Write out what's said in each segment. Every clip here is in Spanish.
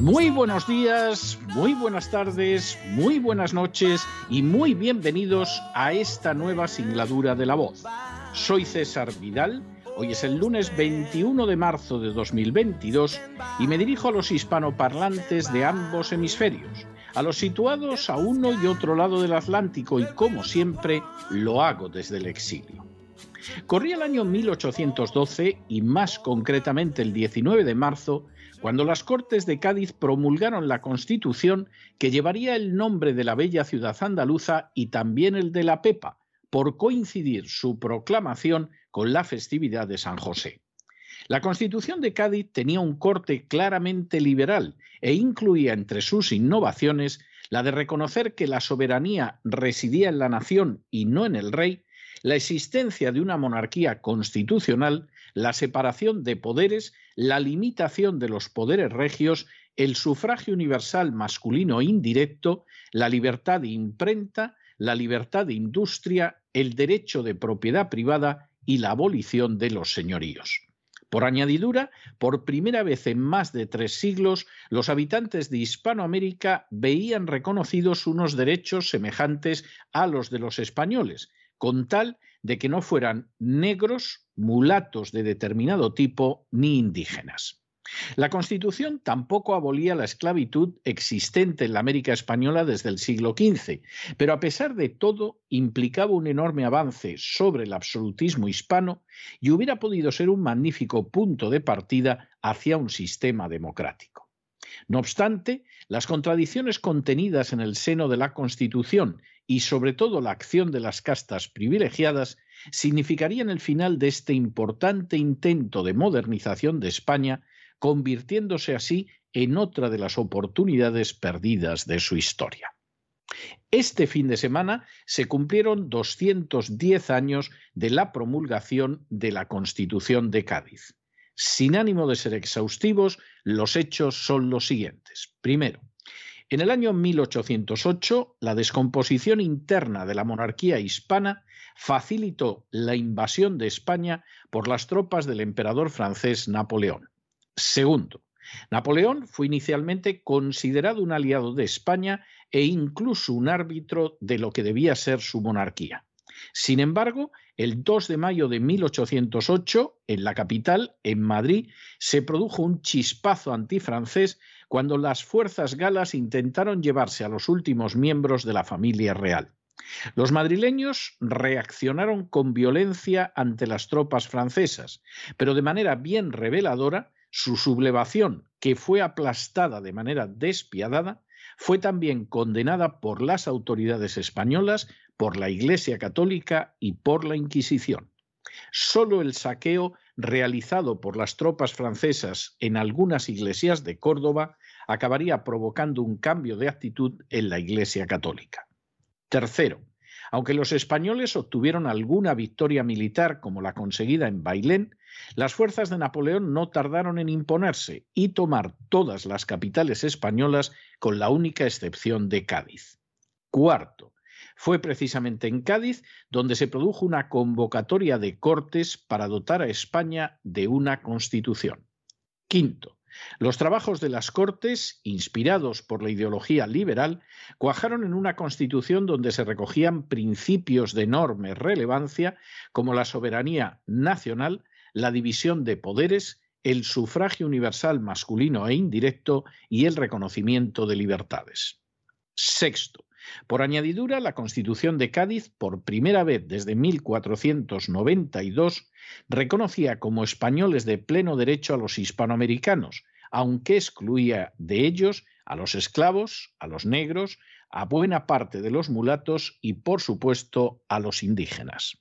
Muy buenos días, muy buenas tardes, muy buenas noches y muy bienvenidos a esta nueva singladura de la voz. Soy César Vidal, hoy es el lunes 21 de marzo de 2022 y me dirijo a los hispanoparlantes de ambos hemisferios, a los situados a uno y otro lado del Atlántico y como siempre lo hago desde el exilio. Corría el año 1812 y más concretamente el 19 de marzo, cuando las Cortes de Cádiz promulgaron la Constitución que llevaría el nombre de la bella ciudad andaluza y también el de la Pepa, por coincidir su proclamación con la festividad de San José. La Constitución de Cádiz tenía un corte claramente liberal e incluía entre sus innovaciones la de reconocer que la soberanía residía en la nación y no en el rey, la existencia de una monarquía constitucional, la separación de poderes, la limitación de los poderes regios, el sufragio universal masculino indirecto, la libertad de imprenta, la libertad de industria, el derecho de propiedad privada y la abolición de los señoríos. Por añadidura, por primera vez en más de tres siglos, los habitantes de Hispanoamérica veían reconocidos unos derechos semejantes a los de los españoles, con tal de que no fueran negros, mulatos de determinado tipo ni indígenas. La Constitución tampoco abolía la esclavitud existente en la América española desde el siglo XV, pero a pesar de todo implicaba un enorme avance sobre el absolutismo hispano y hubiera podido ser un magnífico punto de partida hacia un sistema democrático. No obstante, las contradicciones contenidas en el seno de la Constitución y sobre todo la acción de las castas privilegiadas significarían el final de este importante intento de modernización de España convirtiéndose así en otra de las oportunidades perdidas de su historia. Este fin de semana se cumplieron 210 años de la promulgación de la Constitución de Cádiz. Sin ánimo de ser exhaustivos, los hechos son los siguientes. Primero, en el año 1808, la descomposición interna de la monarquía hispana facilitó la invasión de España por las tropas del emperador francés Napoleón. Segundo, Napoleón fue inicialmente considerado un aliado de España e incluso un árbitro de lo que debía ser su monarquía. Sin embargo, el 2 de mayo de 1808, en la capital, en Madrid, se produjo un chispazo antifrancés cuando las fuerzas galas intentaron llevarse a los últimos miembros de la familia real. Los madrileños reaccionaron con violencia ante las tropas francesas, pero de manera bien reveladora su sublevación, que fue aplastada de manera despiadada, fue también condenada por las autoridades españolas, por la Iglesia Católica y por la Inquisición. Solo el saqueo realizado por las tropas francesas en algunas iglesias de Córdoba acabaría provocando un cambio de actitud en la Iglesia Católica. Tercero, aunque los españoles obtuvieron alguna victoria militar como la conseguida en Bailén, las fuerzas de Napoleón no tardaron en imponerse y tomar todas las capitales españolas con la única excepción de Cádiz. Cuarto, fue precisamente en Cádiz donde se produjo una convocatoria de cortes para dotar a España de una constitución. Quinto, los trabajos de las Cortes, inspirados por la ideología liberal, cuajaron en una constitución donde se recogían principios de enorme relevancia como la soberanía nacional, la división de poderes, el sufragio universal masculino e indirecto y el reconocimiento de libertades. Sexto, Por añadidura, la Constitución de Cádiz, por primera vez desde 1492, reconocía como españoles de pleno derecho a los hispanoamericanos, aunque excluía de ellos a los esclavos, a los negros, a buena parte de los mulatos y, por supuesto, a los indígenas.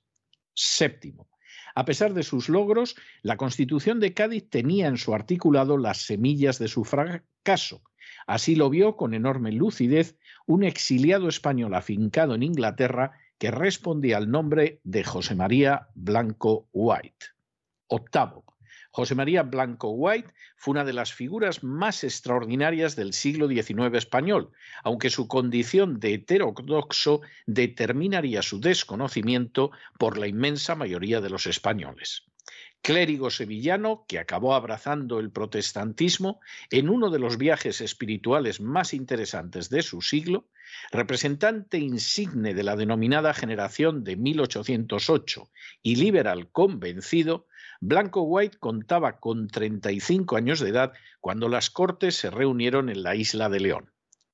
Séptimo. A pesar de sus logros, la Constitución de Cádiz tenía en su articulado las semillas de su fracaso. Así lo vio con enorme lucidez un exiliado español afincado en Inglaterra que respondía al nombre de José María Blanco White. Octavo. José María Blanco White fue una de las figuras más extraordinarias del siglo XIX español, aunque su condición de heterodoxo determinaría su desconocimiento por la inmensa mayoría de los españoles. Clérigo sevillano que acabó abrazando el protestantismo en uno de los viajes espirituales más interesantes de su siglo, representante insigne de la denominada generación de 1808 y liberal convencido, Blanco White contaba con 35 años de edad cuando las Cortes se reunieron en la isla de León.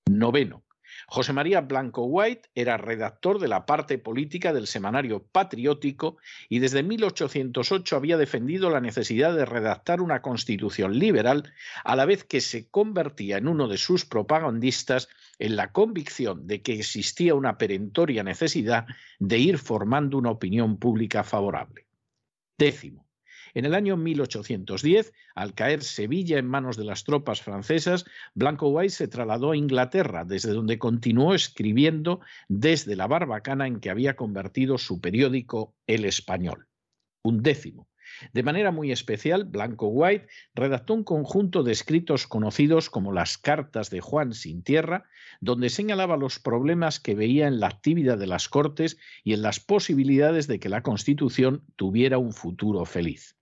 Noveno. José María Blanco White era redactor de la parte política del semanario patriótico y desde 1808 había defendido la necesidad de redactar una constitución liberal, a la vez que se convertía en uno de sus propagandistas en la convicción de que existía una perentoria necesidad de ir formando una opinión pública favorable. Décimo. En el año 1810, al caer Sevilla en manos de las tropas francesas, Blanco White se trasladó a Inglaterra, desde donde continuó escribiendo desde la barbacana en que había convertido su periódico El Español. Un décimo. De manera muy especial, Blanco White redactó un conjunto de escritos conocidos como las Cartas de Juan sin Tierra, donde señalaba los problemas que veía en la actividad de las Cortes y en las posibilidades de que la Constitución tuviera un futuro feliz.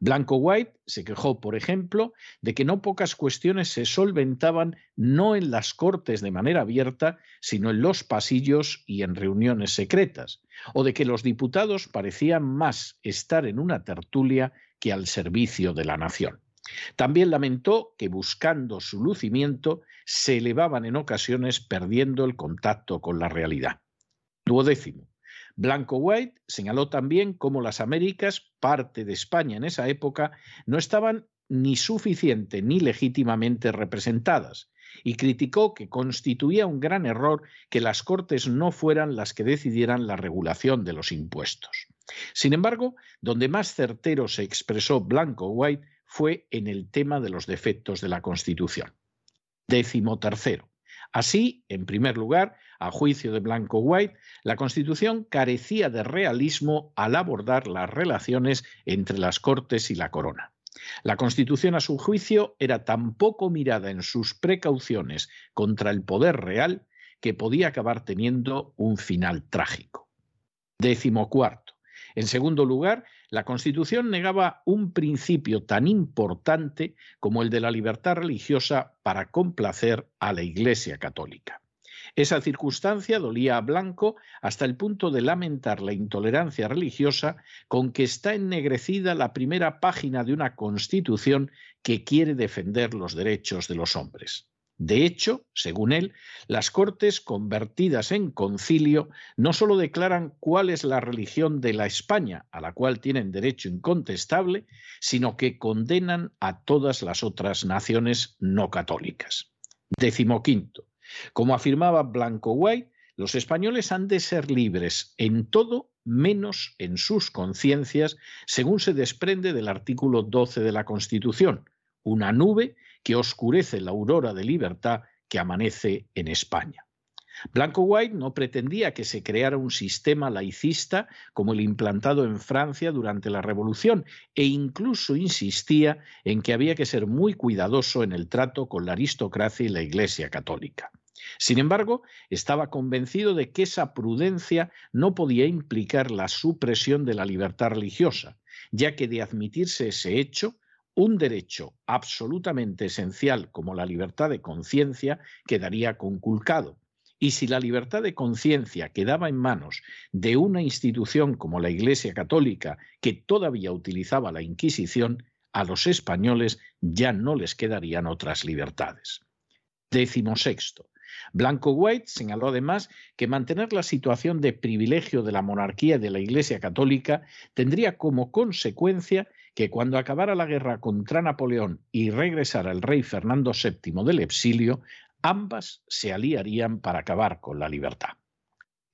Blanco White se quejó, por ejemplo, de que no pocas cuestiones se solventaban no en las cortes de manera abierta, sino en los pasillos y en reuniones secretas, o de que los diputados parecían más estar en una tertulia que al servicio de la nación. También lamentó que buscando su lucimiento se elevaban en ocasiones perdiendo el contacto con la realidad. Duodécimo. Blanco White señaló también cómo las Américas, parte de España en esa época, no estaban ni suficiente ni legítimamente representadas, y criticó que constituía un gran error que las Cortes no fueran las que decidieran la regulación de los impuestos. Sin embargo, donde más certero se expresó Blanco White fue en el tema de los defectos de la Constitución. Décimo tercero. Así, en primer lugar, a juicio de Blanco White, la Constitución carecía de realismo al abordar las relaciones entre las Cortes y la Corona. La Constitución, a su juicio, era tan poco mirada en sus precauciones contra el poder real que podía acabar teniendo un final trágico. Décimo cuarto. En segundo lugar, la Constitución negaba un principio tan importante como el de la libertad religiosa para complacer a la Iglesia católica. Esa circunstancia dolía a Blanco hasta el punto de lamentar la intolerancia religiosa con que está ennegrecida la primera página de una constitución que quiere defender los derechos de los hombres. De hecho, según él, las Cortes convertidas en concilio no solo declaran cuál es la religión de la España, a la cual tienen derecho incontestable, sino que condenan a todas las otras naciones no católicas. Décimo quinto. Como afirmaba Blanco White, los españoles han de ser libres en todo menos en sus conciencias, según se desprende del artículo 12 de la Constitución, una nube que oscurece la aurora de libertad que amanece en España. Blanco White no pretendía que se creara un sistema laicista como el implantado en Francia durante la Revolución e incluso insistía en que había que ser muy cuidadoso en el trato con la aristocracia y la Iglesia católica. Sin embargo, estaba convencido de que esa prudencia no podía implicar la supresión de la libertad religiosa, ya que de admitirse ese hecho, un derecho absolutamente esencial como la libertad de conciencia quedaría conculcado. Y si la libertad de conciencia quedaba en manos de una institución como la Iglesia Católica, que todavía utilizaba la Inquisición, a los españoles ya no les quedarían otras libertades. Décimo sexto. Blanco White señaló además que mantener la situación de privilegio de la monarquía y de la Iglesia Católica tendría como consecuencia que cuando acabara la guerra contra Napoleón y regresara el rey Fernando VII del exilio, ambas se aliarían para acabar con la libertad.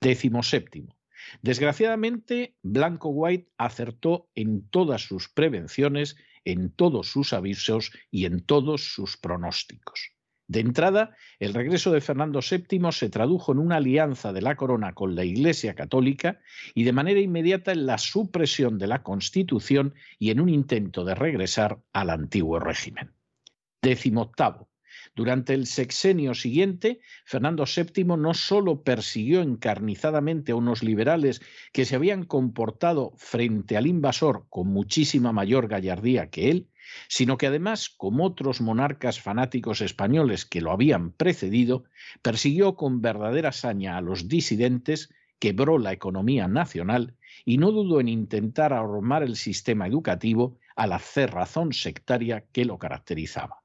Décimo séptimo. Desgraciadamente, Blanco White acertó en todas sus prevenciones, en todos sus avisos y en todos sus pronósticos. De entrada, el regreso de Fernando VII se tradujo en una alianza de la corona con la Iglesia Católica y de manera inmediata en la supresión de la Constitución y en un intento de regresar al antiguo régimen. Décimo octavo. Durante el sexenio siguiente, Fernando VII no solo persiguió encarnizadamente a unos liberales que se habían comportado frente al invasor con muchísima mayor gallardía que él, sino que además, como otros monarcas fanáticos españoles que lo habían precedido, persiguió con verdadera saña a los disidentes, quebró la economía nacional y no dudó en intentar armar el sistema educativo a la cerrazón sectaria que lo caracterizaba.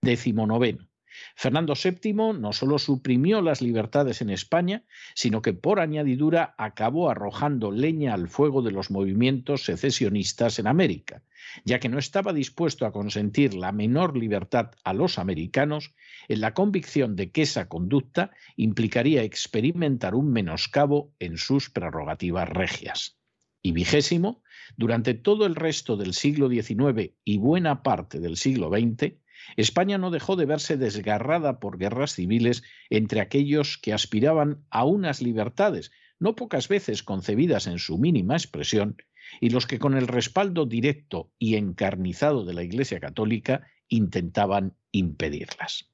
Décimo noveno. Fernando VII no solo suprimió las libertades en España, sino que por añadidura acabó arrojando leña al fuego de los movimientos secesionistas en América, ya que no estaba dispuesto a consentir la menor libertad a los americanos en la convicción de que esa conducta implicaría experimentar un menoscabo en sus prerrogativas regias. Y vigésimo, durante todo el resto del siglo XIX y buena parte del siglo XX, España no dejó de verse desgarrada por guerras civiles entre aquellos que aspiraban a unas libertades, no pocas veces concebidas en su mínima expresión, y los que con el respaldo directo y encarnizado de la Iglesia Católica intentaban impedirlas.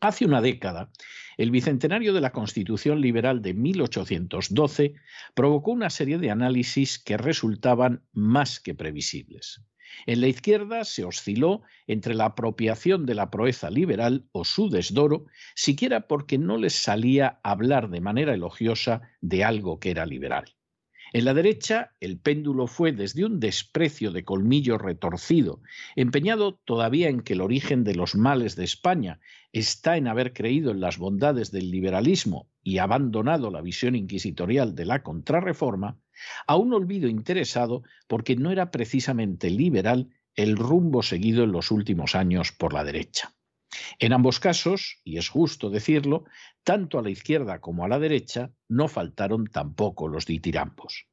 Hace una década, el bicentenario de la Constitución Liberal de 1812 provocó una serie de análisis que resultaban más que previsibles. En la izquierda se osciló entre la apropiación de la proeza liberal o su desdoro, siquiera porque no les salía hablar de manera elogiosa de algo que era liberal. En la derecha, el péndulo fue desde un desprecio de colmillo retorcido, empeñado todavía en que el origen de los males de España está en haber creído en las bondades del liberalismo y abandonado la visión inquisitorial de la contrarreforma, a un olvido interesado porque no era precisamente liberal el rumbo seguido en los últimos años por la derecha. En ambos casos, y es justo decirlo, tanto a la izquierda como a la derecha no faltaron tampoco los ditirambos.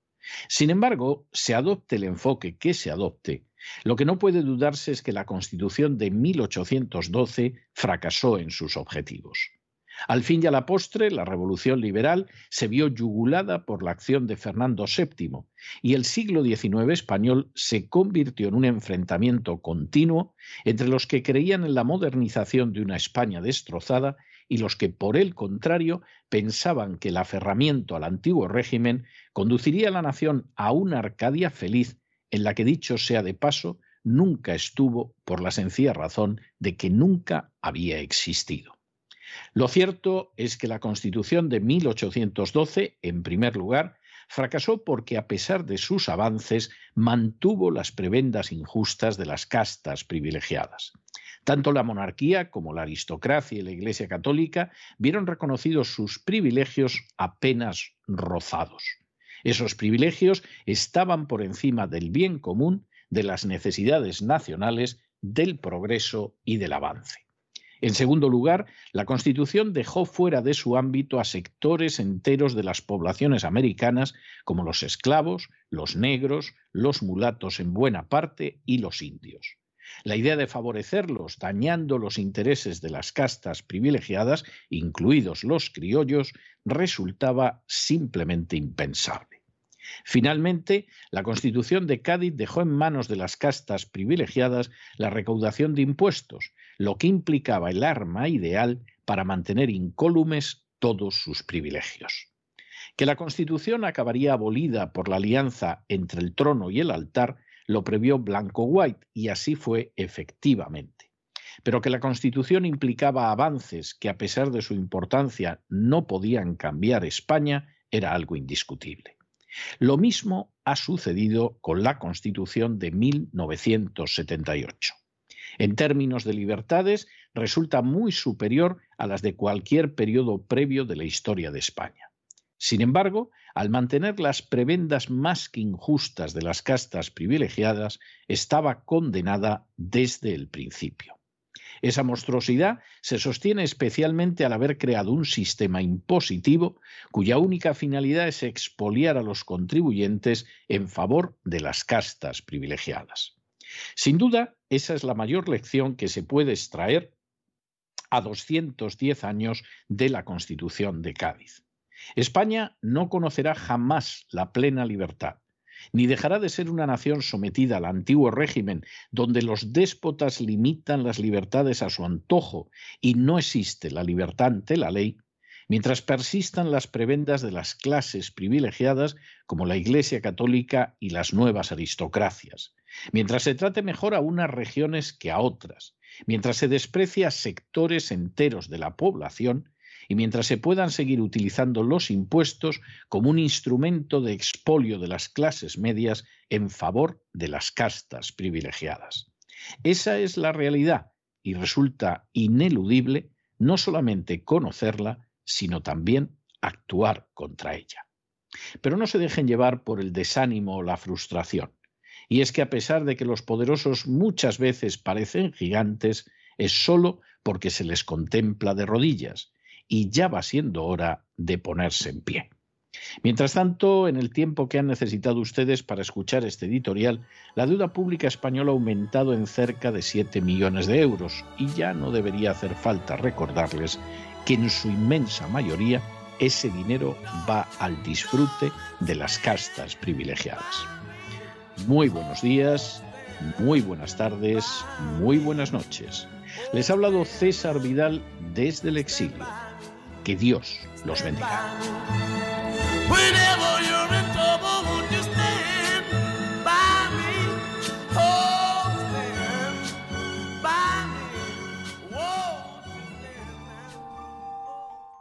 Sin embargo, se adopte el enfoque que se adopte, lo que no puede dudarse es que la Constitución de 1812 fracasó en sus objetivos. Al fin y a la postre, la revolución liberal se vio yugulada por la acción de Fernando VII y el siglo XIX español se convirtió en un enfrentamiento continuo entre los que creían en la modernización de una España destrozada y los que, por el contrario, pensaban que el aferramiento al antiguo régimen conduciría a la nación a una Arcadia feliz en la que, dicho sea de paso, nunca estuvo por la sencilla razón de que nunca había existido. Lo cierto es que la Constitución de 1812, en primer lugar, fracasó porque, a pesar de sus avances, mantuvo las prebendas injustas de las castas privilegiadas. Tanto la monarquía como la aristocracia y la Iglesia católica vieron reconocidos sus privilegios apenas rozados. Esos privilegios estaban por encima del bien común, de las necesidades nacionales, del progreso y del avance. En segundo lugar, la Constitución dejó fuera de su ámbito a sectores enteros de las poblaciones americanas, como los esclavos, los negros, los mulatos en buena parte y los indios. La idea de favorecerlos dañando los intereses de las castas privilegiadas, incluidos los criollos, resultaba simplemente impensable. Finalmente, la Constitución de Cádiz dejó en manos de las castas privilegiadas la recaudación de impuestos, lo que implicaba el arma ideal para mantener incólumes todos sus privilegios. Que la Constitución acabaría abolida por la alianza entre el trono y el altar lo previó Blanco White y así fue efectivamente. Pero que la Constitución implicaba avances que a pesar de su importancia no podían cambiar España era algo indiscutible. Lo mismo ha sucedido con la Constitución de 1978. En términos de libertades, resulta muy superior a las de cualquier periodo previo de la historia de España. Sin embargo, al mantener las prebendas más que injustas de las castas privilegiadas, estaba condenada desde el principio. Esa monstruosidad se sostiene especialmente al haber creado un sistema impositivo cuya única finalidad es expoliar a los contribuyentes en favor de las castas privilegiadas. Sin duda, esa es la mayor lección que se puede extraer a 210 años de la Constitución de Cádiz. España no conocerá jamás la plena libertad, ni dejará de ser una nación sometida al antiguo régimen, donde los déspotas limitan las libertades a su antojo y no existe la libertad ante la ley, mientras persistan las prebendas de las clases privilegiadas como la Iglesia católica y las nuevas aristocracias, mientras se trate mejor a unas regiones que a otras, mientras se desprecia a sectores enteros de la población. Y mientras se puedan seguir utilizando los impuestos como un instrumento de expolio de las clases medias en favor de las castas privilegiadas. Esa es la realidad y resulta ineludible no solamente conocerla, sino también actuar contra ella. Pero no se dejen llevar por el desánimo o la frustración. Y es que a pesar de que los poderosos muchas veces parecen gigantes, es sólo porque se les contempla de rodillas, y ya va siendo hora de ponerse en pie. Mientras tanto, en el tiempo que han necesitado ustedes para escuchar este editorial, la deuda pública española ha aumentado en cerca de 7 millones de euros y ya no debería hacer falta recordarles que en su inmensa mayoría ese dinero va al disfrute de las castas privilegiadas. Muy buenos días, muy buenas tardes, muy buenas noches. Les ha hablado César Vidal desde el exilio. Que Dios los bendiga.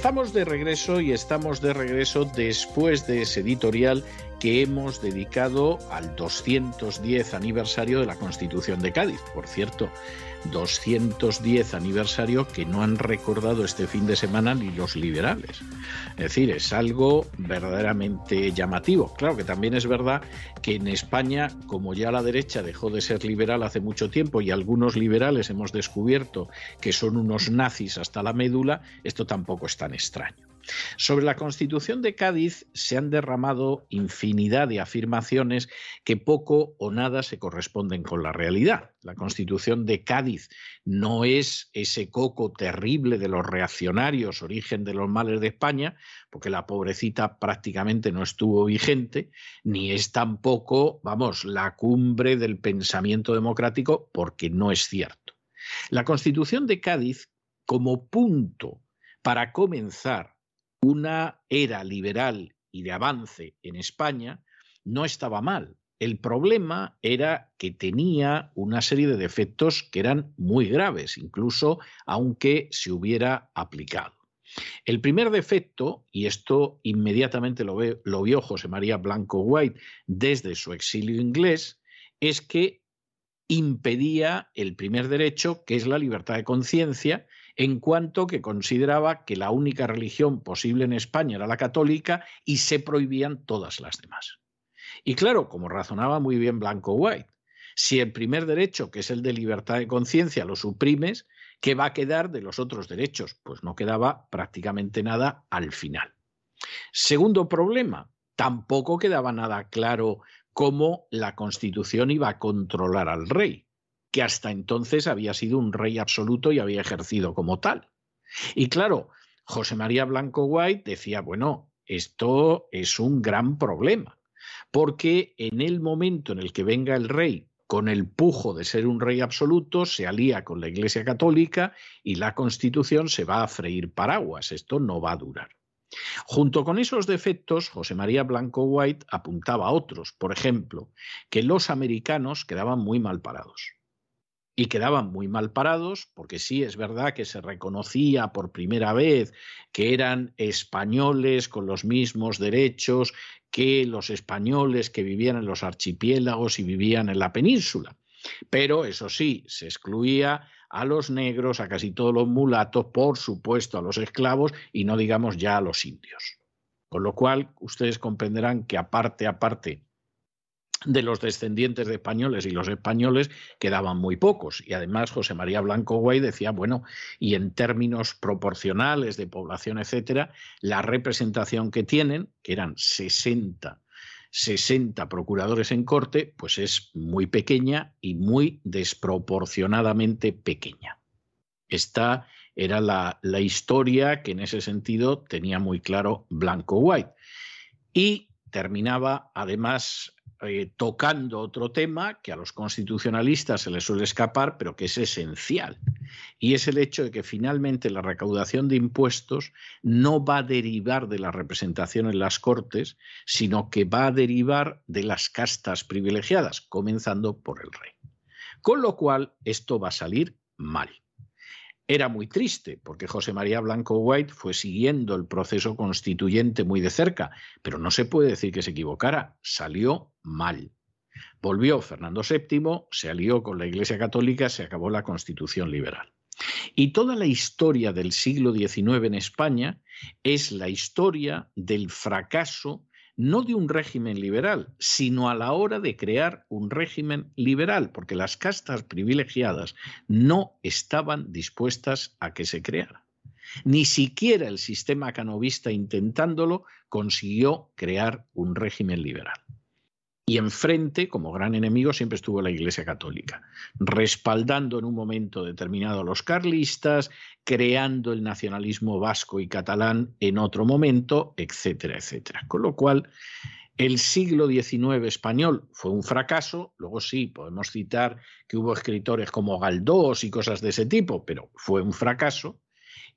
Estamos de regreso y estamos de regreso después de ese editorial que hemos dedicado al 210 aniversario de la Constitución de Cádiz. Por cierto, 210 aniversario que no han recordado este fin de semana ni los liberales. Es decir, es algo verdaderamente llamativo. Claro que también es verdad que en España, como ya la derecha dejó de ser liberal hace mucho tiempo y algunos liberales hemos descubierto que son unos nazis hasta la médula, esto tampoco es tan extraño. Sobre la Constitución de Cádiz se han derramado infinidad de afirmaciones que poco o nada se corresponden con la realidad. La Constitución de Cádiz no es ese coco terrible de los reaccionarios, origen de los males de España, porque la pobrecita prácticamente no estuvo vigente, ni es tampoco, vamos, la cumbre del pensamiento democrático, porque no es cierto. La Constitución de Cádiz, como punto para comenzar una era liberal y de avance en España no estaba mal. El problema era que tenía una serie de defectos que eran muy graves, incluso aunque se hubiera aplicado. El primer defecto, y esto inmediatamente lo, lo vio José María Blanco White desde su exilio inglés, es que impedía el primer derecho, que es la libertad de conciencia, en cuanto que consideraba que la única religión posible en España era la católica y se prohibían todas las demás. Y claro, como razonaba muy bien Blanco White, si el primer derecho, que es el de libertad de conciencia, lo suprimes, ¿qué va a quedar de los otros derechos? Pues no quedaba prácticamente nada al final. Segundo problema, tampoco quedaba nada claro cómo la Constitución iba a controlar al rey que hasta entonces había sido un rey absoluto y había ejercido como tal. Y claro, José María Blanco White decía, bueno, esto es un gran problema, porque en el momento en el que venga el rey con el pujo de ser un rey absoluto, se alía con la Iglesia Católica y la Constitución se va a freír paraguas. Esto no va a durar. Junto con esos defectos, José María Blanco White apuntaba a otros, por ejemplo, que los americanos quedaban muy mal parados. Y quedaban muy mal parados porque sí es verdad que se reconocía por primera vez que eran españoles con los mismos derechos que los españoles que vivían en los archipiélagos y vivían en la península. Pero eso sí, se excluía a los negros, a casi todos los mulatos, por supuesto a los esclavos y no digamos ya a los indios. Con lo cual, ustedes comprenderán que aparte, aparte de los descendientes de españoles y los españoles quedaban muy pocos. Y además José María Blanco Guay decía, bueno, y en términos proporcionales de población, etcétera, la representación que tienen, que eran 60, 60 procuradores en corte, pues es muy pequeña y muy desproporcionadamente pequeña. Esta era la, la historia que en ese sentido tenía muy claro Blanco White. Y terminaba además eh, tocando otro tema que a los constitucionalistas se les suele escapar, pero que es esencial. Y es el hecho de que finalmente la recaudación de impuestos no va a derivar de la representación en las Cortes, sino que va a derivar de las castas privilegiadas, comenzando por el rey. Con lo cual, esto va a salir mal era muy triste, porque José María Blanco White fue siguiendo el proceso constituyente muy de cerca, pero no se puede decir que se equivocara, salió mal. Volvió Fernando VII, se alió con la Iglesia Católica, se acabó la Constitución liberal. Y toda la historia del siglo XIX en España es la historia del fracaso no de un régimen liberal, sino a la hora de crear un régimen liberal, porque las castas privilegiadas no estaban dispuestas a que se creara. Ni siquiera el sistema canovista intentándolo consiguió crear un régimen liberal. Y enfrente, como gran enemigo, siempre estuvo la Iglesia Católica, respaldando en un momento determinado a los carlistas, creando el nacionalismo vasco y catalán en otro momento, etcétera, etcétera. Con lo cual, el siglo XIX español fue un fracaso, luego sí, podemos citar que hubo escritores como Galdós y cosas de ese tipo, pero fue un fracaso,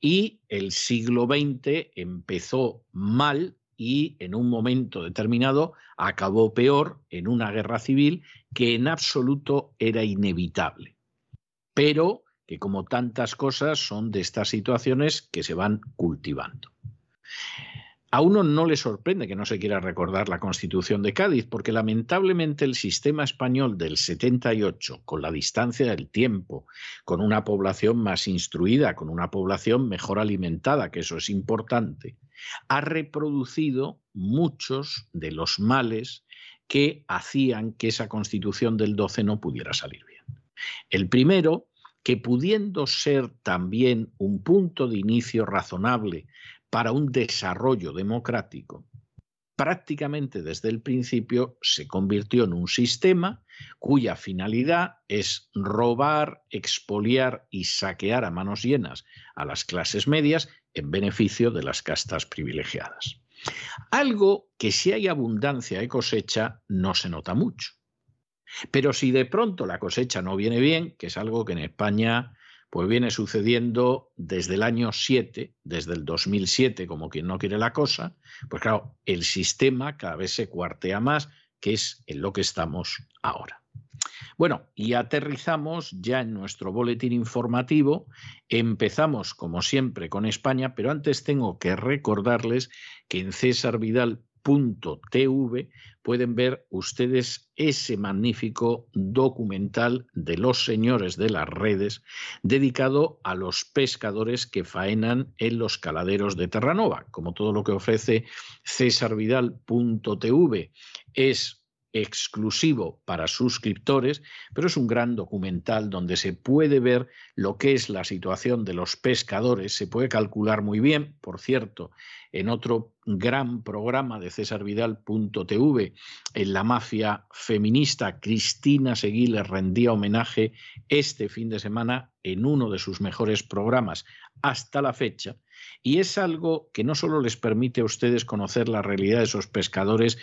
y el siglo XX empezó mal y en un momento determinado acabó peor en una guerra civil que en absoluto era inevitable, pero que como tantas cosas son de estas situaciones que se van cultivando. A uno no le sorprende que no se quiera recordar la Constitución de Cádiz, porque lamentablemente el sistema español del 78, con la distancia del tiempo, con una población más instruida, con una población mejor alimentada, que eso es importante, ha reproducido muchos de los males que hacían que esa Constitución del 12 no pudiera salir bien. El primero, que pudiendo ser también un punto de inicio razonable para un desarrollo democrático, prácticamente desde el principio se convirtió en un sistema cuya finalidad es robar, expoliar y saquear a manos llenas a las clases medias en beneficio de las castas privilegiadas. Algo que si hay abundancia de cosecha no se nota mucho. Pero si de pronto la cosecha no viene bien, que es algo que en España pues viene sucediendo desde el año 7, desde el 2007, como quien no quiere la cosa, pues claro, el sistema cada vez se cuartea más, que es en lo que estamos ahora. Bueno, y aterrizamos ya en nuestro boletín informativo. Empezamos, como siempre, con España, pero antes tengo que recordarles que en César Vidal TV pueden ver ustedes ese magnífico documental de los señores de las redes dedicado a los pescadores que faenan en los caladeros de Terranova. Como todo lo que ofrece cesarvidal.tv es exclusivo para suscriptores, pero es un gran documental donde se puede ver lo que es la situación de los pescadores, se puede calcular muy bien, por cierto, en otro gran programa de cesarvidal.tv, en la mafia feminista, Cristina Seguí le rendía homenaje este fin de semana en uno de sus mejores programas. Hasta la fecha, Y es algo que no solo les permite a ustedes conocer la realidad de esos pescadores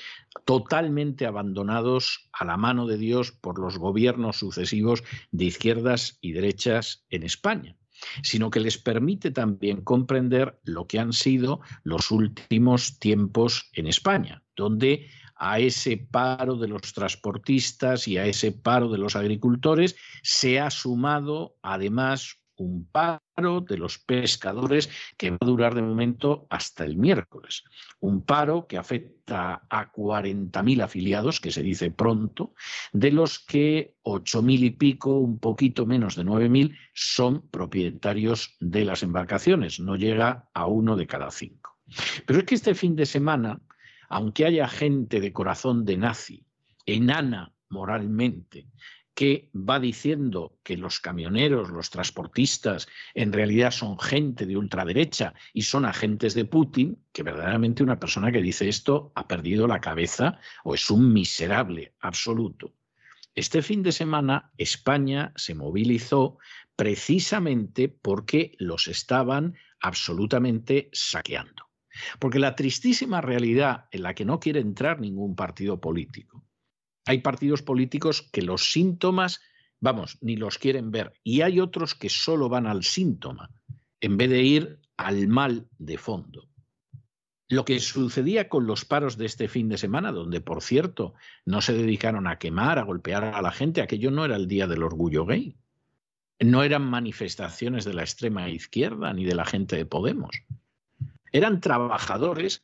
totalmente abandonados a la mano de Dios por los gobiernos sucesivos de izquierdas y derechas en España, sino que les permite también comprender lo que han sido los últimos tiempos en España, donde a ese paro de los transportistas y a ese paro de los agricultores se ha sumado además un paro de los pescadores que va a durar de momento hasta el miércoles. Un paro que afecta a 40.000 afiliados, que se dice pronto, de los que 8.000 y pico, un poquito menos de 9.000, son propietarios de las embarcaciones. No llega a uno de cada cinco. Pero es que este fin de semana aunque haya gente de corazón de nazi, enana moralmente, que va diciendo que los camioneros, los transportistas, en realidad son gente de ultraderecha y son agentes de Putin, que verdaderamente una persona que dice esto ha perdido la cabeza o es un miserable absoluto. Este fin de semana España se movilizó precisamente porque los estaban absolutamente saqueando. Porque la tristísima realidad en la que no quiere entrar ningún partido político, hay partidos políticos que los síntomas, vamos, ni los quieren ver, y hay otros que solo van al síntoma, en vez de ir al mal de fondo. Lo que sucedía con los paros de este fin de semana, donde, por cierto, no se dedicaron a quemar, a golpear a la gente, aquello no era el día del orgullo gay. No eran manifestaciones de la extrema izquierda ni de la gente de Podemos. Eran trabajadores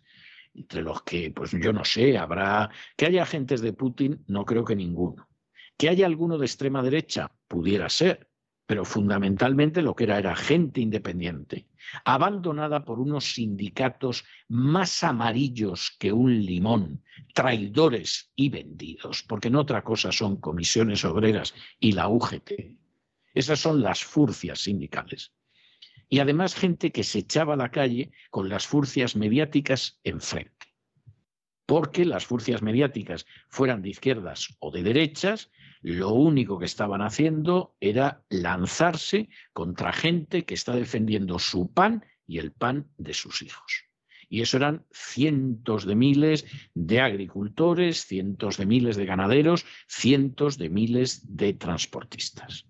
entre los que, pues yo no sé, habrá que haya agentes de Putin, no creo que ninguno. Que haya alguno de extrema derecha, pudiera ser, pero fundamentalmente lo que era era gente independiente, abandonada por unos sindicatos más amarillos que un limón, traidores y vendidos, porque no otra cosa son comisiones obreras y la UGT. Esas son las furcias sindicales y además gente que se echaba a la calle con las furcias mediáticas enfrente. Porque las furcias mediáticas fueran de izquierdas o de derechas, lo único que estaban haciendo era lanzarse contra gente que está defendiendo su pan y el pan de sus hijos. Y eso eran cientos de miles de agricultores, cientos de miles de ganaderos, cientos de miles de transportistas.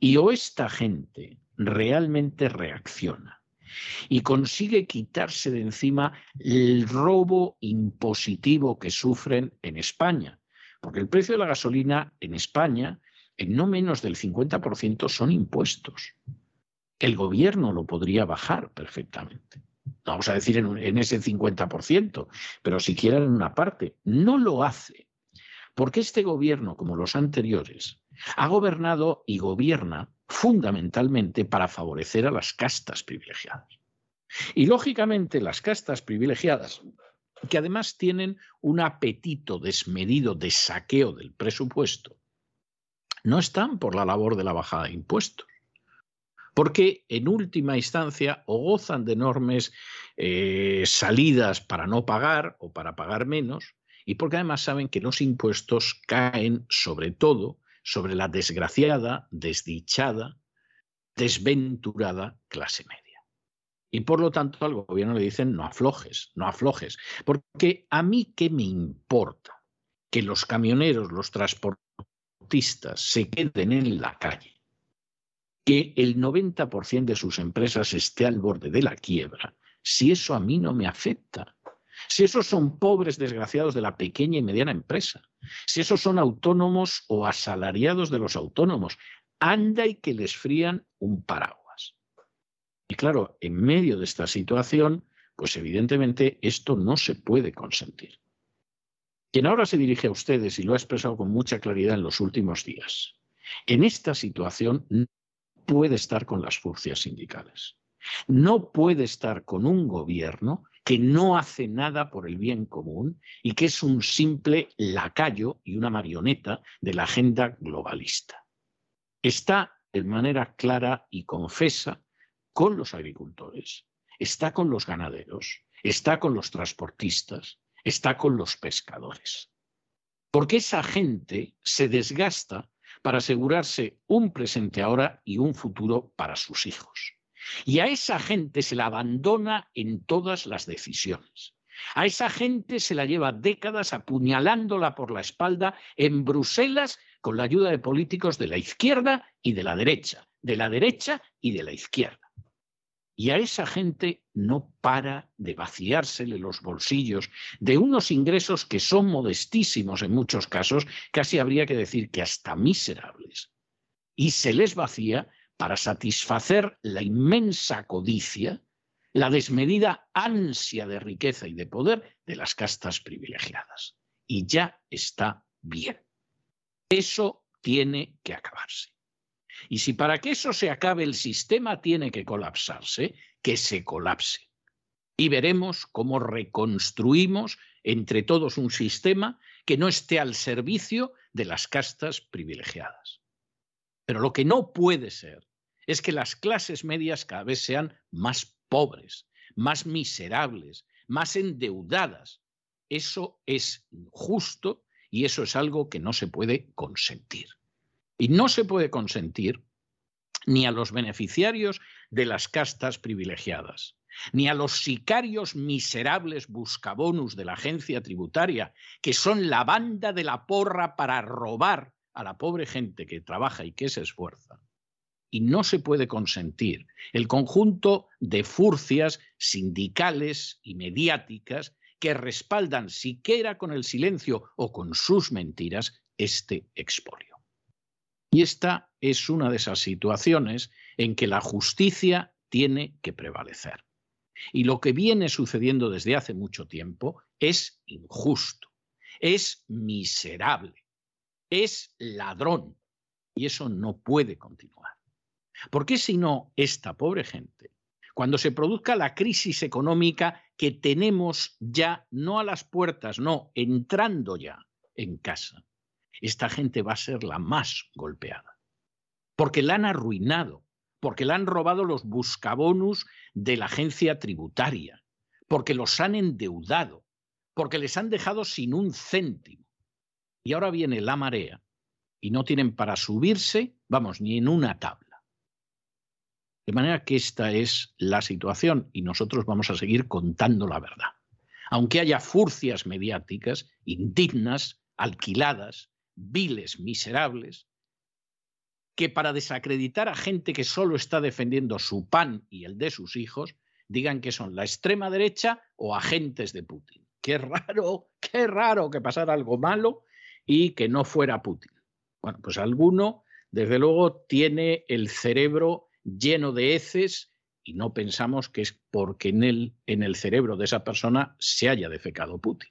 Y o esta gente realmente reacciona y consigue quitarse de encima el robo impositivo que sufren en España. Porque el precio de la gasolina en España, en no menos del 50%, son impuestos. El gobierno lo podría bajar perfectamente. Vamos a decir en, en ese 50%, pero siquiera en una parte. No lo hace. Porque este gobierno, como los anteriores, ha gobernado y gobierna fundamentalmente para favorecer a las castas privilegiadas. Y lógicamente las castas privilegiadas, que además tienen un apetito desmedido de saqueo del presupuesto, no están por la labor de la bajada de impuestos, porque en última instancia o gozan de enormes eh, salidas para no pagar o para pagar menos, y porque además saben que los impuestos caen sobre todo sobre la desgraciada, desdichada, desventurada clase media. Y por lo tanto al gobierno le dicen no aflojes, no aflojes, porque a mí qué me importa que los camioneros, los transportistas se queden en la calle, que el 90% de sus empresas esté al borde de la quiebra, si eso a mí no me afecta. Si esos son pobres desgraciados de la pequeña y mediana empresa, si esos son autónomos o asalariados de los autónomos, anda y que les frían un paraguas. Y claro, en medio de esta situación, pues evidentemente esto no se puede consentir. Quien ahora se dirige a ustedes y lo ha expresado con mucha claridad en los últimos días, en esta situación no puede estar con las furcias sindicales. No puede estar con un gobierno que no hace nada por el bien común y que es un simple lacayo y una marioneta de la agenda globalista. Está de manera clara y confesa con los agricultores, está con los ganaderos, está con los transportistas, está con los pescadores. Porque esa gente se desgasta para asegurarse un presente ahora y un futuro para sus hijos. Y a esa gente se la abandona en todas las decisiones. A esa gente se la lleva décadas apuñalándola por la espalda en Bruselas con la ayuda de políticos de la izquierda y de la derecha, de la derecha y de la izquierda. Y a esa gente no para de vaciársele los bolsillos de unos ingresos que son modestísimos en muchos casos, casi habría que decir que hasta miserables. Y se les vacía para satisfacer la inmensa codicia, la desmedida ansia de riqueza y de poder de las castas privilegiadas. Y ya está bien. Eso tiene que acabarse. Y si para que eso se acabe el sistema tiene que colapsarse, que se colapse. Y veremos cómo reconstruimos entre todos un sistema que no esté al servicio de las castas privilegiadas. Pero lo que no puede ser es que las clases medias cada vez sean más pobres, más miserables, más endeudadas. Eso es injusto y eso es algo que no se puede consentir. Y no se puede consentir ni a los beneficiarios de las castas privilegiadas, ni a los sicarios miserables buscabonus de la agencia tributaria, que son la banda de la porra para robar a la pobre gente que trabaja y que se esfuerza. Y no se puede consentir el conjunto de furcias sindicales y mediáticas que respaldan, siquiera con el silencio o con sus mentiras, este expolio. Y esta es una de esas situaciones en que la justicia tiene que prevalecer. Y lo que viene sucediendo desde hace mucho tiempo es injusto, es miserable, es ladrón. Y eso no puede continuar. Porque si no, esta pobre gente, cuando se produzca la crisis económica que tenemos ya, no a las puertas, no, entrando ya en casa, esta gente va a ser la más golpeada. Porque la han arruinado, porque la han robado los buscabonus de la agencia tributaria, porque los han endeudado, porque les han dejado sin un céntimo. Y ahora viene la marea y no tienen para subirse, vamos, ni en una tabla. De manera que esta es la situación y nosotros vamos a seguir contando la verdad. Aunque haya furcias mediáticas indignas, alquiladas, viles, miserables, que para desacreditar a gente que solo está defendiendo su pan y el de sus hijos, digan que son la extrema derecha o agentes de Putin. Qué raro, qué raro que pasara algo malo y que no fuera Putin. Bueno, pues alguno, desde luego, tiene el cerebro lleno de heces y no pensamos que es porque en, en el cerebro de esa persona se haya defecado Putin.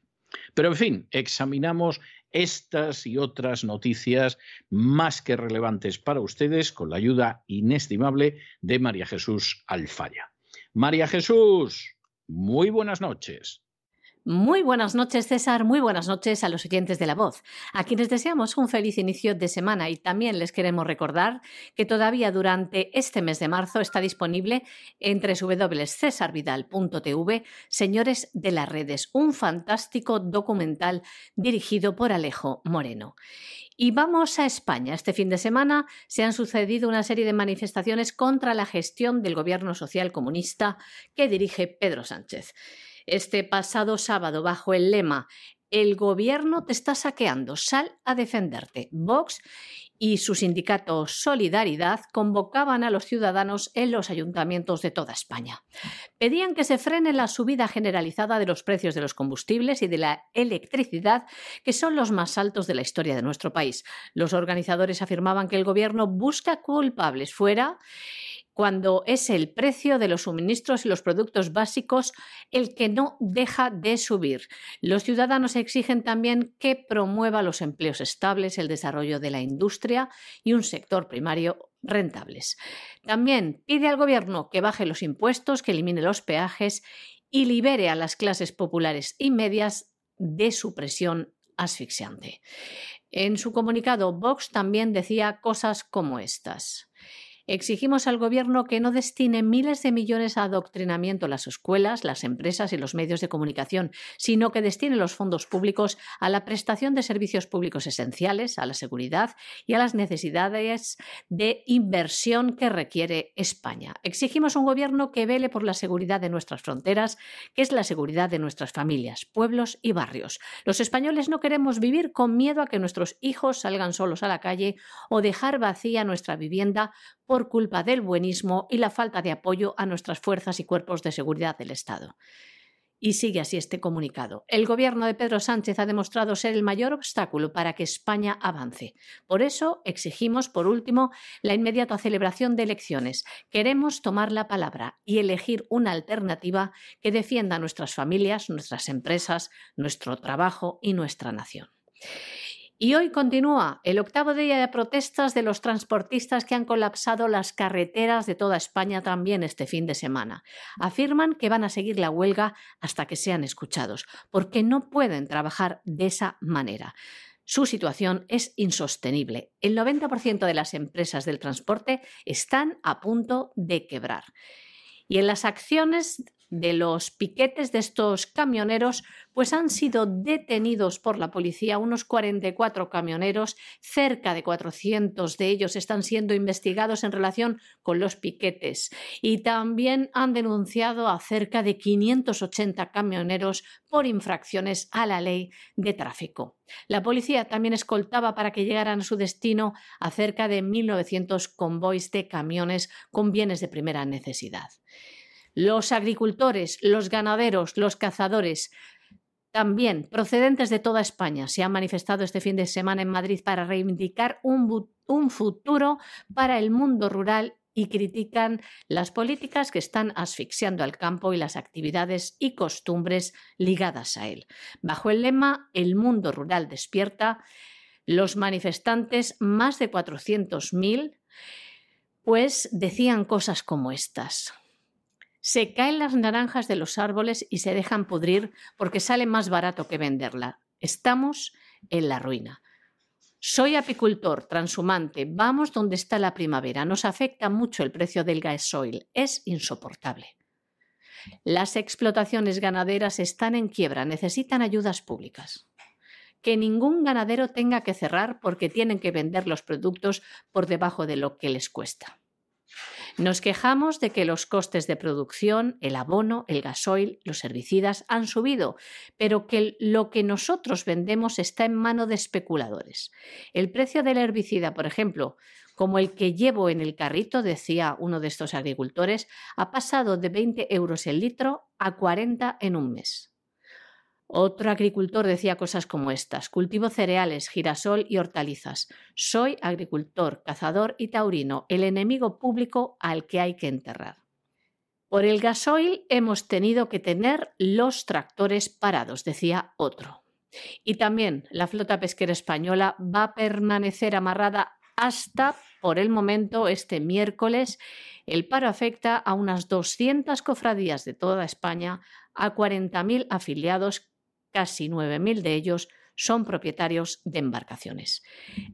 Pero en fin, examinamos estas y otras noticias más que relevantes para ustedes con la ayuda inestimable de María Jesús Alfaya. María Jesús, muy buenas noches. Muy buenas noches, César. Muy buenas noches a los oyentes de La Voz, a quienes deseamos un feliz inicio de semana y también les queremos recordar que todavía durante este mes de marzo está disponible en www.cesarvidal.tv Señores de las Redes, un fantástico documental dirigido por Alejo Moreno. Y vamos a España. Este fin de semana se han sucedido una serie de manifestaciones contra la gestión del gobierno social comunista que dirige Pedro Sánchez este pasado sábado bajo el lema El gobierno te está saqueando, sal a defenderte. Vox y su sindicato Solidaridad convocaban a los ciudadanos en los ayuntamientos de toda España. Pedían que se frene la subida generalizada de los precios de los combustibles y de la electricidad, que son los más altos de la historia de nuestro país. Los organizadores afirmaban que el gobierno busca culpables fuera cuando es el precio de los suministros y los productos básicos el que no deja de subir. Los ciudadanos exigen también que promueva los empleos estables, el desarrollo de la industria y un sector primario rentables. También pide al Gobierno que baje los impuestos, que elimine los peajes y libere a las clases populares y medias de su presión asfixiante. En su comunicado, Vox también decía cosas como estas. Exigimos al Gobierno que no destine miles de millones a adoctrinamiento en las escuelas, las empresas y los medios de comunicación, sino que destine los fondos públicos a la prestación de servicios públicos esenciales, a la seguridad y a las necesidades de inversión que requiere España. Exigimos un Gobierno que vele por la seguridad de nuestras fronteras, que es la seguridad de nuestras familias, pueblos y barrios. Los españoles no queremos vivir con miedo a que nuestros hijos salgan solos a la calle o dejar vacía nuestra vivienda por culpa del buenismo y la falta de apoyo a nuestras fuerzas y cuerpos de seguridad del Estado. Y sigue así este comunicado. El gobierno de Pedro Sánchez ha demostrado ser el mayor obstáculo para que España avance. Por eso exigimos, por último, la inmediata celebración de elecciones. Queremos tomar la palabra y elegir una alternativa que defienda a nuestras familias, nuestras empresas, nuestro trabajo y nuestra nación. Y hoy continúa el octavo día de protestas de los transportistas que han colapsado las carreteras de toda España también este fin de semana. Afirman que van a seguir la huelga hasta que sean escuchados, porque no pueden trabajar de esa manera. Su situación es insostenible. El 90% de las empresas del transporte están a punto de quebrar. Y en las acciones de los piquetes de estos camioneros, pues han sido detenidos por la policía unos 44 camioneros, cerca de 400 de ellos están siendo investigados en relación con los piquetes y también han denunciado a cerca de 580 camioneros por infracciones a la ley de tráfico. La policía también escoltaba para que llegaran a su destino a cerca de 1.900 convoys de camiones con bienes de primera necesidad. Los agricultores, los ganaderos, los cazadores, también procedentes de toda España, se han manifestado este fin de semana en Madrid para reivindicar un, futuro para el mundo rural y critican las políticas que están asfixiando al campo y las actividades y costumbres ligadas a él. Bajo el lema El mundo rural despierta, los manifestantes, más de 400.000, pues decían cosas como estas. Se caen las naranjas de los árboles y se dejan pudrir porque sale más barato que venderla. Estamos en la ruina. Soy apicultor, transhumante, vamos donde está la primavera. Nos afecta mucho el precio del gasoil. Es insoportable. Las explotaciones ganaderas están en quiebra, necesitan ayudas públicas. Que ningún ganadero tenga que cerrar porque tienen que vender los productos por debajo de lo que les cuesta. Nos quejamos de que los costes de producción, el abono, el gasoil, los herbicidas han subido, pero que lo que nosotros vendemos está en mano de especuladores. El precio del herbicida, por ejemplo, como el que llevo en el carrito, decía uno de estos agricultores, ha pasado de 20 euros el litro a 40 en un mes. Otro agricultor decía cosas como estas. Cultivo cereales, girasol y hortalizas. Soy agricultor, cazador y taurino, el enemigo público al que hay que enterrar. Por el gasoil hemos tenido que tener los tractores parados, decía otro. Y también la flota pesquera española va a permanecer amarrada hasta, por el momento, este miércoles. El paro afecta a unas 200 cofradías de toda España, a 40.000 afiliados casi 9.000 de ellos son propietarios de embarcaciones.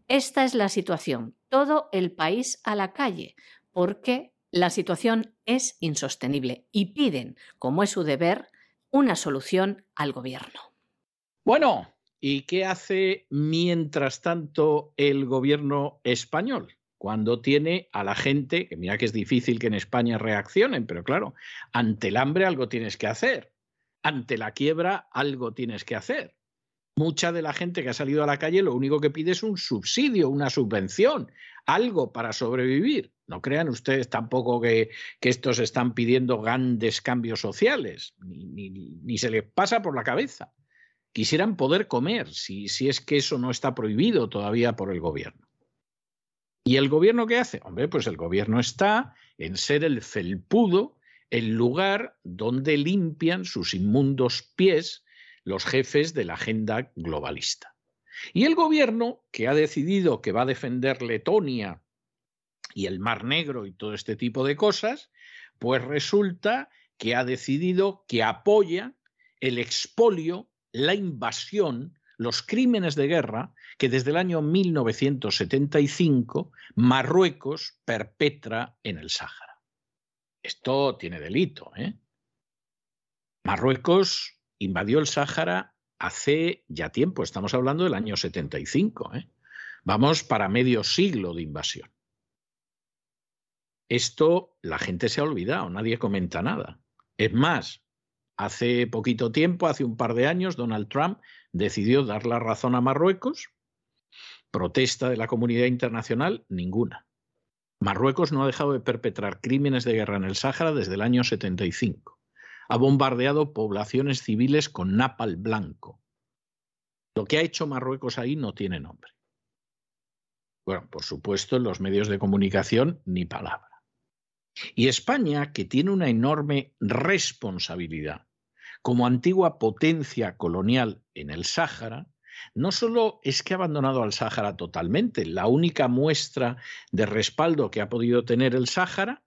Esta es la situación. Todo el país a la calle, porque la situación es insostenible y piden, como es su deber, una solución al gobierno. Bueno, ¿y qué hace mientras tanto el gobierno español? Cuando tiene a la gente, que mira que es difícil que en España reaccionen, pero claro, ante el hambre algo tienes que hacer ante la quiebra algo tienes que hacer. Mucha de la gente que ha salido a la calle lo único que pide es un subsidio, una subvención, algo para sobrevivir. No crean ustedes tampoco que, estos están pidiendo grandes cambios sociales, ni, se les pasa por la cabeza. Quisieran poder comer, si, si es que eso no está prohibido todavía por el gobierno. ¿Y el gobierno qué hace? Hombre, pues el gobierno está en ser el felpudo el lugar donde limpian sus inmundos pies los jefes de la agenda globalista. Y el gobierno, que ha decidido que va a defender Letonia y el Mar Negro y todo este tipo de cosas, pues resulta que ha decidido que apoya el expolio, la invasión los crímenes de guerra que desde el año 1975 Marruecos perpetra en el Sáhara. Esto tiene delito. ¿eh? Marruecos invadió el Sáhara hace ya tiempo, estamos hablando del año 75. ¿eh? Vamos para medio siglo de invasión. Esto la gente se ha olvidado, nadie comenta nada. Es más, hace poquito tiempo, hace un par de años, Donald Trump decidió dar la razón a Marruecos. Protesta de la comunidad internacional, ninguna. Marruecos no ha dejado de perpetrar crímenes de guerra en el Sáhara desde el año 75. Ha bombardeado poblaciones civiles con napal blanco. Lo que ha hecho Marruecos ahí no tiene nombre. Bueno, por supuesto, en los medios de comunicación ni palabra. Y España, que tiene una enorme responsabilidad como antigua potencia colonial en el Sáhara, no solo es que ha abandonado al Sáhara totalmente, la única muestra de respaldo que ha podido tener el Sáhara,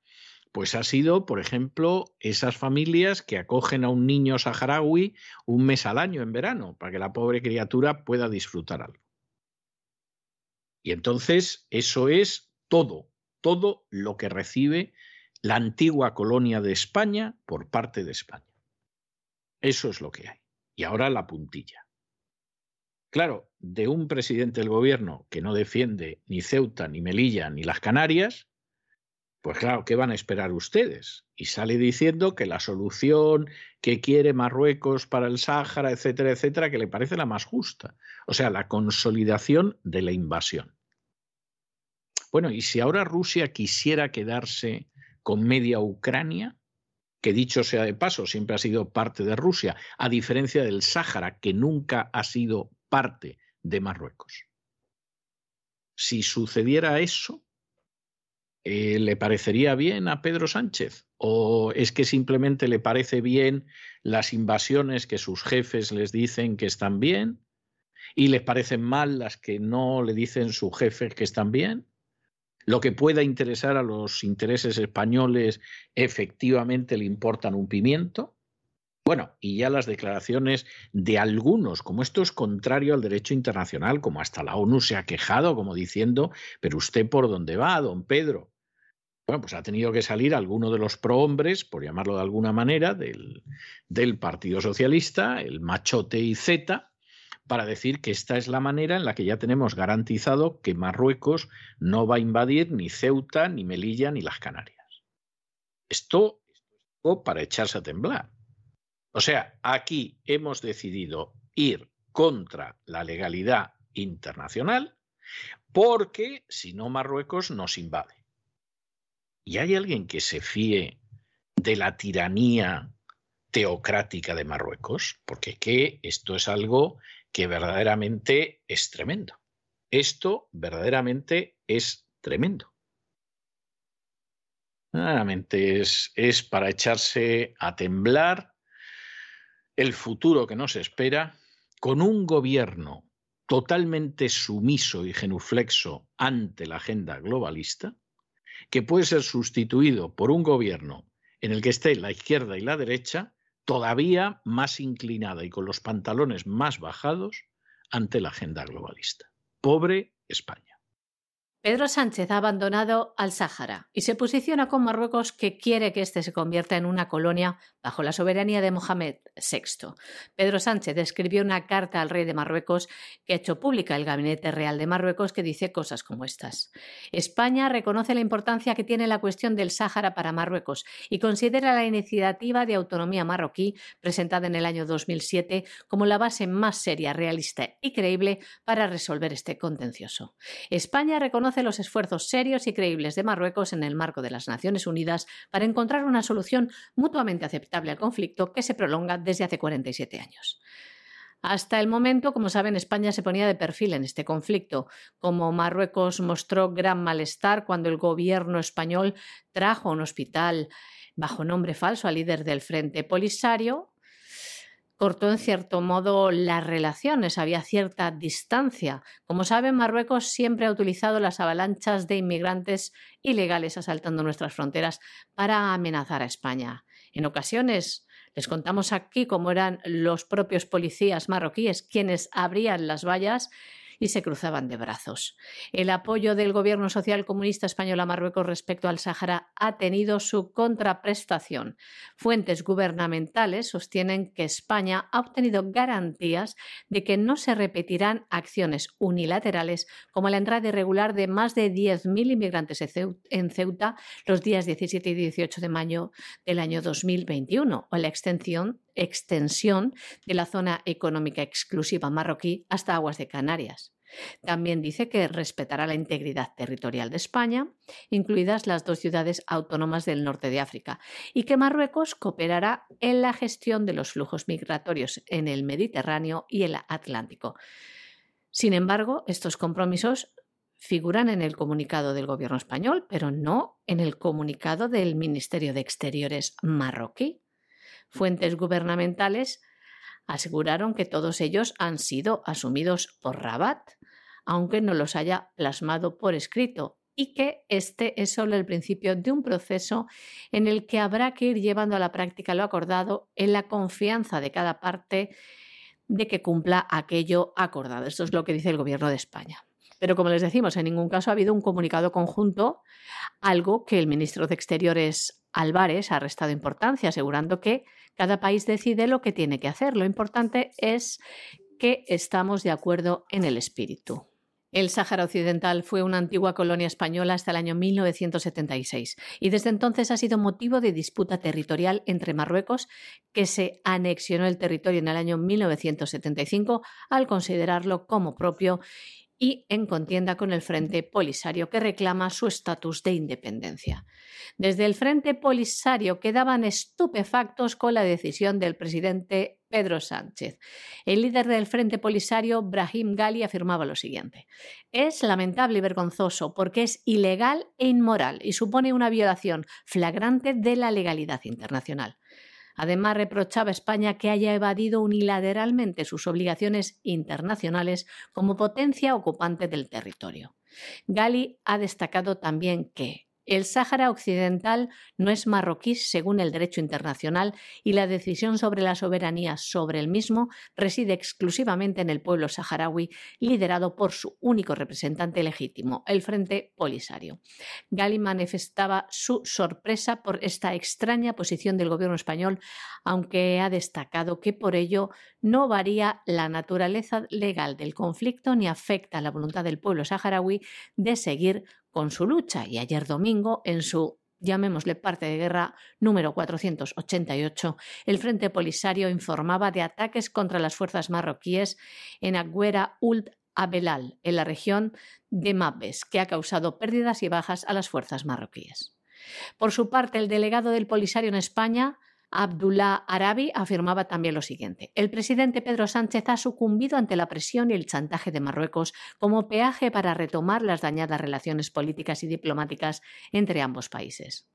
pues ha sido, por ejemplo, esas familias que acogen a un niño saharaui un mes al año en verano, para que la pobre criatura pueda disfrutar algo. Y entonces eso es todo, todo lo que recibe la antigua colonia de España por parte de España. Eso es lo que hay. Y ahora la puntilla. Claro, de un presidente del gobierno que no defiende ni Ceuta, ni Melilla, ni las Canarias, pues claro, ¿qué van a esperar ustedes? Y sale diciendo que la solución que quiere Marruecos para el Sáhara, etcétera, etcétera, que le parece la más justa. O sea, la consolidación de la invasión. Bueno, y si ahora Rusia quisiera quedarse con media Ucrania, que dicho sea de paso, siempre ha sido parte de Rusia, a diferencia del Sáhara, que nunca ha sido parte de Marruecos. Si sucediera eso, eh, ¿le parecería bien a Pedro Sánchez? ¿O es que simplemente le parece bien las invasiones que sus jefes les dicen que están bien? ¿Y les parecen mal las que no le dicen sus jefes que están bien? lo que pueda interesar a los intereses españoles efectivamente le importan un pimiento. Bueno, y ya las declaraciones de algunos, como esto es contrario al derecho internacional, como hasta la ONU se ha quejado, como diciendo, pero usted por dónde va, don Pedro. Bueno, pues ha tenido que salir alguno de los prohombres, por llamarlo de alguna manera, del, Partido Socialista, el machote y Z, para decir que esta es la manera en la que ya tenemos garantizado que Marruecos no va a invadir ni Ceuta, ni Melilla, ni las Canarias. Esto es para echarse a temblar. O sea, aquí hemos decidido ir contra la legalidad internacional porque si no Marruecos nos invade. ¿Y hay alguien que se fíe de la tiranía teocrática de Marruecos? Porque que esto es algo que verdaderamente es tremendo. Esto verdaderamente es tremendo. Verdaderamente es, es para echarse a temblar el futuro que nos espera con un gobierno totalmente sumiso y genuflexo ante la agenda globalista, que puede ser sustituido por un gobierno en el que esté la izquierda y la derecha todavía más inclinada y con los pantalones más bajados ante la agenda globalista. Pobre España. Pedro Sánchez ha abandonado al Sáhara y se posiciona con Marruecos que quiere que éste se convierta en una colonia bajo la soberanía de Mohamed VI. Pedro Sánchez escribió una carta al rey de Marruecos que ha hecho pública el Gabinete Real de Marruecos que dice cosas como estas. España reconoce la importancia que tiene la cuestión del Sáhara para Marruecos y considera la iniciativa de autonomía marroquí presentada en el año 2007 como la base más seria, realista y creíble para resolver este contencioso. España reconoce los esfuerzos serios y creíbles de Marruecos en el marco de las Naciones Unidas para encontrar una solución mutuamente aceptable al conflicto que se prolonga desde hace 47 años. Hasta el momento, como saben, España se ponía de perfil en este conflicto, como Marruecos mostró gran malestar cuando el gobierno español trajo a un hospital bajo nombre falso al líder del Frente Polisario, cortó en cierto modo las relaciones, había cierta distancia. Como saben, Marruecos siempre ha utilizado las avalanchas de inmigrantes ilegales asaltando nuestras fronteras para amenazar a España. En ocasiones Les contamos aquí cómo eran los propios policías marroquíes quienes abrían las vallas y se cruzaban de brazos. El apoyo del gobierno social comunista español a Marruecos respecto al Sáhara ha tenido su contraprestación. Fuentes gubernamentales sostienen que España ha obtenido garantías de que no se repetirán acciones unilaterales como la entrada irregular de más de 10.000 inmigrantes en Ceuta los días 17 y 18 de mayo del año 2021 o la extensión extensión de la zona económica exclusiva marroquí hasta aguas de Canarias. También dice que respetará la integridad territorial de España, incluidas las dos ciudades autónomas del norte de África, y que Marruecos cooperará en la gestión de los flujos migratorios en el Mediterráneo y el Atlántico. Sin embargo, estos compromisos figuran en el comunicado del gobierno español, pero no en el comunicado del Ministerio de Exteriores marroquí. Fuentes gubernamentales aseguraron que todos ellos han sido asumidos por Rabat, aunque no los haya plasmado por escrito, y que este es solo el principio de un proceso en el que habrá que ir llevando a la práctica lo acordado en la confianza de cada parte de que cumpla aquello acordado. Esto es lo que dice el Gobierno de España. Pero como les decimos, en ningún caso ha habido un comunicado conjunto, algo que el ministro de Exteriores Álvarez ha restado importancia, asegurando que cada país decide lo que tiene que hacer. Lo importante es que estamos de acuerdo en el espíritu. El Sáhara Occidental fue una antigua colonia española hasta el año 1976 y desde entonces ha sido motivo de disputa territorial entre Marruecos, que se anexionó el territorio en el año 1975 al considerarlo como propio, y en contienda con el Frente Polisario, que reclama su estatus de independencia. Desde el Frente Polisario quedaban estupefactos con la decisión del presidente Pedro Sánchez. El líder del Frente Polisario, Brahim Gali, afirmaba lo siguiente. Es lamentable y vergonzoso porque es ilegal e inmoral y supone una violación flagrante de la legalidad internacional. Además, reprochaba a España que haya evadido unilateralmente sus obligaciones internacionales como potencia ocupante del territorio. Gali ha destacado también que el Sáhara Occidental no es marroquí según el derecho internacional y la decisión sobre la soberanía sobre el mismo reside exclusivamente en el pueblo saharaui, liderado por su único representante legítimo, el Frente Polisario. Gali manifestaba su sorpresa por esta extraña posición del gobierno español, aunque ha destacado que por ello no varía la naturaleza legal del conflicto ni afecta la voluntad del pueblo saharaui de seguir con su lucha y ayer domingo en su llamémosle parte de guerra número 488, el Frente Polisario informaba de ataques contra las fuerzas marroquíes en Agüera Uld Abelal, en la región de Mabes, que ha causado pérdidas y bajas a las fuerzas marroquíes. Por su parte, el delegado del Polisario en España, Abdullah Arabi afirmaba también lo siguiente. El presidente Pedro Sánchez ha sucumbido ante la presión y el chantaje de Marruecos como peaje para retomar las dañadas relaciones políticas y diplomáticas entre ambos países.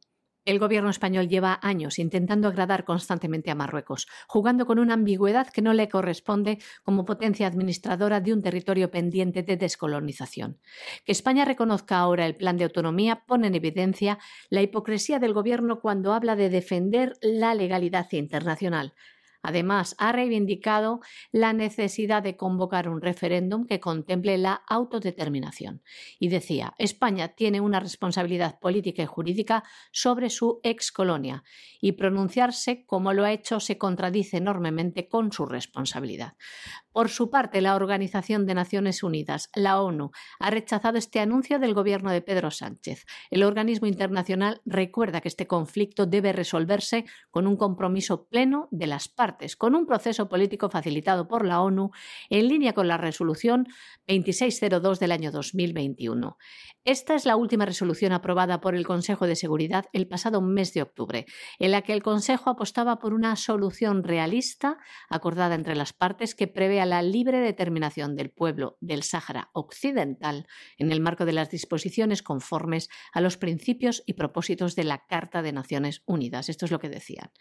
El gobierno español lleva años intentando agradar constantemente a Marruecos, jugando con una ambigüedad que no le corresponde como potencia administradora de un territorio pendiente de descolonización. Que España reconozca ahora el plan de autonomía pone en evidencia la hipocresía del gobierno cuando habla de defender la legalidad internacional, Además, ha reivindicado la necesidad de convocar un referéndum que contemple la autodeterminación. Y decía, España tiene una responsabilidad política y jurídica sobre su excolonia y pronunciarse como lo ha hecho se contradice enormemente con su responsabilidad. Por su parte, la Organización de Naciones Unidas, la ONU, ha rechazado este anuncio del gobierno de Pedro Sánchez. El organismo internacional recuerda que este conflicto debe resolverse con un compromiso pleno de las partes, con un proceso político facilitado por la ONU en línea con la resolución 2602 del año 2021. Esta es la última resolución aprobada por el Consejo de Seguridad el pasado mes de octubre, en la que el Consejo apostaba por una solución realista acordada entre las partes que prevé la libre determinación del pueblo del Sáhara Occidental en el marco de las disposiciones conformes a los principios y propósitos de la Carta de Naciones Unidas. Esto es lo que decían.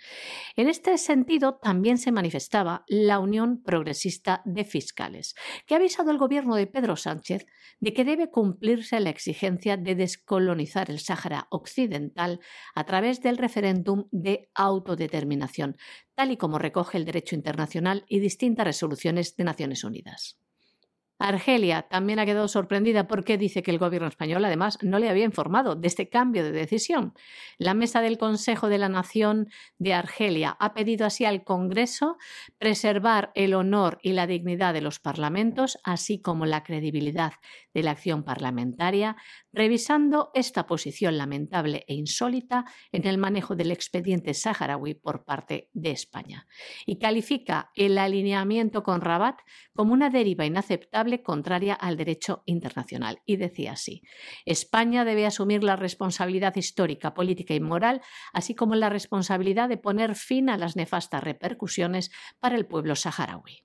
En este sentido, también se manifestaba la Unión Progresista de Fiscales, que ha avisado al gobierno de Pedro Sánchez de que debe cumplirse la exigencia de descolonizar el Sáhara Occidental a través del referéndum de autodeterminación, tal y como recoge el derecho internacional y distintas resoluciones de Naciones Unidas. Argelia también ha quedado sorprendida porque dice que el gobierno español además no le había informado de este cambio de decisión. La mesa del Consejo de la Nación de Argelia ha pedido así al Congreso preservar el honor y la dignidad de los parlamentos, así como la credibilidad de la acción parlamentaria, revisando esta posición lamentable e insólita en el manejo del expediente saharaui por parte de España. Y califica el alineamiento con Rabat como una deriva inaceptable contraria al derecho internacional. Y decía así, España debe asumir la responsabilidad histórica, política y moral, así como la responsabilidad de poner fin a las nefastas repercusiones para el pueblo saharaui.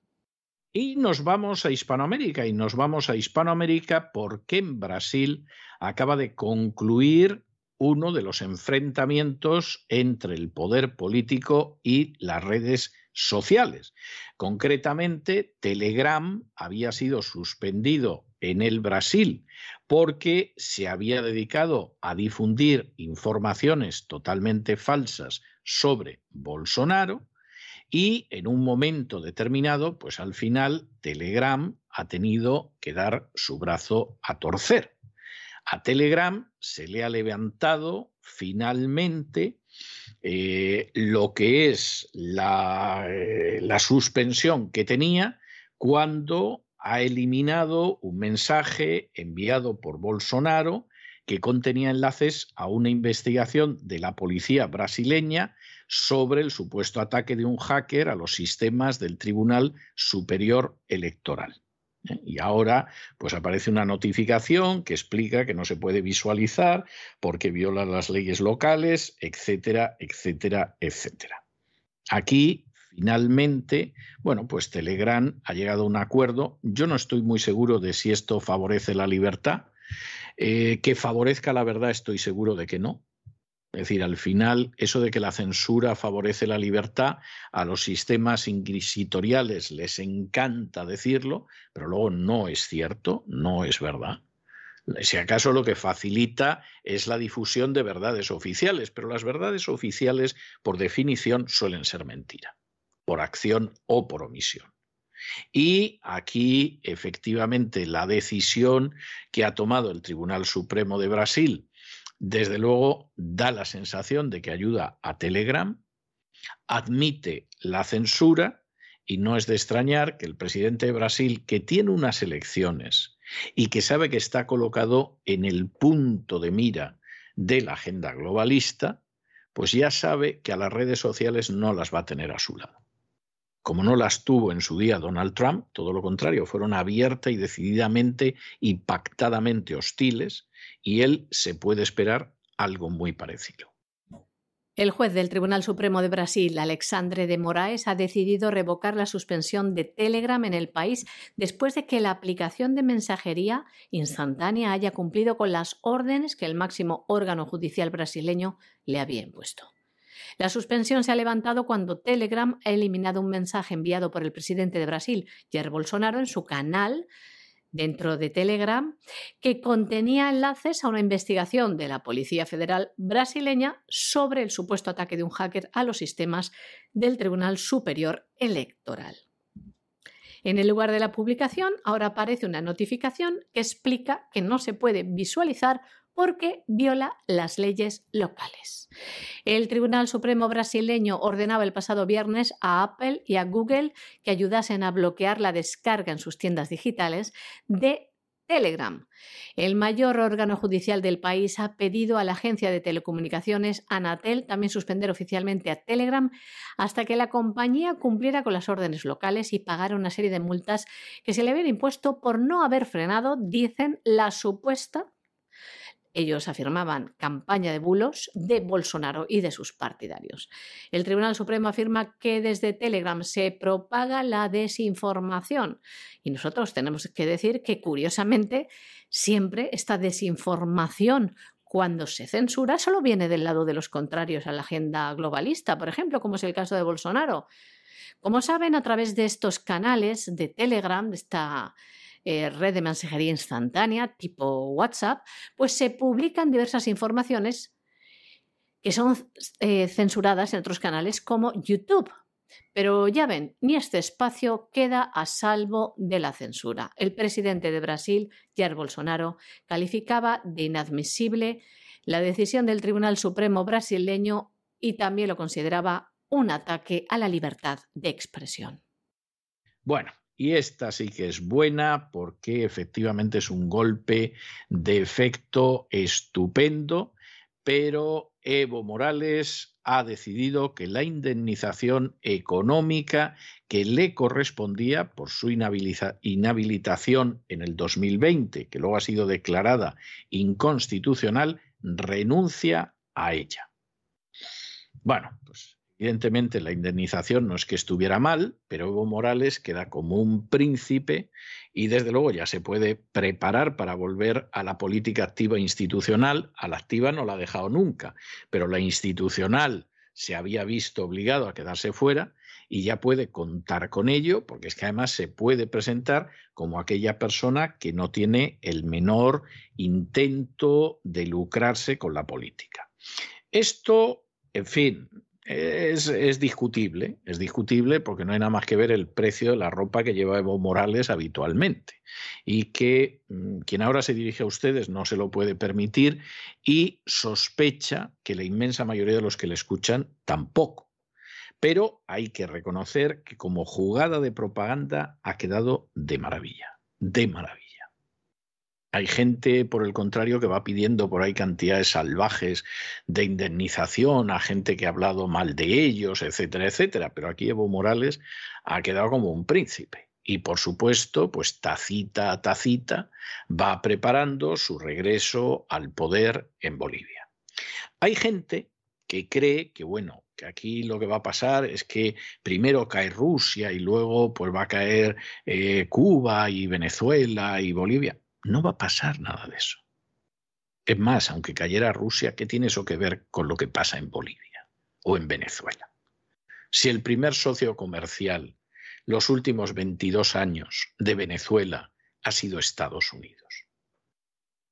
Y nos vamos a Hispanoamérica, y nos vamos a Hispanoamérica porque en Brasil acaba de concluir uno de los enfrentamientos entre el poder político y las redes sociales. Concretamente, Telegram había sido suspendido en el Brasil porque se había dedicado a difundir informaciones totalmente falsas sobre Bolsonaro y en un momento determinado, pues al final Telegram ha tenido que dar su brazo a torcer. A Telegram se le ha levantado finalmente eh, lo que es eh, la suspensión que tenía cuando ha eliminado un mensaje enviado por Bolsonaro que contenía enlaces a una investigación de la policía brasileña sobre el supuesto ataque de un hacker a los sistemas del Tribunal Superior Electoral. ¿eh? Y ahora, pues aparece una notificación que explica que no se puede visualizar porque viola las leyes locales, etcétera, etcétera, etcétera. Aquí, finalmente, bueno, pues Telegram ha llegado a un acuerdo. Yo no estoy muy seguro de si esto favorece la libertad. Eh, que favorezca la verdad, estoy seguro de que no, es decir, al final, eso de que la censura favorece la libertad, a los sistemas inquisitoriales les encanta decirlo, pero luego no es cierto, no es verdad. Si acaso lo que facilita es la difusión de verdades oficiales, pero las verdades oficiales, por definición, suelen ser mentira, por acción o por omisión. Y aquí, efectivamente, la decisión que ha tomado el Tribunal Supremo de Brasil desde luego da la sensación de que ayuda a Telegram, admite la censura y no es de extrañar que el presidente de Brasil, que tiene unas elecciones y que sabe que está colocado en el punto de mira de la agenda globalista, pues ya sabe que a las redes sociales no las va a tener a su lado. Como no las tuvo en su día Donald Trump, todo lo contrario, fueron abierta y decididamente y pactadamente hostiles, y él se puede esperar algo muy parecido. El juez del Tribunal Supremo de Brasil, Alexandre de Moraes, ha decidido revocar la suspensión de Telegram en el país después de que la aplicación de mensajería instantánea haya cumplido con las órdenes que el máximo órgano judicial brasileño le había impuesto. La suspensión se ha levantado cuando Telegram ha eliminado un mensaje enviado por el presidente de Brasil, Jair Bolsonaro, en su canal dentro de Telegram que contenía enlaces a una investigación de la Policía Federal brasileña sobre el supuesto ataque de un hacker a los sistemas del Tribunal Superior Electoral. En el lugar de la publicación ahora aparece una notificación que explica que no se puede visualizar porque viola las leyes locales. El Tribunal Supremo brasileño ordenaba el pasado viernes a Apple y a Google que ayudasen a bloquear la descarga en sus tiendas digitales de Telegram. El mayor órgano judicial del país ha pedido a la agencia de telecomunicaciones Anatel también suspender oficialmente a Telegram hasta que la compañía cumpliera con las órdenes locales y pagara una serie de multas que se le habían impuesto por no haber frenado, dicen, la supuesta ellos afirmaban campaña de bulos de Bolsonaro y de sus partidarios. El Tribunal Supremo afirma que desde Telegram se propaga la desinformación y nosotros tenemos que decir que curiosamente siempre esta desinformación cuando se censura solo viene del lado de los contrarios a la agenda globalista, por ejemplo, como es el caso de Bolsonaro. Como saben, a través de estos canales de Telegram, de esta eh, red de mensajería instantánea tipo WhatsApp, pues se publican diversas informaciones que son eh, censuradas en otros canales como YouTube. Pero ya ven, ni este espacio queda a salvo de la censura. El presidente de Brasil, Jair Bolsonaro, calificaba de inadmisible la decisión del Tribunal Supremo brasileño y también lo consideraba un ataque a la libertad de expresión. Bueno, y esta sí que es buena porque efectivamente es un golpe de efecto estupendo, pero Evo Morales ha decidido que la indemnización económica que le correspondía por su inhabilitación en el 2020, que luego ha sido declarada inconstitucional, renuncia a ella. Bueno, Evidentemente la indemnización no es que estuviera mal, pero Evo Morales queda como un príncipe y desde luego ya se puede preparar para volver a la política activa institucional. A la activa no la ha dejado nunca, pero la institucional se había visto obligado a quedarse fuera y ya puede contar con ello, porque es que además se puede presentar como aquella persona que no tiene el menor intento de lucrarse con la política. Esto, en fin, es, discutible, es discutible porque no hay nada más que ver el precio de la ropa que lleva Evo Morales habitualmente y que mm, quien ahora se dirige a ustedes no se lo puede permitir y sospecha que la inmensa mayoría de los que le escuchan tampoco. Pero hay que reconocer que como jugada de propaganda ha quedado de maravilla, de maravilla. Hay gente, por el contrario, que va pidiendo por ahí cantidades salvajes de indemnización a gente que ha hablado mal de ellos, etcétera, etcétera. Pero aquí Evo Morales ha quedado como un príncipe. Y por supuesto, pues tacita a tacita va preparando su regreso al poder en Bolivia. Hay gente que cree que, bueno, que aquí lo que va a pasar es que primero cae Rusia y luego pues va a caer eh, Cuba y Venezuela y Bolivia. No va a pasar nada de eso. Es más, aunque cayera Rusia, ¿qué tiene eso que ver con lo que pasa en Bolivia o en Venezuela? Si el primer socio comercial los últimos 22 años de Venezuela ha sido Estados Unidos.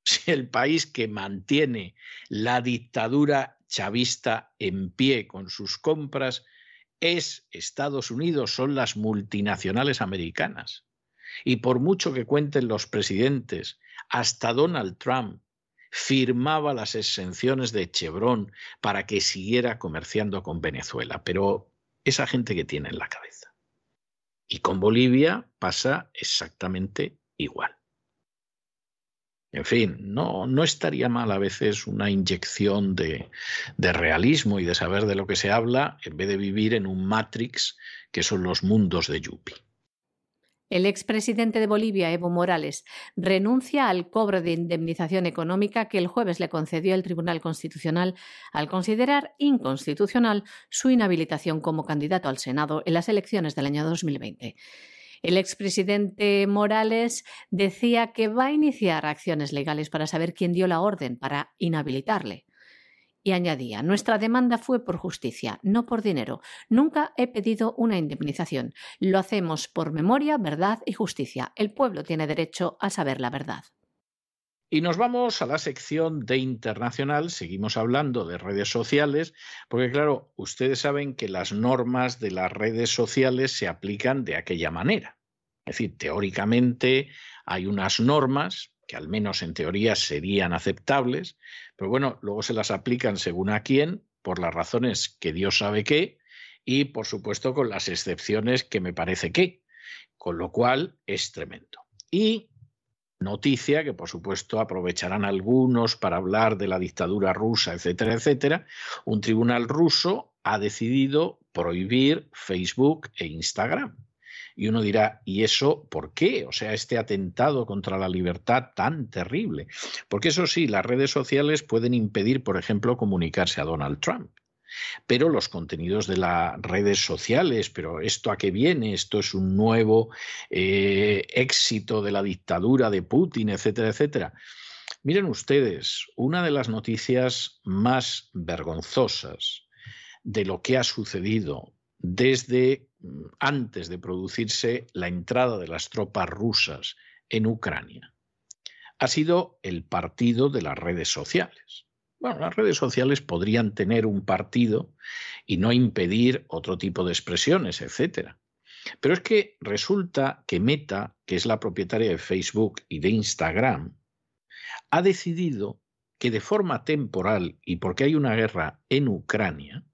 Si el país que mantiene la dictadura chavista en pie con sus compras es Estados Unidos, son las multinacionales americanas. Y por mucho que cuenten los presidentes, hasta Donald Trump firmaba las exenciones de Chevron para que siguiera comerciando con Venezuela. Pero esa gente que tiene en la cabeza. Y con Bolivia pasa exactamente igual. En fin, no, no estaría mal a veces una inyección de, de, realismo y de saber de lo que se habla en vez de vivir en un matrix que son los mundos de Yuppie. El expresidente de Bolivia, Evo Morales, renuncia al cobro de indemnización económica que el jueves le concedió el Tribunal Constitucional al considerar inconstitucional su inhabilitación como candidato al Senado en las elecciones del año 2020. El expresidente Morales decía que va a iniciar acciones legales para saber quién dio la orden para inhabilitarle. Y añadía, nuestra demanda fue por justicia, no por dinero. Nunca he pedido una indemnización. Lo hacemos por memoria, verdad y justicia. El pueblo tiene derecho a saber la verdad. Y nos vamos a la sección de internacional, seguimos hablando de redes sociales, porque claro, ustedes saben que las normas de las redes sociales se aplican de aquella manera. Es decir, teóricamente hay unas normas que al menos en teoría serían aceptables, pero bueno, luego se las aplican según a quién, por las razones que Dios sabe qué, y por supuesto con las excepciones que me parece que, con lo cual es tremendo. Y noticia que por supuesto aprovecharán algunos para hablar de la dictadura rusa, etcétera, etcétera, un tribunal ruso ha decidido prohibir Facebook e Instagram. Y uno dirá, ¿y eso por qué? O sea, este atentado contra la libertad tan terrible. Porque eso sí, las redes sociales pueden impedir, por ejemplo, comunicarse a Donald Trump. Pero los contenidos de las redes sociales, pero esto a qué viene, esto es un nuevo eh, éxito de la dictadura de Putin, etcétera, etcétera. Miren ustedes, una de las noticias más vergonzosas de lo que ha sucedido desde antes de producirse la entrada de las tropas rusas en Ucrania ha sido el partido de las redes sociales. Bueno, las redes sociales podrían tener un partido y no impedir otro tipo de expresiones, etcétera. Pero es que resulta que Meta, que es la propietaria de Facebook y de Instagram, ha decidido que de forma temporal y porque hay una guerra en Ucrania,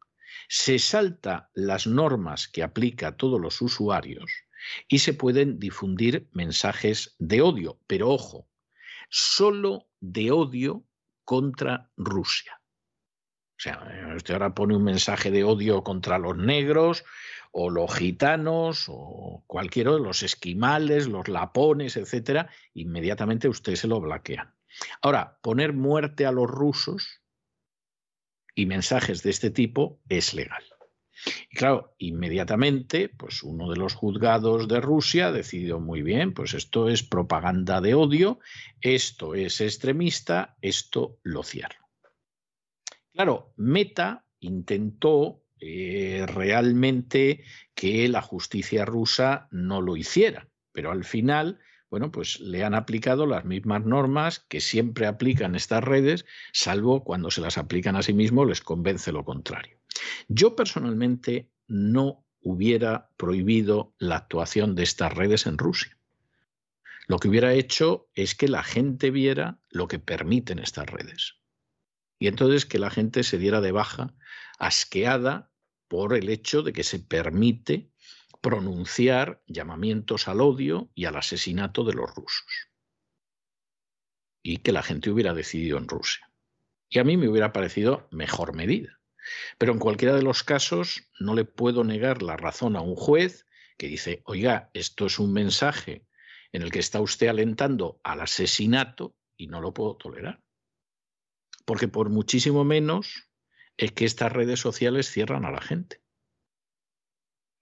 se salta las normas que aplica a todos los usuarios y se pueden difundir mensajes de odio, pero ojo, solo de odio contra Rusia. O sea, usted ahora pone un mensaje de odio contra los negros o los gitanos o cualquiera de los esquimales, los lapones, etcétera, inmediatamente usted se lo bloquea. Ahora, poner muerte a los rusos y mensajes de este tipo es legal. Y claro, inmediatamente, pues uno de los juzgados de Rusia decidió muy bien, pues esto es propaganda de odio, esto es extremista, esto lo cierro. Claro, Meta intentó eh, realmente que la justicia rusa no lo hiciera. Pero al final, bueno, pues le han aplicado las mismas normas que siempre aplican estas redes, salvo cuando se las aplican a sí mismos les convence lo contrario. Yo personalmente no hubiera prohibido la actuación de estas redes en Rusia. Lo que hubiera hecho es que la gente viera lo que permiten estas redes. Y entonces que la gente se diera de baja asqueada por el hecho de que se permite pronunciar llamamientos al odio y al asesinato de los rusos. Y que la gente hubiera decidido en Rusia. Y a mí me hubiera parecido mejor medida. Pero en cualquiera de los casos no le puedo negar la razón a un juez que dice, oiga, esto es un mensaje en el que está usted alentando al asesinato y no lo puedo tolerar. Porque por muchísimo menos es que estas redes sociales cierran a la gente.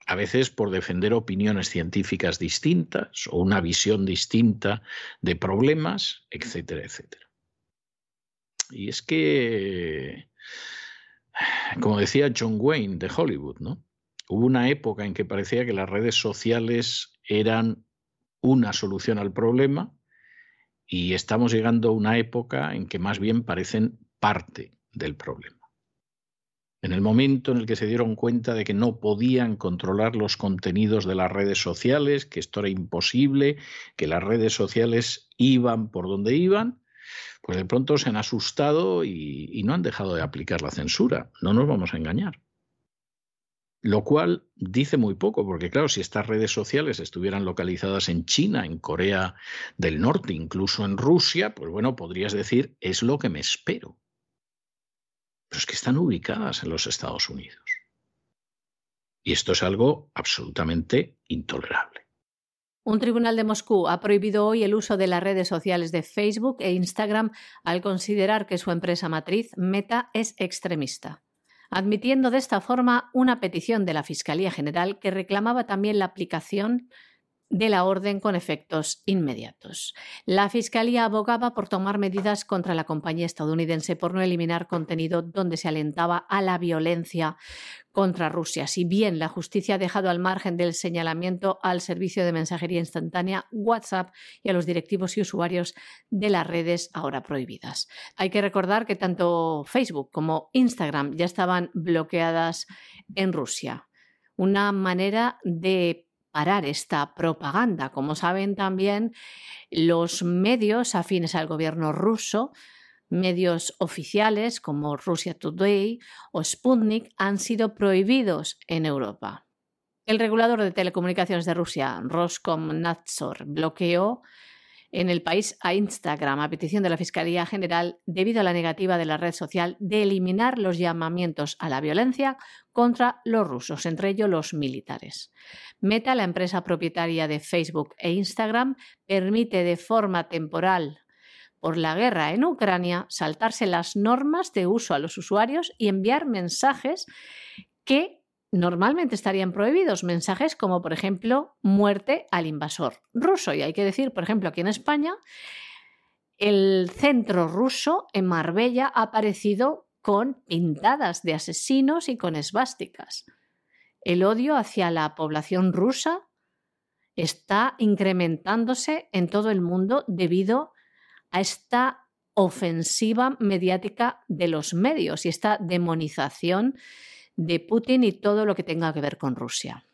A veces por defender opiniones científicas distintas o una visión distinta de problemas, etcétera, etcétera. Y es que, como decía John Wayne de Hollywood, ¿no? Hubo una época en que parecía que las redes sociales eran una solución al problema y estamos llegando a una época en que más bien parecen parte del problema. En el momento en el que se dieron cuenta de que no podían controlar los contenidos de las redes sociales, que esto era imposible, que las redes sociales iban por donde iban, pues de pronto se han asustado y, no han dejado de aplicar la censura. No nos vamos a engañar. Lo cual dice muy poco, porque claro, si estas redes sociales estuvieran localizadas en China, en Corea del Norte, incluso en Rusia, pues bueno, podrías decir, es lo que me espero pero es que están ubicadas en los Estados Unidos. Y esto es algo absolutamente intolerable. Un tribunal de Moscú ha prohibido hoy el uso de las redes sociales de Facebook e Instagram al considerar que su empresa matriz, Meta, es extremista, admitiendo de esta forma una petición de la Fiscalía General que reclamaba también la aplicación de la orden con efectos inmediatos. La Fiscalía abogaba por tomar medidas contra la compañía estadounidense por no eliminar contenido donde se alentaba a la violencia contra Rusia. Si bien la justicia ha dejado al margen del señalamiento al servicio de mensajería instantánea WhatsApp y a los directivos y usuarios de las redes ahora prohibidas. Hay que recordar que tanto Facebook como Instagram ya estaban bloqueadas en Rusia. Una manera de parar esta propaganda. Como saben también, los medios afines al gobierno ruso, medios oficiales como Russia Today o Sputnik, han sido prohibidos en Europa. El regulador de telecomunicaciones de Rusia, Roskomnadzor, bloqueó en el país a Instagram a petición de la Fiscalía General debido a la negativa de la red social de eliminar los llamamientos a la violencia contra los rusos, entre ellos los militares. Meta, la empresa propietaria de Facebook e Instagram, permite de forma temporal por la guerra en Ucrania saltarse las normas de uso a los usuarios y enviar mensajes que normalmente estarían prohibidos mensajes como, por ejemplo, muerte al invasor ruso. Y hay que decir, por ejemplo, aquí en España, el centro ruso en Marbella ha aparecido con pintadas de asesinos y con esvásticas. El odio hacia la población rusa está incrementándose en todo el mundo debido a esta ofensiva mediática de los medios y esta demonización de Putin y todo lo que tenga que ver con Rusia.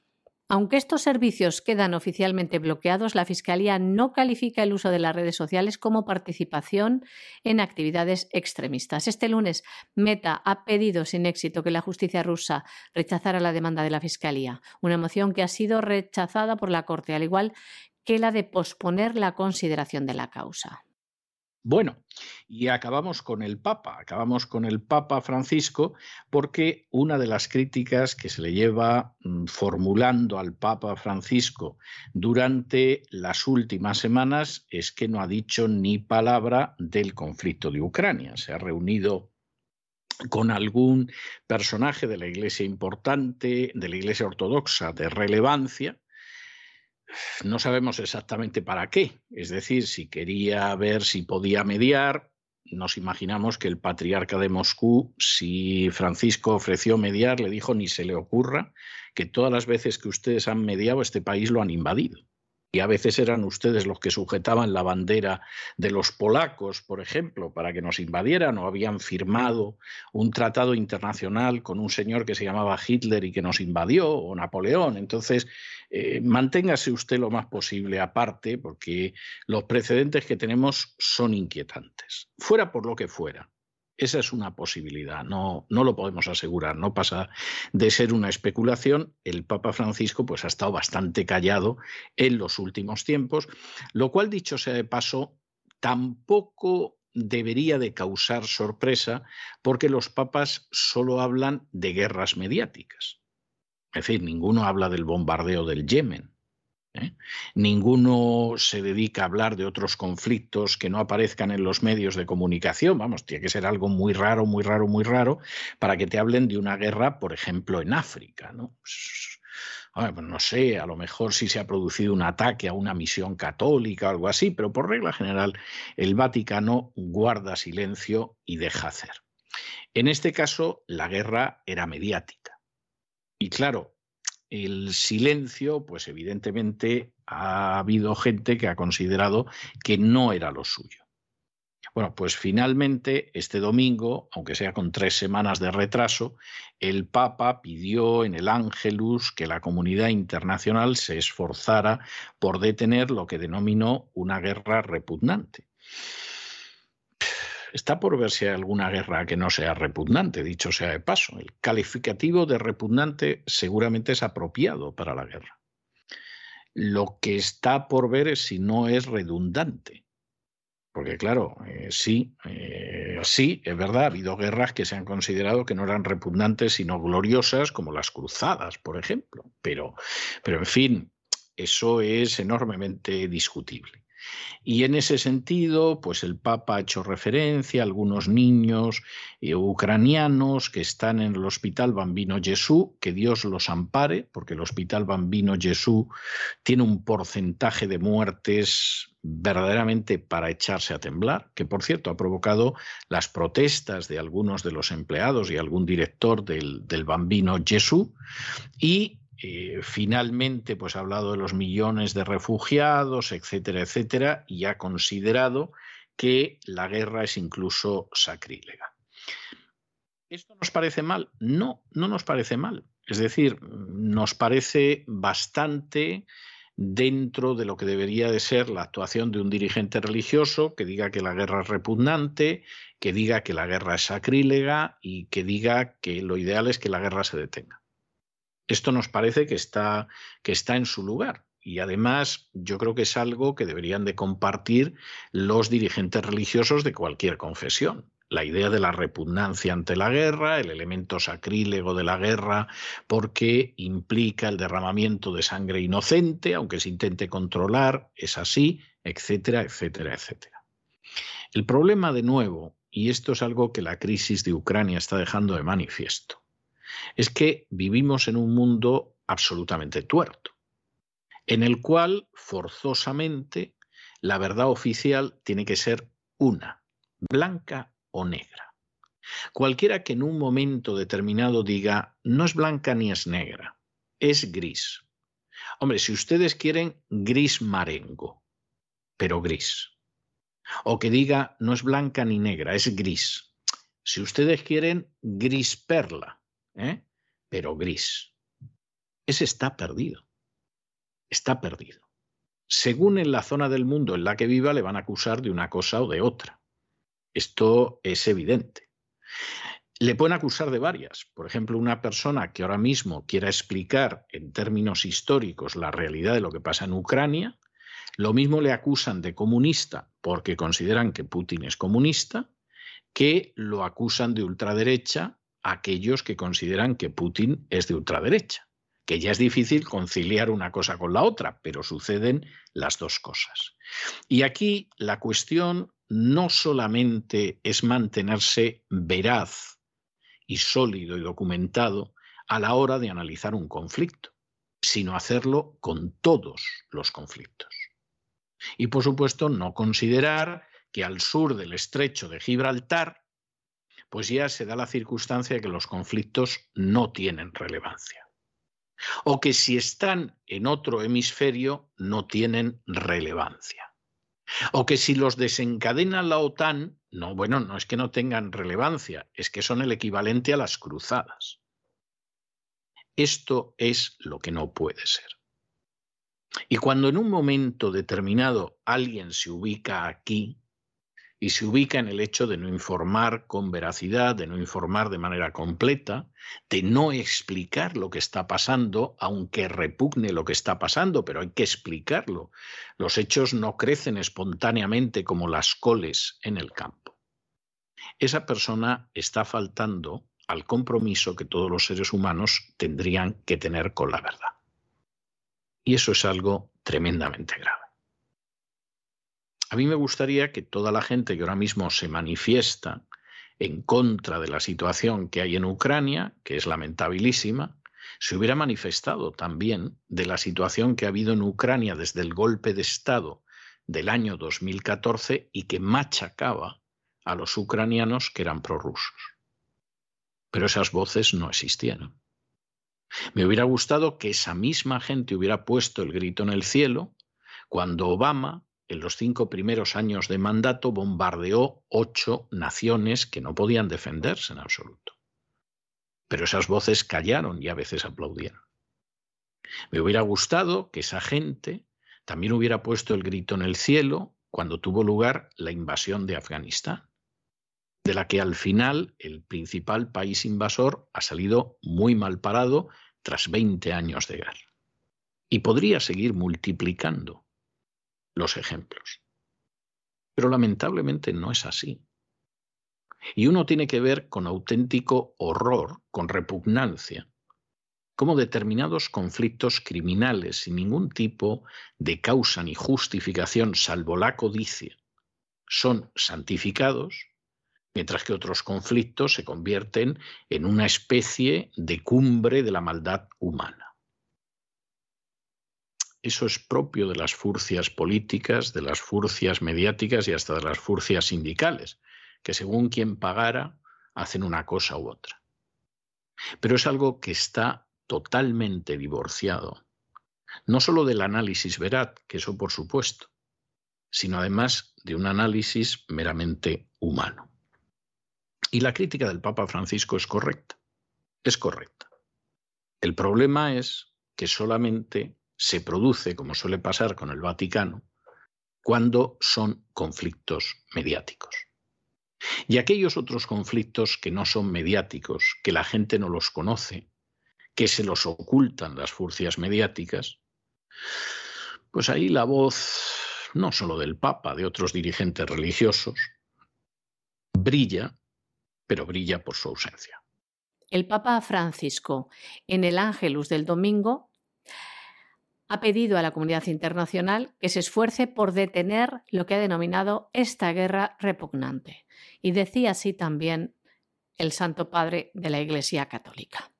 Aunque estos servicios quedan oficialmente bloqueados, la Fiscalía no califica el uso de las redes sociales como participación en actividades extremistas. Este lunes, Meta ha pedido sin éxito que la justicia rusa rechazara la demanda de la Fiscalía, una moción que ha sido rechazada por la Corte, al igual que la de posponer la consideración de la causa. Bueno, y acabamos con el Papa, acabamos con el Papa Francisco, porque una de las críticas que se le lleva mm, formulando al Papa Francisco durante las últimas semanas es que no ha dicho ni palabra del conflicto de Ucrania. Se ha reunido con algún personaje de la Iglesia importante, de la Iglesia ortodoxa de relevancia, no sabemos exactamente para qué. Es decir, si quería ver si podía mediar, nos imaginamos que el patriarca de Moscú, si Francisco ofreció mediar, le dijo ni se le ocurra que todas las veces que ustedes han mediado este país lo han invadido y a veces eran ustedes los que sujetaban la bandera de los polacos, por ejemplo, para que nos invadieran o habían firmado un tratado internacional con un señor que se llamaba Hitler y que nos invadió, o Napoleón. Entonces, eh, manténgase usted lo más posible aparte, porque los precedentes que tenemos son inquietantes, fuera por lo que fuera. Esa es una posibilidad, no, no lo podemos asegurar, no pasa de ser una especulación. El Papa Francisco pues, ha estado bastante callado en los últimos tiempos, lo cual, dicho sea de paso, tampoco debería de causar sorpresa porque los papas solo hablan de guerras mediáticas. Es decir, ninguno habla del bombardeo del Yemen, ¿eh? Ninguno se dedica a hablar de otros conflictos que no aparezcan en los medios de comunicación. Vamos, tiene que ser algo muy raro, muy raro, muy raro para que te hablen de una guerra, por ejemplo, en África. ¿no? Pues, no sé, a lo mejor sí se ha producido un ataque a una misión católica o algo así, pero por regla general el Vaticano guarda silencio y deja hacer. En este caso, la guerra era mediática. Y claro, el silencio, pues evidentemente ha habido gente que ha considerado que no era lo suyo. Bueno, pues finalmente este domingo, aunque sea con tres semanas de retraso, el Papa pidió en el Ángelus que la comunidad internacional se esforzara por detener lo que denominó una guerra repugnante está por ver si hay alguna guerra que no sea repugnante, dicho sea de paso. El calificativo de repugnante seguramente es apropiado para la guerra. Lo que está por ver es si no es redundante. Porque claro, eh, sí, eh, sí, es verdad, ha habido guerras que se han considerado que no eran repugnantes, sino gloriosas, como las cruzadas, por ejemplo. Pero, pero en fin, eso es enormemente discutible. Y en ese sentido, pues el Papa ha hecho referencia a algunos niños eh, ucranianos que están en el Hospital Bambino Jesús, que Dios los ampare, porque el Hospital Bambino Jesús tiene un porcentaje de muertes verdaderamente para echarse a temblar, que por cierto ha provocado las protestas de algunos de los empleados y algún director del, del Bambino Jesús, y eh, finalmente pues ha hablado de los millones de refugiados, etcétera, etcétera, y ha considerado que la guerra es incluso sacrílega. ¿Esto nos parece mal? No, no nos parece mal. Es decir, nos parece bastante dentro de lo que debería de ser la actuación de un dirigente religioso que diga que la guerra es repugnante, que diga que la guerra es sacrílega y que diga que lo ideal es que la guerra se detenga. Esto nos parece que está, que está en su lugar. Y además yo creo que es algo que deberían de compartir los dirigentes religiosos de cualquier confesión. La idea de la repugnancia ante la guerra, el elemento sacrílego de la guerra, porque implica el derramamiento de sangre inocente, aunque se intente controlar, es así, etcétera, etcétera, etcétera. El problema de nuevo, y esto es algo que la crisis de Ucrania está dejando de manifiesto, es que vivimos en un mundo absolutamente tuerto, en el cual forzosamente la verdad oficial tiene que ser una, blanca o negra. Cualquiera que en un momento determinado diga no es blanca ni es negra, es gris. Hombre, si ustedes quieren gris marengo, pero gris. O que diga no es blanca ni negra, es gris. Si ustedes quieren, gris perla, ¿eh? pero gris. Ese está perdido. Está perdido. Según en la zona del mundo en la que viva, le van a acusar de una cosa o de otra. Esto es evidente. Le pueden acusar de varias. Por ejemplo, una persona que ahora mismo quiera explicar en términos históricos la realidad de lo que pasa en Ucrania, lo mismo le acusan de comunista porque consideran que Putin es comunista, que lo acusan de ultraderecha aquellos que consideran que Putin es de ultraderecha, que ya es difícil conciliar una cosa con la otra, pero suceden las dos cosas. Y aquí la cuestión no solamente es mantenerse veraz y sólido y documentado a la hora de analizar un conflicto, sino hacerlo con todos los conflictos. Y por supuesto no considerar que al sur del estrecho de Gibraltar, pues ya se da la circunstancia de que los conflictos no tienen relevancia. O que si están en otro hemisferio no tienen relevancia. O que si los desencadena la OTAN, no, bueno, no es que no tengan relevancia, es que son el equivalente a las cruzadas. Esto es lo que no puede ser. Y cuando en un momento determinado alguien se ubica aquí, y se ubica en el hecho de no informar con veracidad, de no informar de manera completa, de no explicar lo que está pasando, aunque repugne lo que está pasando, pero hay que explicarlo. Los hechos no crecen espontáneamente como las coles en el campo. Esa persona está faltando al compromiso que todos los seres humanos tendrían que tener con la verdad. Y eso es algo tremendamente grave. A mí me gustaría que toda la gente que ahora mismo se manifiesta en contra de la situación que hay en Ucrania, que es lamentabilísima, se hubiera manifestado también de la situación que ha habido en Ucrania desde el golpe de Estado del año 2014 y que machacaba a los ucranianos que eran prorrusos. Pero esas voces no existieron. Me hubiera gustado que esa misma gente hubiera puesto el grito en el cielo cuando Obama en los cinco primeros años de mandato bombardeó ocho naciones que no podían defenderse en absoluto. Pero esas voces callaron y a veces aplaudieron. Me hubiera gustado que esa gente también hubiera puesto el grito en el cielo cuando tuvo lugar la invasión de Afganistán, de la que al final el principal país invasor ha salido muy mal parado tras 20 años de guerra. Y podría seguir multiplicando los ejemplos. Pero lamentablemente no es así. Y uno tiene que ver con auténtico horror, con repugnancia, cómo determinados conflictos criminales sin ningún tipo de causa ni justificación salvo la codicia son santificados, mientras que otros conflictos se convierten en una especie de cumbre de la maldad humana. Eso es propio de las furcias políticas, de las furcias mediáticas y hasta de las furcias sindicales, que según quien pagara hacen una cosa u otra. Pero es algo que está totalmente divorciado, no solo del análisis veraz, que eso por supuesto, sino además de un análisis meramente humano. Y la crítica del Papa Francisco es correcta, es correcta. El problema es que solamente se produce, como suele pasar con el Vaticano, cuando son conflictos mediáticos. Y aquellos otros conflictos que no son mediáticos, que la gente no los conoce, que se los ocultan las furcias mediáticas, pues ahí la voz, no solo del Papa, de otros dirigentes religiosos, brilla, pero brilla por su ausencia. El Papa Francisco, en el Ángelus del domingo, ha pedido a la comunidad internacional que se esfuerce por detener lo que ha denominado esta guerra repugnante. Y decía así también el Santo Padre de la Iglesia Católica.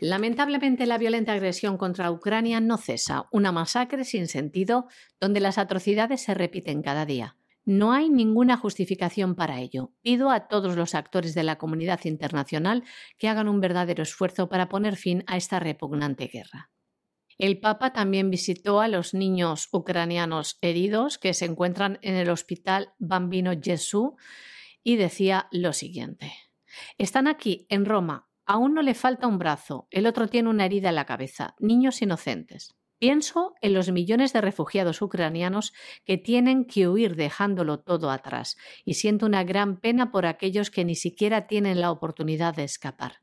Lamentablemente la violenta agresión contra Ucrania no cesa, una masacre sin sentido donde las atrocidades se repiten cada día. No hay ninguna justificación para ello. Pido a todos los actores de la comunidad internacional que hagan un verdadero esfuerzo para poner fin a esta repugnante guerra. El Papa también visitó a los niños ucranianos heridos que se encuentran en el Hospital Bambino Gesù y decía lo siguiente. Están aquí, en Roma. A uno le falta un brazo, el otro tiene una herida en la cabeza. Niños inocentes. Pienso en los millones de refugiados ucranianos que tienen que huir dejándolo todo atrás y siento una gran pena por aquellos que ni siquiera tienen la oportunidad de escapar.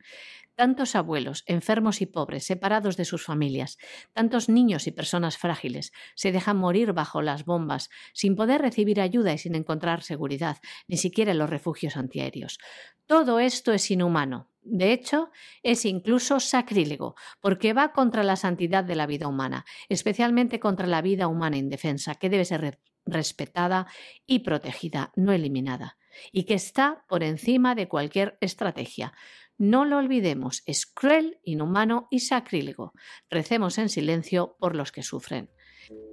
Tantos abuelos, enfermos y pobres, separados de sus familias, tantos niños y personas frágiles, se dejan morir bajo las bombas, sin poder recibir ayuda y sin encontrar seguridad, ni siquiera en los refugios antiaéreos. Todo esto es inhumano. De hecho, es incluso sacrílego, porque va contra la santidad de la vida humana, especialmente contra la vida humana indefensa, que debe ser respetada y protegida, no eliminada, y que está por encima de cualquier estrategia. No lo olvidemos, es cruel, inhumano y sacrílego. Recemos en silencio por los que sufren.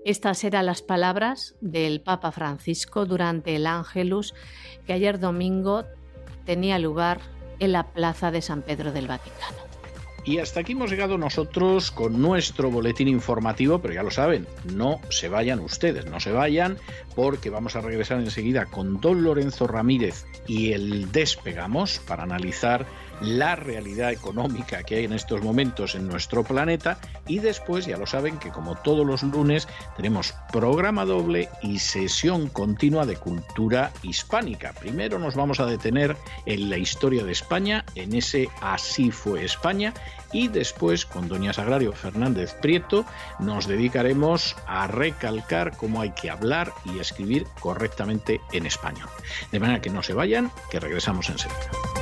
Estas eran las palabras del Papa Francisco durante el Ángelus que ayer domingo tenía lugar en la plaza de San Pedro del Vaticano. Y hasta aquí hemos llegado nosotros con nuestro boletín informativo, pero ya lo saben, no se vayan ustedes, no se vayan, porque vamos a regresar enseguida con don Lorenzo Ramírez y el Despegamos para analizar la realidad económica que hay en estos momentos en nuestro planeta y después ya lo saben que como todos los lunes tenemos programa doble y sesión continua de cultura hispánica. Primero nos vamos a detener en la historia de España, en ese Así fue España y después con doña Sagrario Fernández Prieto nos dedicaremos a recalcar cómo hay que hablar y escribir correctamente en español. De manera que no se vayan, que regresamos enseguida.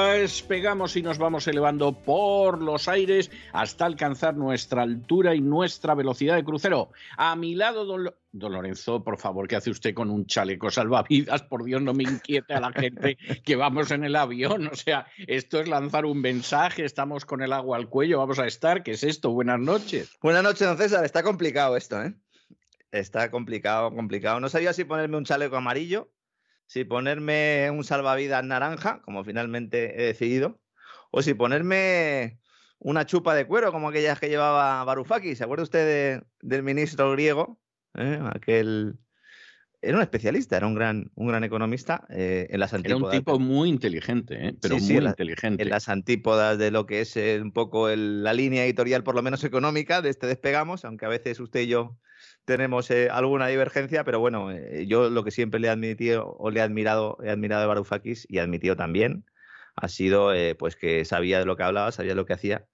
despegamos y nos vamos elevando por los aires hasta alcanzar nuestra altura y nuestra velocidad de crucero. A mi lado, don, Lorenzo, por favor, ¿qué hace usted con un chaleco salvavidas? Por Dios, no me inquiete a la gente que vamos en el avión. O sea, esto es lanzar un mensaje, estamos con el agua al cuello, vamos a estar. ¿Qué es esto? Buenas noches. Buenas noches, don César. Está complicado esto, ¿eh? Está complicado, complicado. No sabía si ponerme un chaleco amarillo si ponerme un salvavidas naranja, como finalmente he decidido, o si ponerme una chupa de cuero, como aquellas que llevaba Varoufakis. ¿Se acuerda usted del ministro griego? ¿Eh? Aquel. Era un especialista, era un gran, un gran economista eh, en las antípodas. Era un tipo muy inteligente, ¿eh? pero muy inteligente. En las antípodas de lo que es un poco la línea editorial, por lo menos económica, de este despegamos, aunque a veces usted y yo tenemos eh, alguna divergencia, pero bueno, eh, yo lo que siempre le he admitido o le he admirado, he admirado a Varoufakis y admitido también ha sido eh, pues que sabía de lo que hablaba, sabía lo que hacía.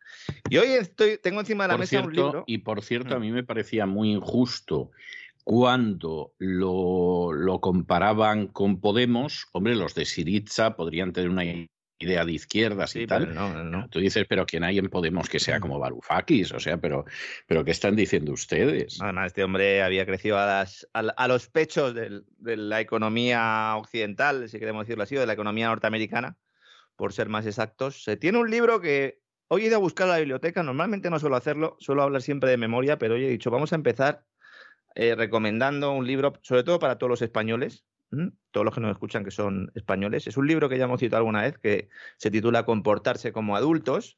Y hoy estoy, tengo encima de la mesa un libro. Y por cierto, a mm. mí me parecía muy injusto cuando lo, lo comparaban con Podemos. Hombre, los de Siriza podrían tener una idea de izquierdas y tal. No, Tú dices, pero ¿quién hay en Podemos que sea como Varoufakis? O sea, pero, pero ¿qué están diciendo ustedes? Además, este hombre había crecido a, las, a, los pechos de, la economía occidental, si queremos decirlo así, o de la economía norteamericana, por ser más exactos. Se tiene un libro que hoy he ido a buscar a la biblioteca, normalmente no suelo hacerlo, suelo hablar siempre de memoria, pero hoy he dicho, vamos a empezar eh, recomendando un libro, sobre todo para todos los españoles, todos los que nos escuchan que son españoles. Es un libro que ya hemos citado alguna vez que se titula Comportarse como adultos.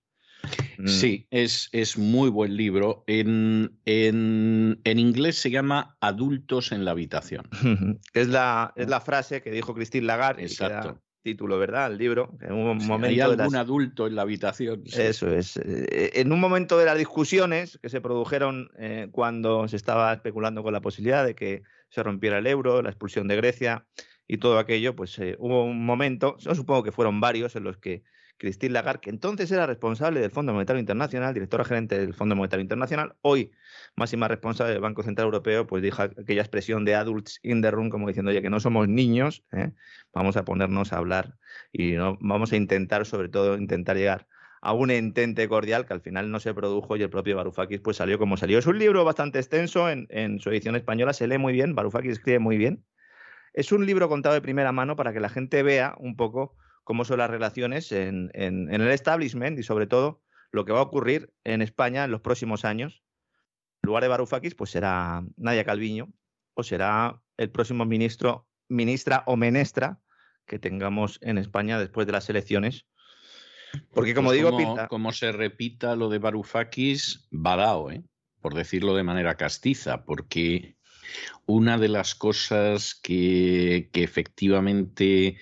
Mm. Sí, es, es muy buen libro. En, en, en, inglés se llama Adultos en la habitación. es, la, es la frase que dijo Christine Lagarde. Exacto título, ¿verdad? El libro. En un momento hay algún adulto en la habitación. Eso es. Eh, en un momento de las discusiones que se produjeron eh, cuando se estaba especulando con la posibilidad de que se rompiera el euro, la expulsión de Grecia y todo aquello, pues eh, hubo un momento, yo supongo que fueron varios, en los que Christine Lagarde, que entonces era responsable del Fondo Monetario Internacional, directora gerente del Fondo Monetario Internacional, hoy máxima responsable del Banco Central Europeo, pues dijo aquella expresión de adults in the room, como diciendo, oye, que no somos niños, ¿eh? vamos a ponernos a hablar y ¿no? vamos a intentar, sobre todo, intentar llegar a un entente cordial que al final no se produjo y el propio Varoufakis pues salió como salió. Es un libro bastante extenso, en, en su edición española se lee muy bien, Varoufakis escribe muy bien. Es un libro contado de primera mano para que la gente vea un poco cómo son las relaciones en, el establishment y sobre todo lo que va a ocurrir en España en los próximos años. En lugar de Varoufakis, pues será Nadia Calviño o será el próximo ministro, ministra o menestra que tengamos en España después de las elecciones. Porque como pues digo, pinta... como se repita lo de Varoufakis, badao, ¿eh? por decirlo de manera castiza, porque una de las cosas que, que efectivamente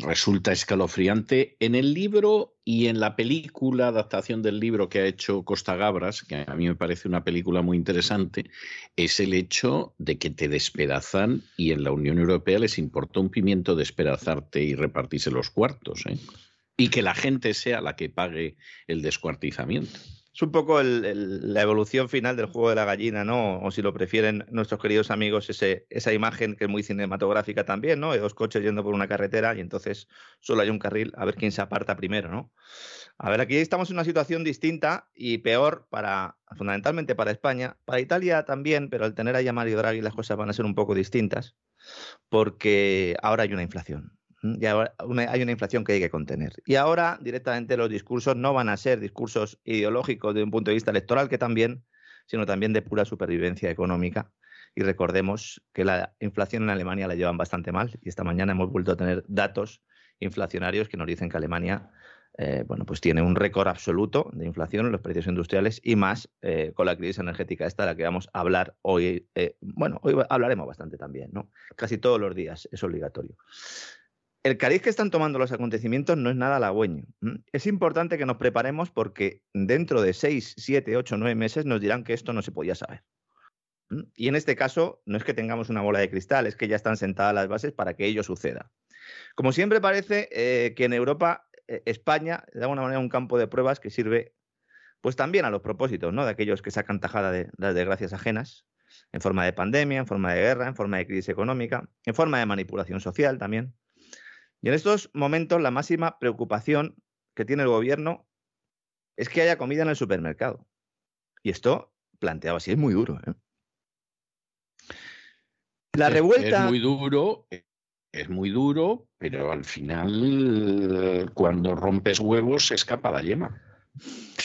resulta escalofriante. En el libro y en la película, adaptación del libro que ha hecho Costa Gabras, que a mí me parece una película muy interesante, es el hecho de que te despedazan y en la Unión Europea les importa un pimiento despedazarte y repartirse los cuartos. ¿eh? Y que la gente sea la que pague el descuartizamiento. Es un poco la evolución final del juego de la gallina, ¿no? O si lo prefieren nuestros queridos amigos, ese, esa imagen que es muy cinematográfica también, ¿no? Dos coches yendo por una carretera y entonces solo hay un carril, a ver quién se aparta primero, ¿no? A ver, aquí estamos en una situación distinta y peor para, fundamentalmente para España, para Italia también, pero al tener ahí a Mario Draghi las cosas van a ser un poco distintas, porque ahora hay una inflación ya hay una inflación que hay que contener. Y ahora directamente los discursos no van a ser discursos ideológicos desde un punto de vista electoral, que también, sino también de pura supervivencia económica. Y recordemos que la inflación en Alemania la llevan bastante mal y esta mañana hemos vuelto a tener datos inflacionarios que nos dicen que Alemania eh, bueno, pues tiene un récord absoluto de inflación en los precios industriales y más eh, con la crisis energética esta de la que vamos a hablar hoy. Eh, bueno, hoy hablaremos bastante también, ¿no? Casi todos los días es obligatorio el cariz que están tomando los acontecimientos no es nada halagüeño. Es importante que nos preparemos porque dentro de seis, siete, ocho, nueve meses nos dirán que esto no se podía saber. Y en este caso, no es que tengamos una bola de cristal, es que ya están sentadas las bases para que ello suceda. Como siempre parece eh, que en Europa, eh, España, de alguna manera, un campo de pruebas que sirve pues también a los propósitos ¿no? de aquellos que sacan tajada de las desgracias ajenas, en forma de pandemia, en forma de guerra, en forma de crisis económica, en forma de manipulación social también. Y en estos momentos la máxima preocupación que tiene el gobierno es que haya comida en el supermercado. Y esto, planteado así, es muy duro. ¿eh? La revuelta... Es muy duro, es muy duro, pero al final, cuando rompes huevos, se escapa la yema.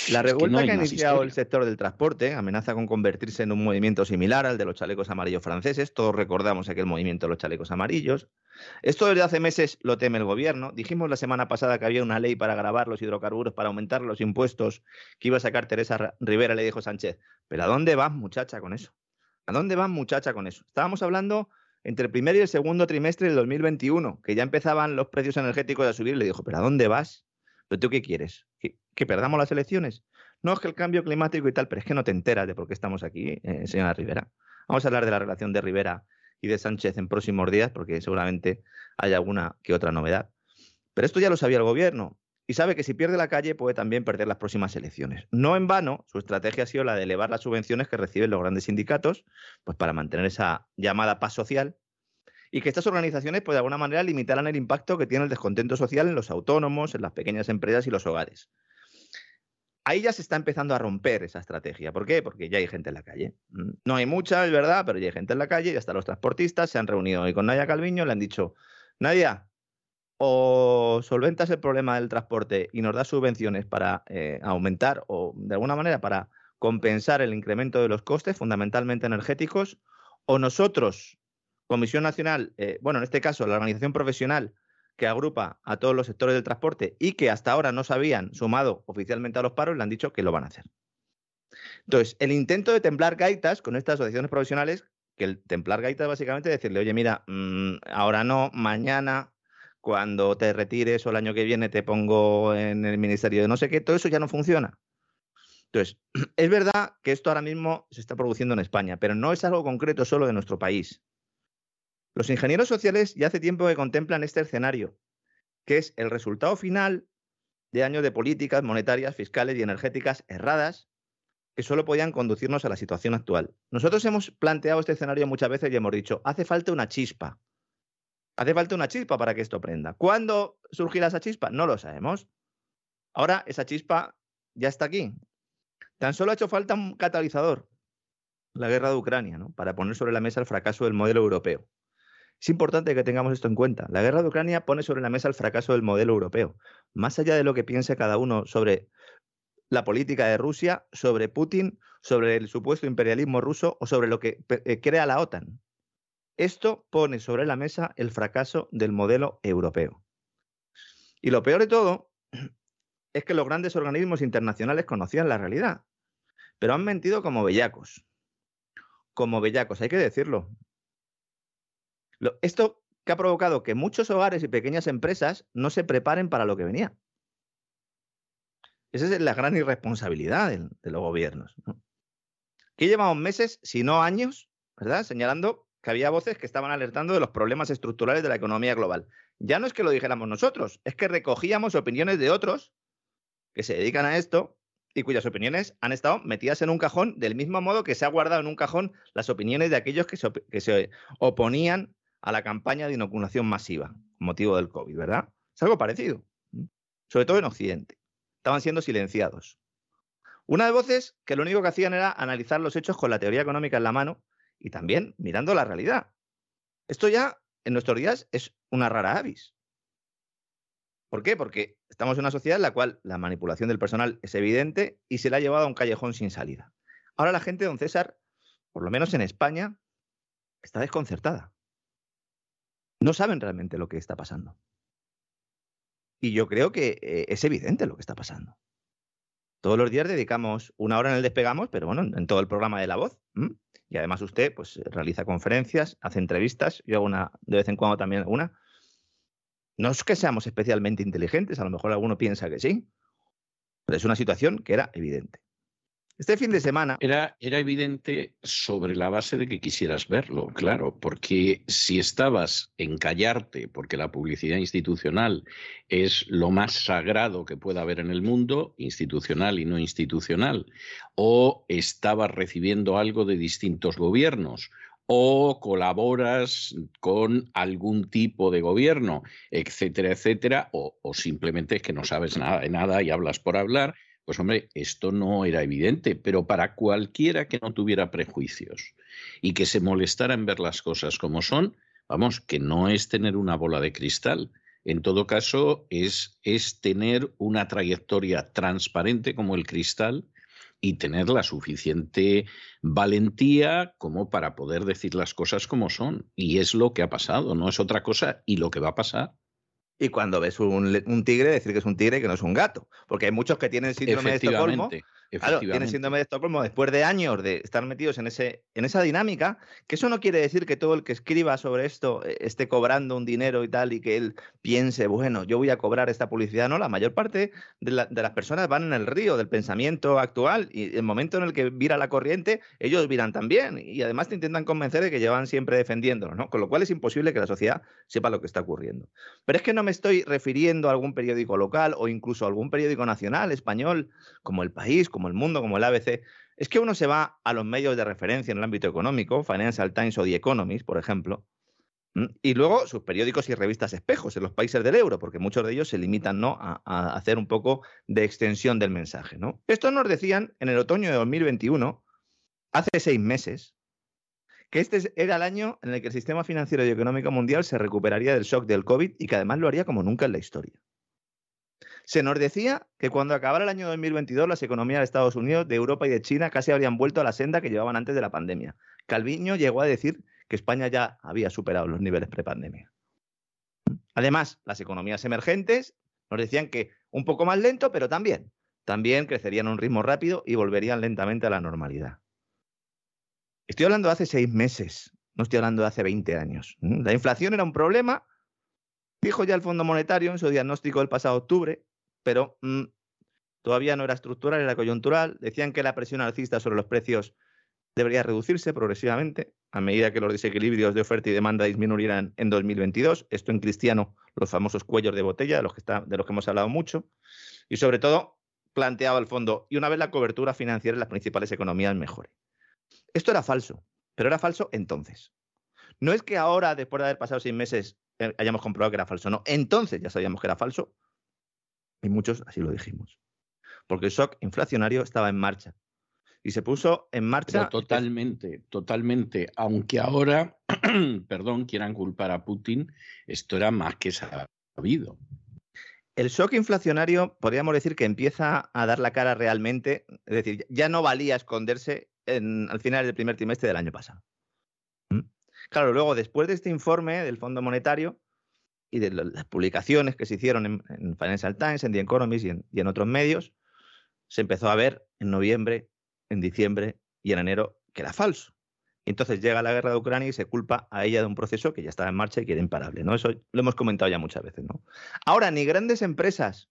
La revuelta que, ha iniciado el sector del transporte amenaza con convertirse en un movimiento similar al de los chalecos amarillos franceses. Todos recordamos aquel movimiento de los chalecos amarillos. Esto desde hace meses lo teme el gobierno. Dijimos la semana pasada que había una ley para grabar los hidrocarburos, para aumentar los impuestos que iba a sacar Teresa Rivera. Le dijo Sánchez, ¿pero a dónde vas, muchacha, con eso? ¿A dónde vas, muchacha, con eso? Estábamos hablando entre el primer y el segundo trimestre del 2021, que ya empezaban los precios energéticos a subir. Le dijo, ¿pero a dónde vas? ¿Pero tú qué quieres? ¿Que, perdamos las elecciones? No es que el cambio climático y tal, pero es que no te enteras de por qué estamos aquí, eh, señora Rivera. Vamos a hablar de la relación de Rivera y de Sánchez en próximos días, porque seguramente hay alguna que otra novedad. Pero esto ya lo sabía el gobierno y sabe que si pierde la calle puede también perder las próximas elecciones. No en vano, su estrategia ha sido la de elevar las subvenciones que reciben los grandes sindicatos, pues para mantener esa llamada paz social y que estas organizaciones, pues de alguna manera, limitaran el impacto que tiene el descontento social en los autónomos, en las pequeñas empresas y los hogares. Ahí ya se está empezando a romper esa estrategia. ¿Por qué? Porque ya hay gente en la calle. Mm, no hay mucha, es verdad, pero ya hay gente en la calle, ya están los transportistas, se han reunido hoy con Nadia Calviño, le han dicho, Nadia, o solventas el problema del transporte y nos das subvenciones para eh, aumentar o de alguna manera para compensar el incremento de los costes, fundamentalmente energéticos, o nosotros Comisión Nacional, eh, bueno, en este caso la organización profesional que agrupa a todos los sectores del transporte y que hasta ahora no se habían sumado oficialmente a los paros, le han dicho que lo van a hacer. Entonces, el intento de templar gaitas con estas asociaciones profesionales, que el templar gaitas básicamente es decirle, oye, mira, mm, ahora no, mañana, cuando te retires o el año que viene te pongo en el ministerio de no sé qué, todo eso ya no funciona. Entonces, es verdad que esto ahora mismo se está produciendo en España, pero no es algo concreto solo de nuestro país. Los ingenieros sociales ya hace tiempo que contemplan este escenario, que es el resultado final de años de políticas monetarias, fiscales y energéticas erradas que solo podían conducirnos a la situación actual. Nosotros hemos planteado este escenario muchas veces y hemos dicho, hace falta una chispa. Hace falta una chispa para que esto prenda. ¿Cuándo surgirá esa chispa? No lo sabemos. Ahora esa chispa ya está aquí. Tan solo ha hecho falta un catalizador, la guerra de Ucrania, ¿no? para poner sobre la mesa el fracaso del modelo europeo. Es importante que tengamos esto en cuenta. La guerra de Ucrania pone sobre la mesa el fracaso del modelo europeo. Más allá de lo que piense cada uno sobre la política de Rusia, sobre Putin, sobre el supuesto imperialismo ruso o sobre lo que eh, crea la OTAN. Esto pone sobre la mesa el fracaso del modelo europeo. Y lo peor de todo es que los grandes organismos internacionales conocían la realidad, pero han mentido como bellacos. Como bellacos, hay que decirlo. Esto que ha provocado que muchos hogares y pequeñas empresas no se preparen para lo que venía. Esa es la gran irresponsabilidad de, los gobiernos. Que llevamos meses, si no años, ¿verdad? Señalando que había voces que estaban alertando de los problemas estructurales de la economía global. Ya no es que lo dijéramos nosotros, es que recogíamos opiniones de otros que se dedican a esto y cuyas opiniones han estado metidas en un cajón del mismo modo que se ha guardado en un cajón las opiniones de aquellos que se, que se oponían a la campaña de inoculación masiva, motivo del COVID, ¿verdad? Es algo parecido, sobre todo en Occidente estaban siendo silenciados. Una de voces que lo único que hacían era analizar los hechos con la teoría económica en la mano y también mirando la realidad. Esto ya en nuestros días es una rara avis. ¿Por qué? Porque estamos en una sociedad en la cual la manipulación del personal es evidente y se la ha llevado a un callejón sin salida. Ahora la gente, don César, por lo menos en España, está desconcertada. No saben realmente lo que está pasando. Y yo creo que eh, es evidente lo que está pasando. Todos los días dedicamos una hora en el despegamos, pero bueno, en todo el programa de la voz. Y además usted pues realiza conferencias, hace entrevistas, yo hago una de vez en cuando también una. No es que seamos especialmente inteligentes, a lo mejor alguno piensa que sí, pero es una situación que era evidente. Este fin de semana. Era, era evidente sobre la base de que quisieras verlo, claro, porque si estabas en callarte, porque la publicidad institucional es lo más sagrado que pueda haber en el mundo, institucional y no institucional, o estabas recibiendo algo de distintos gobiernos, o colaboras con algún tipo de gobierno, etcétera, etcétera, o, o simplemente es que no sabes nada de nada y hablas por hablar pues hombre, esto no era evidente, pero para cualquiera que no tuviera prejuicios y que se molestara en ver las cosas como son, vamos, que no es tener una bola de cristal. En todo caso, es, es tener una trayectoria transparente como el cristal y tener la suficiente valentía como para poder decir las cosas como son. Y es lo que ha pasado, no es otra cosa y lo que va a pasar. Y cuando ves un, un, tigre, decir que es un tigre y que no es un gato. Porque hay muchos que tienen síndrome de Estocolmo Claro, tiene síndrome de Estocolmo después de años de estar metidos en, ese, en esa dinámica, que eso no quiere decir que todo el que escriba sobre esto eh, esté cobrando un dinero y tal, y que él piense, bueno, yo voy a cobrar esta publicidad. No, la mayor parte de, las personas van en el río del pensamiento actual y el momento en el que vira la corriente, ellos viran también y además te intentan convencer de que llevan siempre defendiéndolo, ¿no? Con lo cual es imposible que la sociedad sepa lo que está ocurriendo. Pero es que no me estoy refiriendo a algún periódico local o incluso a algún periódico nacional español, como El País, como El Mundo, como el ABC, es que uno se va a los medios de referencia en el ámbito económico, Financial Times o The Economist, por ejemplo, y luego sus periódicos y revistas espejos en los países del euro, porque muchos de ellos se limitan ¿no? a, a, hacer un poco de extensión del mensaje. ¿no? Esto nos decían en el otoño de 2021, hace seis meses, que este era el año en el que el sistema financiero y económico mundial se recuperaría del shock del COVID y que además lo haría como nunca en la historia. Se nos decía que cuando acabara el año 2022 las economías de Estados Unidos, de Europa y de China casi habrían vuelto a la senda que llevaban antes de la pandemia. Calviño llegó a decir que España ya había superado los niveles prepandemia. Además, las economías emergentes nos decían que un poco más lento, pero también, también crecerían a un ritmo rápido y volverían lentamente a la normalidad. Estoy hablando de hace seis meses, no estoy hablando de hace 20 años. La inflación era un problema Dijo ya el Fondo Monetario en su diagnóstico del pasado octubre, pero mm, todavía no era estructural, era coyuntural. Decían que la presión alcista sobre los precios debería reducirse progresivamente a medida que los desequilibrios de oferta y demanda disminuyeran en 2022. Esto en cristiano, los famosos cuellos de botella, de los que, de los que hemos hablado mucho. Y sobre todo, planteaba el fondo, y una vez la cobertura financiera en las principales economías mejore. Esto era falso, pero era falso entonces. No es que ahora, después de haber pasado seis meses, eh, hayamos comprobado que era falso, no. Entonces ya sabíamos que era falso y muchos así lo dijimos. Porque el shock inflacionario estaba en marcha y se puso en marcha. totalmente, totalmente. Aunque ahora, perdón, quieran culpar a Putin, esto era más que sabido. El shock inflacionario, podríamos decir que empieza a dar la cara realmente, es decir, ya no valía esconderse al final del primer trimestre del año pasado. ¿Mm? Claro, luego, después de este informe del Fondo Monetario y de las publicaciones que se hicieron en, Financial Times, en The Economist y en otros medios, se empezó a ver en noviembre en diciembre y en enero que era falso. Entonces llega la guerra de Ucrania y se culpa a ella de un proceso que ya estaba en marcha y que era imparable. ¿no? Eso lo hemos comentado ya muchas veces. ¿no? Ahora, ni grandes empresas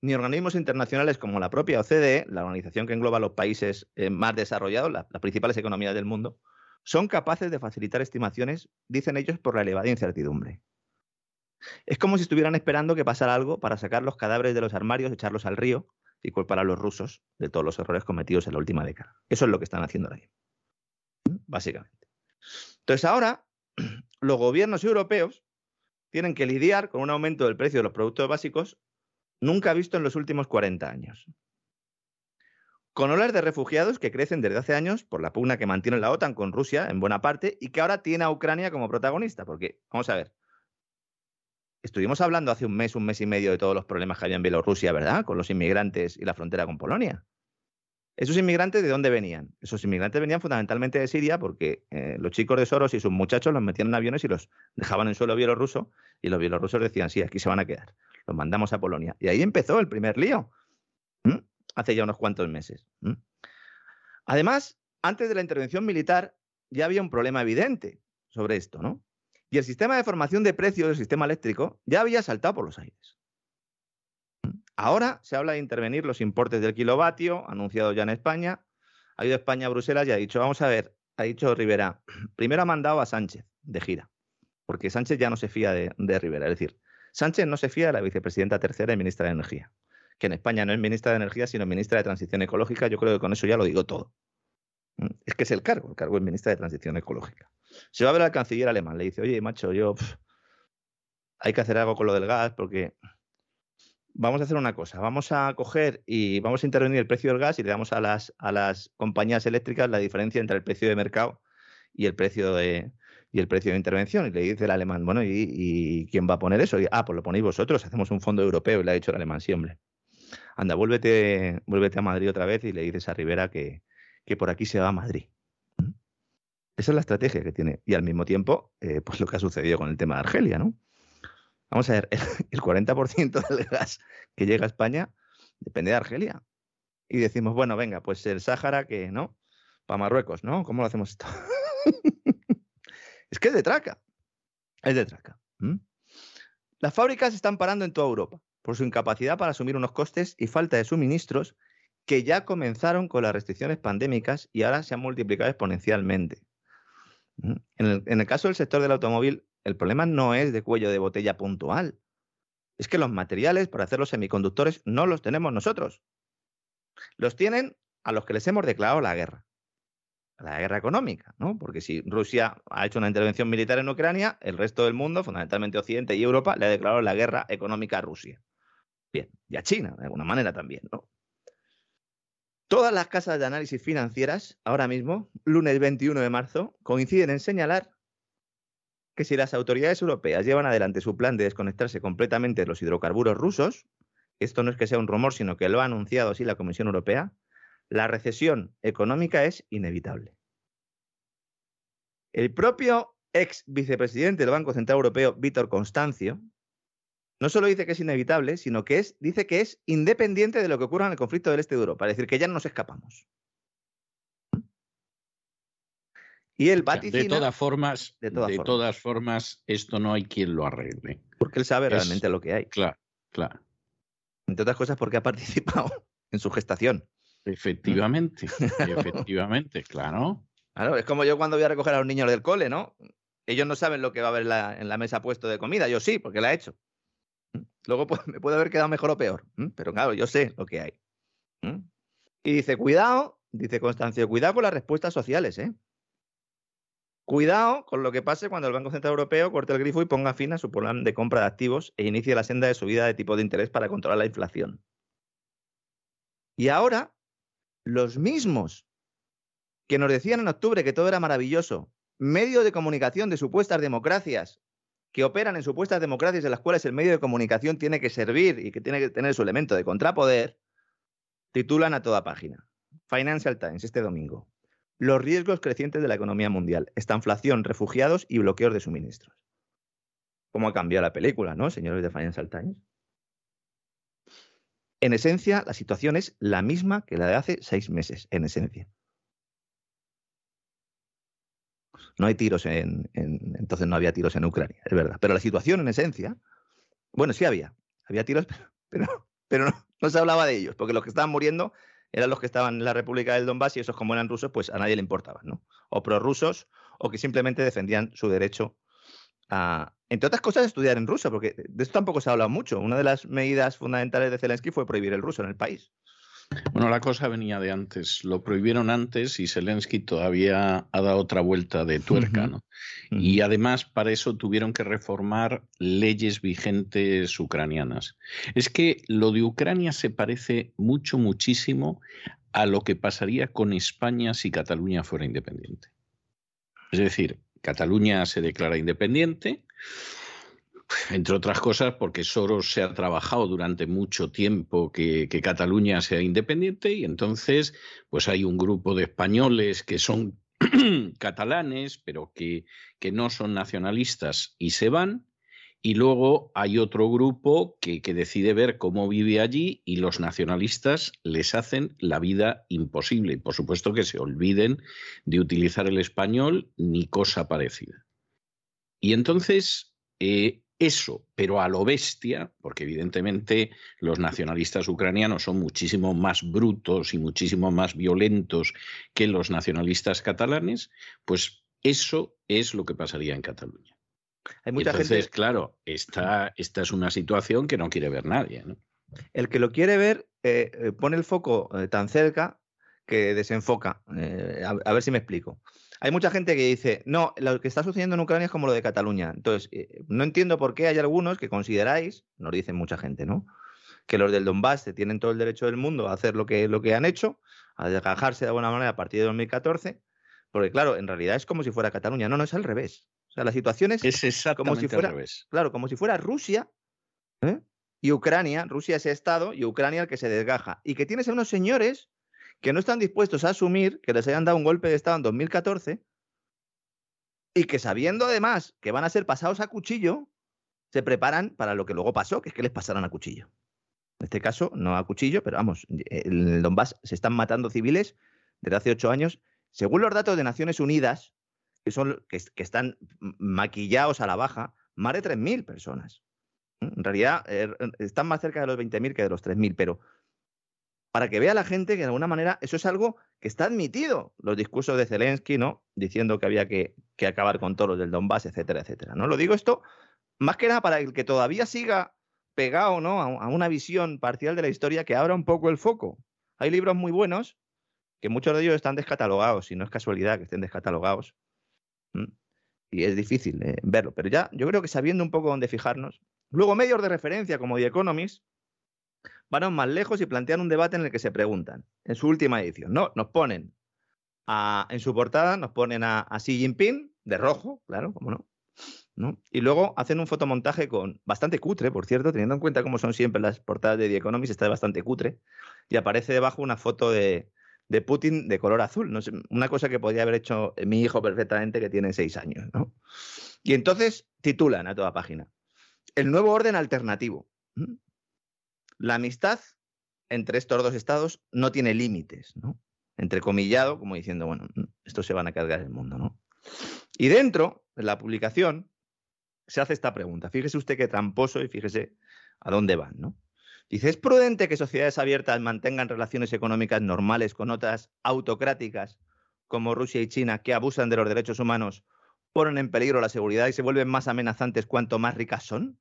ni organismos internacionales como la propia OCDE, la organización que engloba los países eh, más desarrollados, las principales economías del mundo, son capaces de facilitar estimaciones, dicen ellos, por la elevada incertidumbre. Es como si estuvieran esperando que pasara algo para sacar los cadáveres de los armarios, echarlos al río y culpar a los rusos de todos los errores cometidos en la última década. Eso es lo que están haciendo ahora básicamente. Entonces ahora los gobiernos europeos tienen que lidiar con un aumento del precio de los productos básicos nunca visto en los últimos 40 años. Con olas de refugiados que crecen desde hace años por la pugna que mantiene la OTAN con Rusia en buena parte y que ahora tiene a Ucrania como protagonista. Porque, vamos a ver, Estuvimos hablando hace un mes, un mes y medio de todos los problemas que había en Bielorrusia, ¿verdad? Con los inmigrantes y la frontera con Polonia. ¿Esos inmigrantes de dónde venían? Esos inmigrantes venían fundamentalmente de Siria porque eh, los chicos de Soros y sus muchachos los metían en aviones y los dejaban en suelo bielorruso y los bielorrusos decían, sí, aquí se van a quedar. Los mandamos a Polonia. Y ahí empezó el primer lío, hace ya unos cuantos meses. Además, antes de la intervención militar ya había un problema evidente sobre esto, ¿no? Y el sistema de formación de precios del sistema eléctrico ya había saltado por los aires. Ahora se habla de intervenir los importes del kilovatio, anunciado ya en España. Ha ido España a Bruselas y ha dicho, vamos a ver, ha dicho Rivera, primero ha mandado a Sánchez de gira, porque Sánchez ya no se fía de, de Rivera. Es decir, Sánchez no se fía de la vicepresidenta tercera y ministra de Energía, que en España no es ministra de Energía, sino ministra de Transición Ecológica. Yo creo que con eso ya lo digo todo. Es que es el cargo, el cargo es ministra de Transición Ecológica. Se va a ver al canciller alemán, le dice, oye, macho, yo hay que hacer algo con lo del gas porque vamos a hacer una cosa, vamos a coger y vamos a intervenir el precio del gas y le damos a las, a las compañías eléctricas la diferencia entre el precio de mercado y el precio de, y el precio de intervención. Y le dice el alemán, bueno, ¿y, quién va a poner eso? Y, ah, pues lo ponéis vosotros, hacemos un fondo europeo. Y le ha dicho el alemán, sí, hombre. Anda, vuélvete, vuélvete a Madrid otra vez y le dices a Rivera que, que por aquí se va a Madrid. Esa es la estrategia que tiene. Y al mismo tiempo, eh, pues lo que ha sucedido con el tema de Argelia, ¿no? Vamos a ver, el 40% del gas que llega a España depende de Argelia. Y decimos, bueno, venga, pues el Sáhara que, ¿no? Para Marruecos, ¿no? ¿Cómo lo hacemos esto? es que es de traca. Es de traca. Las fábricas están parando en toda Europa por su incapacidad para asumir unos costes y falta de suministros que ya comenzaron con las restricciones pandémicas y ahora se han multiplicado exponencialmente. En el, caso del sector del automóvil, el problema no es de cuello de botella puntual. Es que los materiales para hacer los semiconductores no los tenemos nosotros. Los tienen a los que les hemos declarado la guerra. La guerra económica, ¿no? Porque si Rusia ha hecho una intervención militar en Ucrania, el resto del mundo, fundamentalmente Occidente y Europa, le ha declarado la guerra económica a Rusia. Bien, y a China, de alguna manera también, ¿no? Todas las casas de análisis financieras, ahora mismo, lunes 21 de marzo, coinciden en señalar que si las autoridades europeas llevan adelante su plan de desconectarse completamente de los hidrocarburos rusos, esto no es que sea un rumor, sino que lo ha anunciado así la Comisión Europea, la recesión económica es inevitable. El propio ex vicepresidente del Banco Central Europeo, Víctor Constancio, no solo dice que es inevitable, sino que es, dice que es independiente de lo que ocurra en el conflicto del este de Europa, es decir, que ya no nos escapamos. Y él vaticina, de todas formas, de de todas todas, formas. formas, esto no hay quien lo arregle. porque él sabe es- realmente lo que hay. Claro, claro. Entre otras cosas porque ha participado en su gestación. Efectivamente, efectivamente, claro. Claro, es como yo cuando voy a recoger a los niños del cole, ¿no? Ellos no saben lo que va a haber en la, en la mesa puesto de comida. Yo sí, porque la he hecho. Luego me puede haber quedado mejor o peor. Pero claro, yo sé lo que hay. Y dice, cuidado, dice Constancio, cuidado con las respuestas sociales, ¿eh? Cuidado con lo que pase cuando el Banco Central Europeo corte el grifo y ponga fin a su plan de compra de activos e inicie la senda de subida de tipo de interés para controlar la inflación. Y ahora, los mismos que nos decían en octubre que todo era maravilloso, medios de comunicación de supuestas democracias que operan en supuestas democracias en las cuales el medio de comunicación tiene que servir y que tiene que tener su elemento de contrapoder, titulan a toda página. Financial Times este domingo. Los riesgos crecientes de la economía mundial. Estanflación, refugiados y bloqueos de suministros. ¿Cómo ha cambiado la película, no, señores de Financial Times? En esencia, la situación es la misma que la de hace seis meses, en esencia. No hay tiros en, en- entonces no había tiros en Ucrania, es verdad. Pero la situación en esencia, bueno, sí había, había tiros, pero, pero, pero no, no se hablaba de ellos, porque los que estaban muriendo eran los que estaban en la República del Donbass y esos como eran rusos, pues a nadie le importaban, ¿no? O prorrusos o que simplemente defendían su derecho a, entre otras cosas, estudiar en ruso, porque de esto tampoco se ha hablado mucho. Una de las medidas fundamentales de Zelensky fue prohibir el ruso en el país. Bueno, la cosa venía de antes. Lo prohibieron antes y Zelensky todavía ha dado otra vuelta de tuerca. ¿no? Y además para eso tuvieron que reformar leyes vigentes ucranianas. Es que lo de Ucrania se parece mucho, muchísimo a lo que pasaría con España si Cataluña fuera independiente. Es decir, Cataluña se declara independiente, entre otras cosas porque Soros se ha trabajado durante mucho tiempo que, Cataluña sea independiente y entonces pues hay un grupo de españoles que son catalanes pero que, que no son nacionalistas y se van y luego hay otro grupo que, que decide ver cómo vive allí y los nacionalistas les hacen la vida imposible. Y por supuesto que se olviden de utilizar el español ni cosa parecida. Y entonces eh, eso, pero a lo bestia, porque evidentemente los nacionalistas ucranianos son muchísimo más brutos y muchísimo más violentos que los nacionalistas catalanes, pues eso es lo que pasaría en Cataluña. Hay mucha entonces, gente, claro, esta, esta es una situación que no quiere ver nadie. ¿no? el que lo quiere ver, eh, eh, pone el foco eh, tan cerca que desenfoca. Eh, a, a ver si me explico. Hay mucha gente que dice, no, lo que está sucediendo en Ucrania es como lo de Cataluña. Entonces, eh, no entiendo por qué hay algunos que consideráis, nos dicen mucha gente, ¿no? Que los del Donbass tienen todo el derecho del mundo a hacer lo que, lo que han hecho, a desgajarse de alguna manera a partir de 2014, porque claro, en realidad es como si fuera Cataluña. No, no es al revés. O sea, la situación es, Es exactamente fuera- al revés. claro, como si fuera Rusia ¿eh? y Ucrania, Rusia ese Estado y Ucrania el que se desgaja. Y que tienes a unos señores que no están dispuestos a asumir que les hayan dado un golpe de Estado en 2014 y que sabiendo además que van a ser pasados a cuchillo, se preparan para lo que luego pasó, que es que les pasaran a cuchillo. En este caso, no a cuchillo, pero vamos, en el Donbass se están matando civiles desde hace ocho años. Según los datos de Naciones Unidas, que, son, que, que están maquillados a la baja, más de 3.000 personas. En realidad, eh, están más cerca de los 20.000 que de los 3.000, pero para que vea la gente que de alguna manera eso es algo que está admitido. Los discursos de Zelensky, ¿no? Diciendo que había que, que acabar con todos los del Donbass, etcétera, etcétera. ¿no? Lo digo esto más que nada para el que todavía siga pegado ¿no? a, una visión parcial de la historia que abra un poco el foco. Hay libros muy buenos que muchos de ellos están descatalogados y no es casualidad que estén descatalogados. Y es difícil eh, verlo, pero ya yo creo que sabiendo un poco dónde fijarnos. Luego medios de referencia como The Economist van aún más lejos y plantean un debate en el que se preguntan, en su última edición, ¿no? Nos ponen a- en su portada, nos ponen a, a Xi Jinping, de rojo, claro, cómo no, ¿no? Y luego hacen un fotomontaje con bastante cutre, por cierto, teniendo en cuenta cómo son siempre las portadas de The Economist, está bastante cutre, y aparece debajo una foto de, de Putin de color azul, no una cosa que podría haber hecho mi hijo perfectamente que tiene seis años, ¿no? Y entonces titulan a toda página, el nuevo orden alternativo. ¿Mm? La amistad entre estos dos estados no tiene límites, ¿no? Entrecomillado, como diciendo, bueno, mm, estos se van a cargar el mundo, ¿no? Y dentro de la publicación se hace esta pregunta. Fíjese usted qué tramposo y fíjese a dónde van, ¿no? Dice, ¿es prudente que sociedades abiertas mantengan relaciones económicas normales con otras autocráticas como Rusia y China que abusan de los derechos humanos, ponen en peligro la seguridad y se vuelven más amenazantes cuanto más ricas son?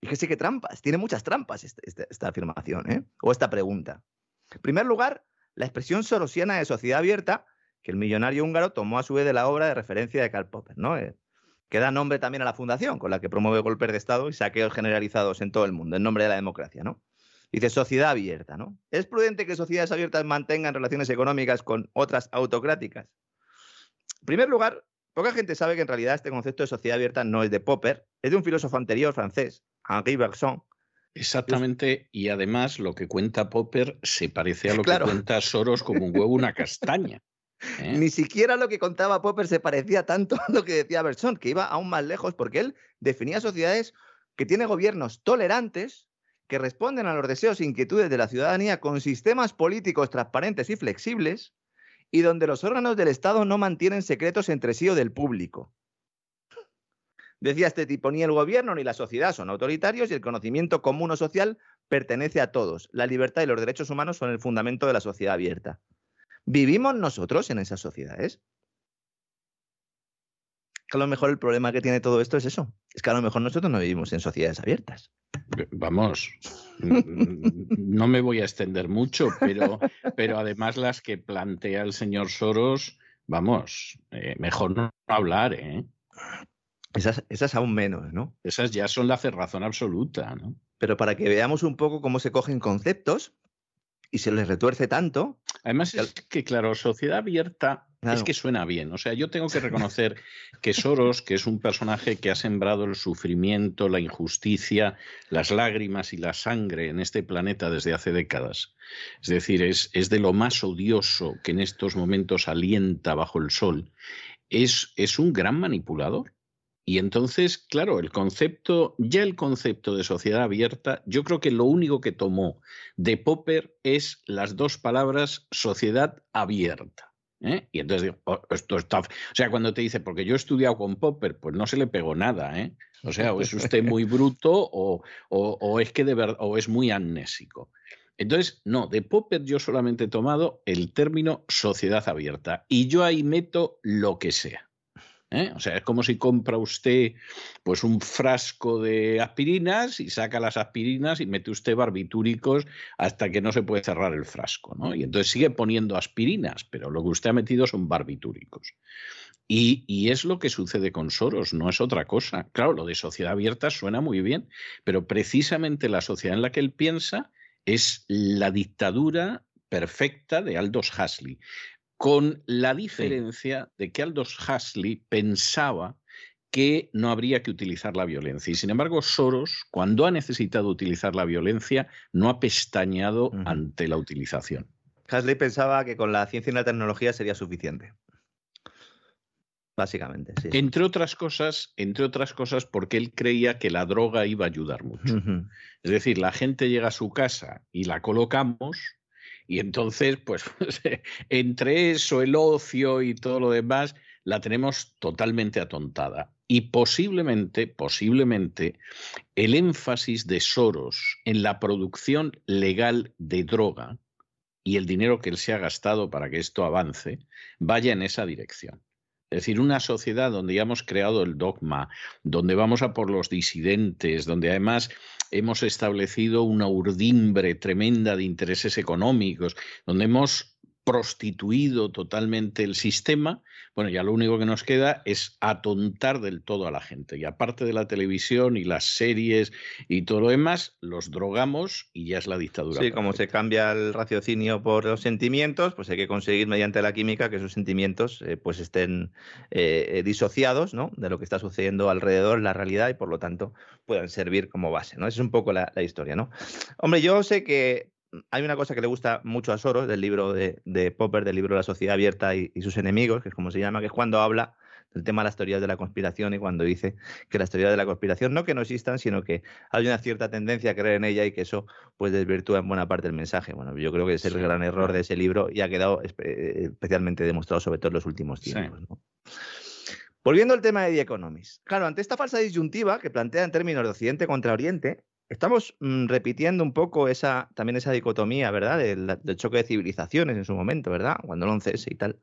Fíjese qué trampas, tiene muchas trampas esta, esta- esta afirmación, ¿eh? O esta pregunta. En primer lugar, la expresión sorosiana de sociedad abierta, que el millonario húngaro tomó a su vez de la obra de referencia de Karl Popper, ¿no? Eh, que da nombre también a la fundación, con la que promueve golpes de Estado y saqueos generalizados en todo el mundo, en nombre de la democracia, ¿no? Dice sociedad abierta, ¿no? ¿Es prudente que sociedades abiertas mantengan relaciones económicas con otras autocráticas? En primer lugar, poca gente sabe que en realidad este concepto de sociedad abierta no es de Popper, es de un filósofo anterior francés, Henri Bergson. Exactamente, y además lo que cuenta Popper se parece a lo Claro. que cuenta Soros como un huevo una castaña. ¿eh? Ni siquiera lo que contaba Popper se parecía tanto a lo que decía Bergson, que iba aún más lejos, porque él definía sociedades que tienen gobiernos tolerantes, que responden a los deseos e inquietudes de la ciudadanía con sistemas políticos transparentes y flexibles, y donde los órganos del Estado no mantienen secretos entre sí o del público. Decía este tipo, ni el gobierno ni la sociedad son autoritarios y el conocimiento común o social pertenece a todos. La libertad y los derechos humanos son el fundamento de la sociedad abierta. ¿Vivimos nosotros en esas sociedades? A lo mejor el problema que tiene todo esto es eso. Es que a lo mejor nosotros no vivimos en sociedades abiertas. Vamos, no me voy a extender mucho, pero, pero además las que plantea el señor Soros, vamos, eh, mejor no hablar, ¿eh? Esas, esas aún menos, ¿no? Esas ya son la cerrazón absoluta, ¿no? Pero para que veamos un poco cómo se cogen conceptos y se les retuerce tanto. Además es que, claro, sociedad abierta Claro. es que suena bien. O sea, yo tengo que reconocer que Soros, que es un personaje que ha sembrado el sufrimiento, la injusticia, las lágrimas y la sangre en este planeta desde hace décadas. Es decir, es, es de lo más odioso que en estos momentos alienta bajo el sol. Es, es un gran manipulador. Y entonces, claro, el concepto, ya el concepto de sociedad abierta, yo creo que lo único que tomó de Popper es las dos palabras sociedad abierta. ¿eh? Y entonces "Oh, esto está. O sea, cuando te dice, porque yo he estudiado con Popper, pues no se le pegó nada, ¿eh? O sea, o es usted muy bruto o, o- o es que de verdad, o es muy amnésico. Entonces, no, de Popper yo solamente he tomado el término sociedad abierta y yo ahí meto lo que sea. ¿Eh? O sea, es como si compra usted pues un frasco de aspirinas y saca las aspirinas y mete usted barbitúricos hasta que no se puede cerrar el frasco, ¿no? Y entonces sigue poniendo aspirinas, pero lo que usted ha metido son barbitúricos. Y, y es lo que sucede con Soros, no es otra cosa. Claro, lo de sociedad abierta suena muy bien, pero precisamente la sociedad en la que él piensa es la dictadura perfecta de Aldous Huxley, con la diferencia de que Aldous Huxley pensaba que no habría que utilizar la violencia. Y sin embargo, Soros, cuando ha necesitado utilizar la violencia, no ha pestañeado Ujú. ante la utilización. Hasley pensaba que con la ciencia y la tecnología sería suficiente. Básicamente, sí. Entre otras cosas, entre otras cosas, porque él creía que la droga iba a ayudar mucho. Es decir, la gente llega a su casa y la colocamos y entonces, pues, entre eso, el ocio y todo lo demás, la tenemos totalmente atontada. Y posiblemente, posiblemente, el énfasis de Soros en la producción legal de droga y el dinero que él se ha gastado para que esto avance, vaya en esa dirección. Es decir, una sociedad donde ya hemos creado el dogma, donde vamos a por los disidentes, donde además hemos establecido una urdimbre tremenda de intereses económicos, donde hemos prostituido totalmente el sistema, bueno, ya lo único que nos queda es atontar del todo a la gente. Y aparte de la televisión y las series y todo lo demás, los drogamos y ya es la dictadura. Sí, como se cambia el raciocinio por los sentimientos, pues hay que conseguir mediante la química que esos sentimientos eh, pues estén eh, eh, disociados ¿no? de lo que está sucediendo alrededor, la realidad, y por lo tanto puedan servir como base. ¿no? Esa es un poco la, la historia. ¿no? Hombre, yo sé que hay una cosa que le gusta mucho a Soros del libro de, de Popper, del libro La sociedad abierta y, y sus enemigos, que es como se llama, que es cuando habla del tema de las teorías de la conspiración y cuando dice que las teorías de la conspiración no que no existan, sino que hay una cierta tendencia a creer en ella y que eso pues desvirtúa en buena parte el mensaje. Bueno, yo creo que es el gran error de ese libro y ha quedado especialmente demostrado sobre todo en los últimos tiempos. Volviendo al tema de The Economist. Claro, ante esta falsa disyuntiva que plantea en términos de Occidente contra Oriente, estamos mm, repitiendo un poco esa, también esa dicotomía, ¿verdad? Del, choque de civilizaciones en su momento, ¿verdad? Cuando el 11S y tal.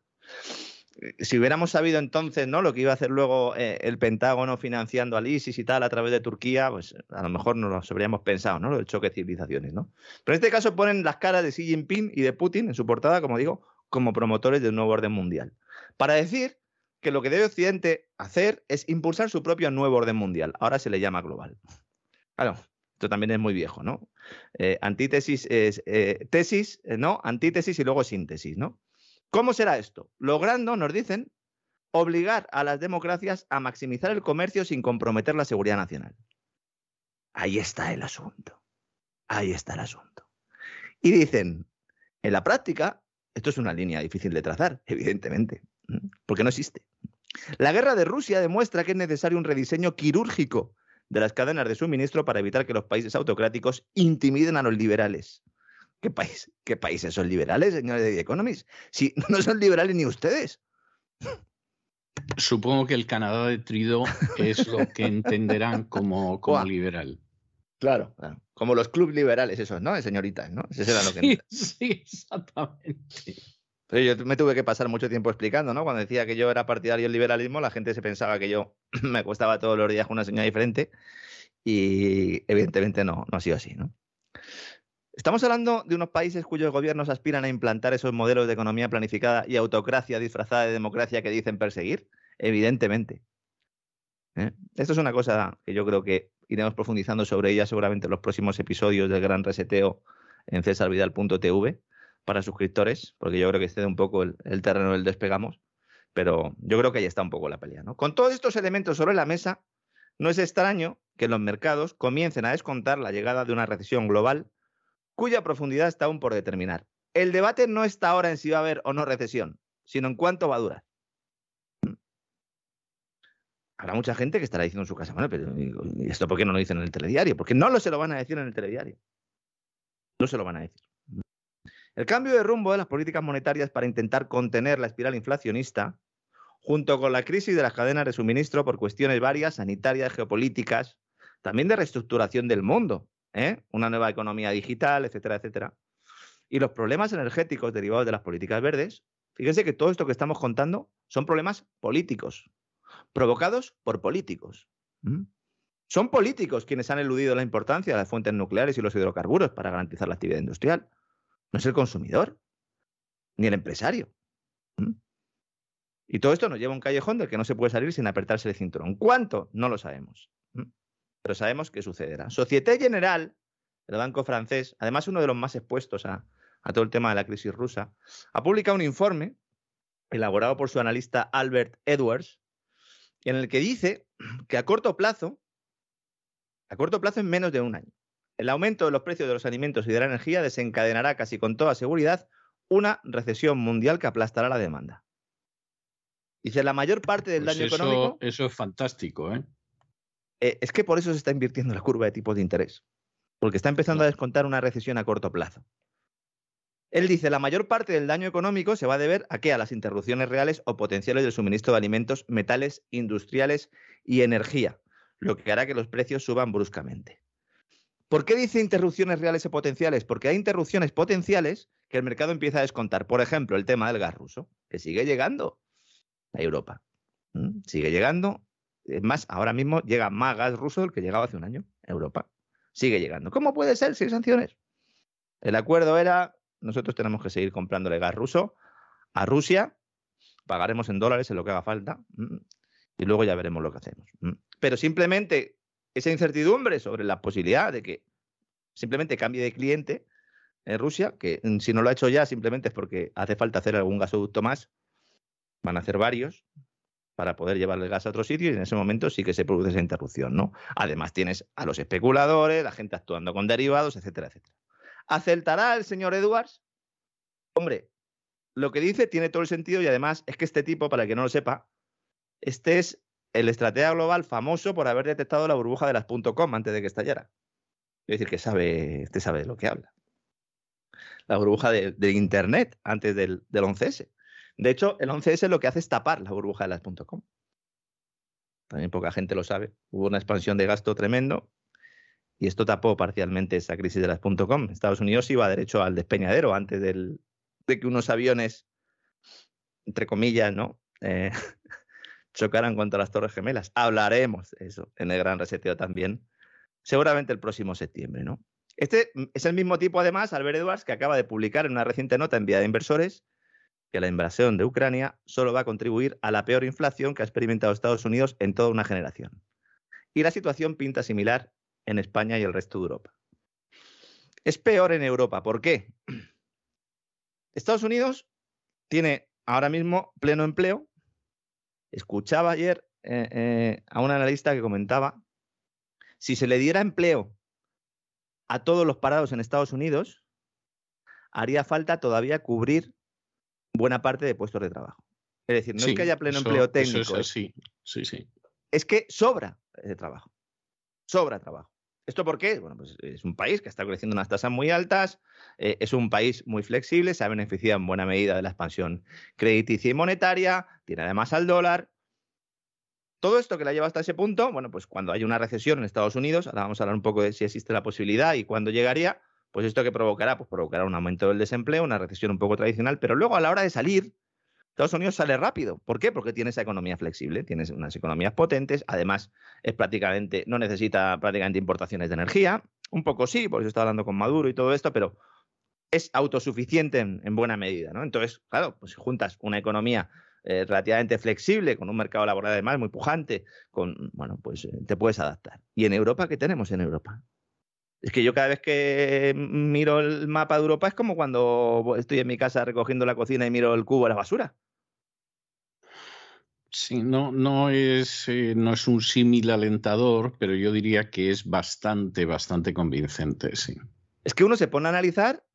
Eh, si hubiéramos sabido entonces, ¿no? Lo que iba a hacer luego eh, el Pentágono financiando al ISIS y tal a través de Turquía, pues a lo mejor no lo habríamos pensado, ¿no? Lo del choque de civilizaciones, ¿no? Pero en este caso ponen las caras de Xi Jinping y de Putin en su portada, como digo, como promotores del nuevo orden mundial. Para decir que lo que debe Occidente hacer es impulsar su propio nuevo orden mundial. Ahora se le llama global. Claro, esto también es muy viejo, ¿no? Eh, antítesis es eh, tesis, eh, ¿no? Antítesis y luego síntesis, ¿no? ¿Cómo será esto? Logrando, nos dicen, obligar a las democracias a maximizar el comercio sin comprometer la seguridad nacional. Ahí está el asunto. Ahí está el asunto. Y dicen, en la práctica, esto es una línea difícil de trazar, evidentemente, porque no existe. La guerra de Rusia demuestra que es necesario un rediseño quirúrgico de las cadenas de suministro para evitar que los países autocráticos intimiden a los liberales. ¿Qué, país, qué países son liberales, señores de The Economist? Si no son liberales ni ustedes. Supongo que el Canadá de Trido es lo que entenderán como, como liberal. Claro, como los clubes liberales, esos, ¿no? Señoritas, ¿no? Eso era lo que. sí exactamente. Yo me tuve que pasar mucho tiempo explicando, ¿no? Cuando decía que yo era partidario del liberalismo, la gente se pensaba que yo me acostaba todos los días con una señal diferente y evidentemente no, no ha sido así, ¿no? Estamos hablando de unos países cuyos gobiernos aspiran a implantar esos modelos de economía planificada y autocracia disfrazada de democracia que dicen perseguir, evidentemente. ¿eh? Esto es una cosa que yo creo que iremos profundizando sobre ella seguramente en los próximos episodios del Gran Reseteo en cesarvidal.tv para suscriptores, porque yo creo que cede un poco el, terreno del despegamos, pero yo creo que ahí está un poco la pelea. ¿no? Con todos estos elementos sobre la mesa, no es extraño que los mercados comiencen a descontar la llegada de una recesión global cuya profundidad está aún por determinar. El debate no está ahora en si va a haber o no recesión, sino en cuánto va a durar. Habrá mucha gente que estará diciendo en su casa, bueno, pero ¿y esto por qué no lo dicen en el telediario? Porque no lo se lo van a decir en el telediario. No se lo van a decir. El cambio de rumbo de las políticas monetarias para intentar contener la espiral inflacionista, junto con la crisis de las cadenas de suministro por cuestiones varias, sanitarias, geopolíticas, también de reestructuración del mundo, ¿eh? una nueva economía digital, etcétera, etcétera, y los problemas energéticos derivados de las políticas verdes, fíjense que todo esto que estamos contando son problemas políticos, provocados por políticos. Son políticos quienes han eludido la importancia de las fuentes nucleares y los hidrocarburos para garantizar la actividad industrial. No es el consumidor, ni el empresario. Y todo esto nos lleva a un callejón del que no se puede salir sin apretarse el cinturón. ¿Cuánto? No lo sabemos. Pero sabemos que sucederá. Société General, el banco francés, además uno de los más expuestos a, a todo el tema de la crisis rusa, ha publicado un informe elaborado por su analista Albert Edwards, en el que dice que a corto plazo, a corto plazo en menos de un año, el aumento de los precios de los alimentos y de la energía desencadenará casi con toda seguridad una recesión mundial que aplastará la demanda. Dice, la mayor parte del pues daño económico... Eso es fantástico, ¿eh? ¿eh? Es que por eso se está invirtiendo la curva de tipos de interés. Porque está empezando a descontar una recesión a corto plazo. Él dice, la mayor parte del daño económico se va a deber a qué? A las interrupciones reales o potenciales del suministro de alimentos, metales, industriales y energía, lo que hará que los precios suban bruscamente. ¿Por qué dice interrupciones reales o potenciales? Porque hay interrupciones potenciales que el mercado empieza a descontar. Por ejemplo, el tema del gas ruso, que sigue llegando a Europa. Sigue llegando. Es más, ahora mismo llega más gas ruso del que llegaba hace un año a Europa. Sigue llegando. ¿Cómo puede ser sin sanciones? El acuerdo era, nosotros tenemos que seguir comprándole gas ruso a Rusia, pagaremos en dólares en lo que haga falta, y luego ya veremos lo que hacemos. Pero simplemente esa incertidumbre sobre la posibilidad de que simplemente cambie de cliente en Rusia, que mm, si no lo ha hecho ya simplemente es porque hace falta hacer algún gasoducto más, van a hacer varios para poder llevar el gas a otro sitio y en ese momento sí que se produce esa interrupción, ¿no? Además tienes a los especuladores, la gente actuando con derivados, etcétera, etcétera. ¿Aceptará el señor Edwards? Hombre, lo que dice tiene todo el sentido y además es que este tipo, para el que no lo sepa, Este es el estratega global famoso por haber detectado la burbuja de las .com antes de que estallara. Es decir, que sabe, este sabe de lo que habla. La burbuja de, Internet antes del, del 11S. De hecho, el 11S lo que hace es tapar la burbuja de las .com. También poca gente lo sabe. Hubo una expansión de gasto tremendo y esto tapó parcialmente esa crisis de las .com. Estados Unidos iba derecho al despeñadero antes de que unos aviones, entre comillas, ¿no? Eh, chocaran contra las Torres Gemelas. Hablaremos eso en el Gran Reseteo también, seguramente el próximo septiembre, ¿no? Este es el mismo tipo, además, Albert Edwards, que acaba de publicar en una reciente nota en Vía de Inversores que la invasión de Ucrania solo va a contribuir a la peor inflación que ha experimentado Estados Unidos en toda una generación. Y la situación pinta similar en España y el resto de Europa. Es peor en Europa. ¿Por qué? Estados Unidos tiene ahora mismo pleno empleo. Escuchaba ayer eh, eh, a un analista que comentaba, si se le diera empleo a todos los parados en Estados Unidos, haría falta todavía cubrir buena parte de puestos de trabajo. Es decir, no es que haya pleno empleo técnico. es, sí, sí, sí. Es que sobra de trabajo. Sobra trabajo. ¿Esto por qué? Bueno, pues es un país que está creciendo unas tasas muy altas, eh, es un país muy flexible, se ha beneficiado en buena medida de la expansión crediticia y monetaria, tiene además al dólar. Todo esto que la lleva hasta ese punto, bueno, pues cuando hay una recesión en Estados Unidos, ahora vamos a hablar un poco de si existe la posibilidad y cuándo llegaría, pues esto que provocará, pues provocará un aumento del desempleo, una recesión un poco tradicional, pero luego a la hora de salir, Estados Unidos sale rápido. ¿Por qué? Porque tiene esa economía flexible, tiene unas economías potentes, además es prácticamente, no necesita prácticamente importaciones de energía, un poco sí, por eso está hablando con Maduro y todo esto, pero es autosuficiente en, buena medida, ¿no? Entonces, claro, pues si juntas una economía eh, relativamente flexible, con un mercado laboral además muy pujante, bueno, pues eh, te puedes adaptar. ¿Y en Europa qué tenemos en Europa? Es que yo cada vez que miro el mapa de Europa es como cuando estoy en mi casa recogiendo la cocina y miro el cubo de la basura. Sí, no, no, es, eh, no es un símil alentador, pero yo diría que es bastante, bastante convincente, sí. Es que uno se pone a analizar,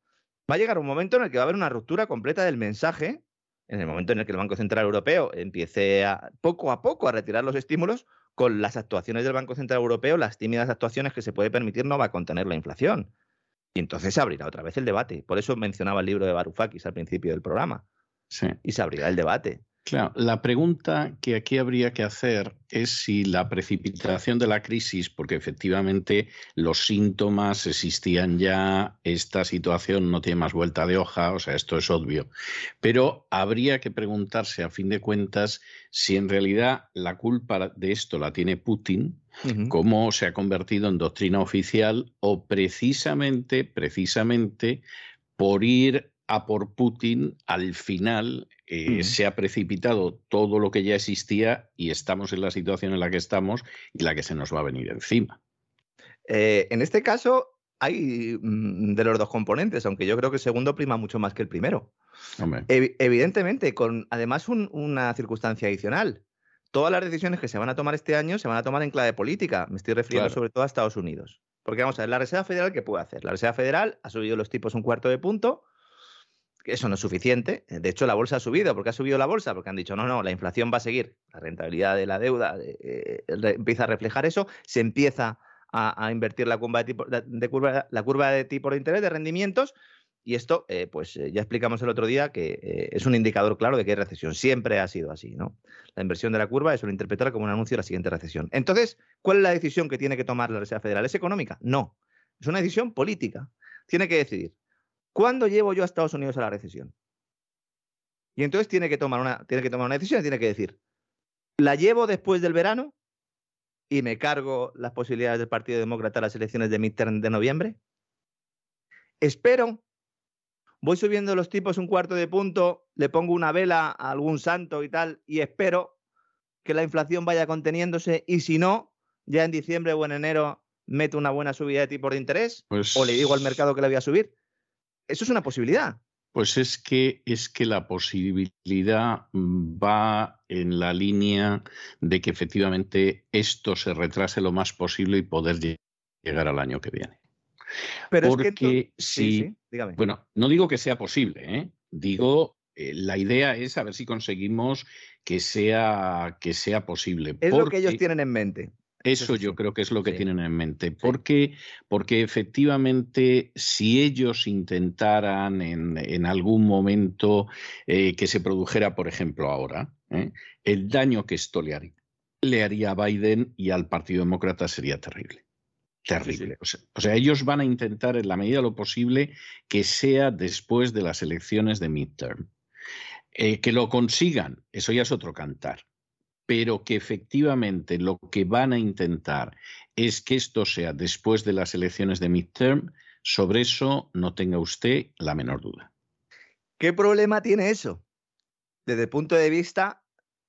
va a llegar un momento en el que va a haber una ruptura completa del mensaje, en el momento en el que el Banco Central Europeo empiece a, poco a poco a retirar los estímulos, con las actuaciones del Banco Central Europeo, las tímidas actuaciones que se puede permitir no va a contener la inflación. Y entonces se abrirá otra vez el debate. Por eso mencionaba el libro de Varoufakis al principio del programa. Sí. Y se abrirá el debate. Claro, la pregunta que aquí habría que hacer es si la precipitación de la crisis, porque efectivamente los síntomas existían ya, esta situación no tiene más vuelta de hoja, o sea, esto es obvio, pero habría que preguntarse a fin de cuentas si en realidad la culpa de esto la tiene Putin, cómo se ha convertido en doctrina oficial o precisamente, precisamente por ir a por Putin, al final eh, se ha precipitado todo lo que ya existía y estamos en la situación en la que estamos y la que se nos va a venir encima. Eh, en este caso hay mm, de los dos componentes, aunque yo creo que el segundo prima mucho más que el primero. evidentemente, con además una circunstancia adicional. Todas las decisiones que se van a tomar este año se van a tomar en clave política. Me estoy refiriendo sobre todo a Estados Unidos. Porque vamos a ver, la Reserva Federal, ¿qué puede hacer? La Reserva Federal ha subido los tipos un cuarto de punto, eso no es suficiente. De hecho, la bolsa ha subido. ¿Por qué ha subido la bolsa? Porque han dicho, no, no, la inflación va a seguir. La rentabilidad de la deuda eh, empieza a reflejar eso. Se empieza a, invertir la curva de, tipo, de, la curva de tipo de interés, de rendimientos. Y esto, eh, pues eh, ya explicamos el otro día que es un indicador claro de que hay recesión. Siempre ha sido así, ¿no? La inversión de la curva es interpretar como un anuncio de la siguiente recesión. Entonces, ¿cuál es la decisión que tiene que tomar la Reserva Federal? ¿Es económica? No. Es una decisión política. Tiene que decidir ¿Cuándo llevo yo a Estados Unidos a la recesión? Y entonces tiene que tomar una, tiene que tomar una decisión, tiene que decir, ¿la llevo después del verano y me cargo las posibilidades del Partido Demócrata a las elecciones de midterm de noviembre? ¿Espero? ¿Voy subiendo los tipos un cuarto de punto, le pongo una vela a algún santo y tal, y espero que la inflación vaya conteniéndose y si no, ya en diciembre o en enero meto una buena subida de tipos de interés pues o le digo al mercado que la voy a subir? Eso es una posibilidad. Pues es que, es que la posibilidad va en la línea de que efectivamente esto se retrase lo más posible y poder llegar al año que viene. Pero Porque es que si, bueno, no digo que sea posible, ¿eh? digo eh, la idea es a ver si conseguimos que sea, que sea posible. Es lo que ellos tienen en mente. Eso yo creo que es lo que tienen en mente. Porque, porque efectivamente, si ellos intentaran en, algún momento eh, que se produjera, por ejemplo, ahora, ¿eh? el daño que esto le haría, le haría a Biden y al Partido Demócrata sería terrible. Terrible. O, sea, ellos van a intentar en la medida de lo posible que sea después de las elecciones de midterm. Eh, que lo consigan, eso ya es otro cantar pero que efectivamente lo que van a intentar es que esto sea después de las elecciones de midterm, sobre eso no tenga usted la menor duda. ¿Qué problema tiene eso? Desde el punto de vista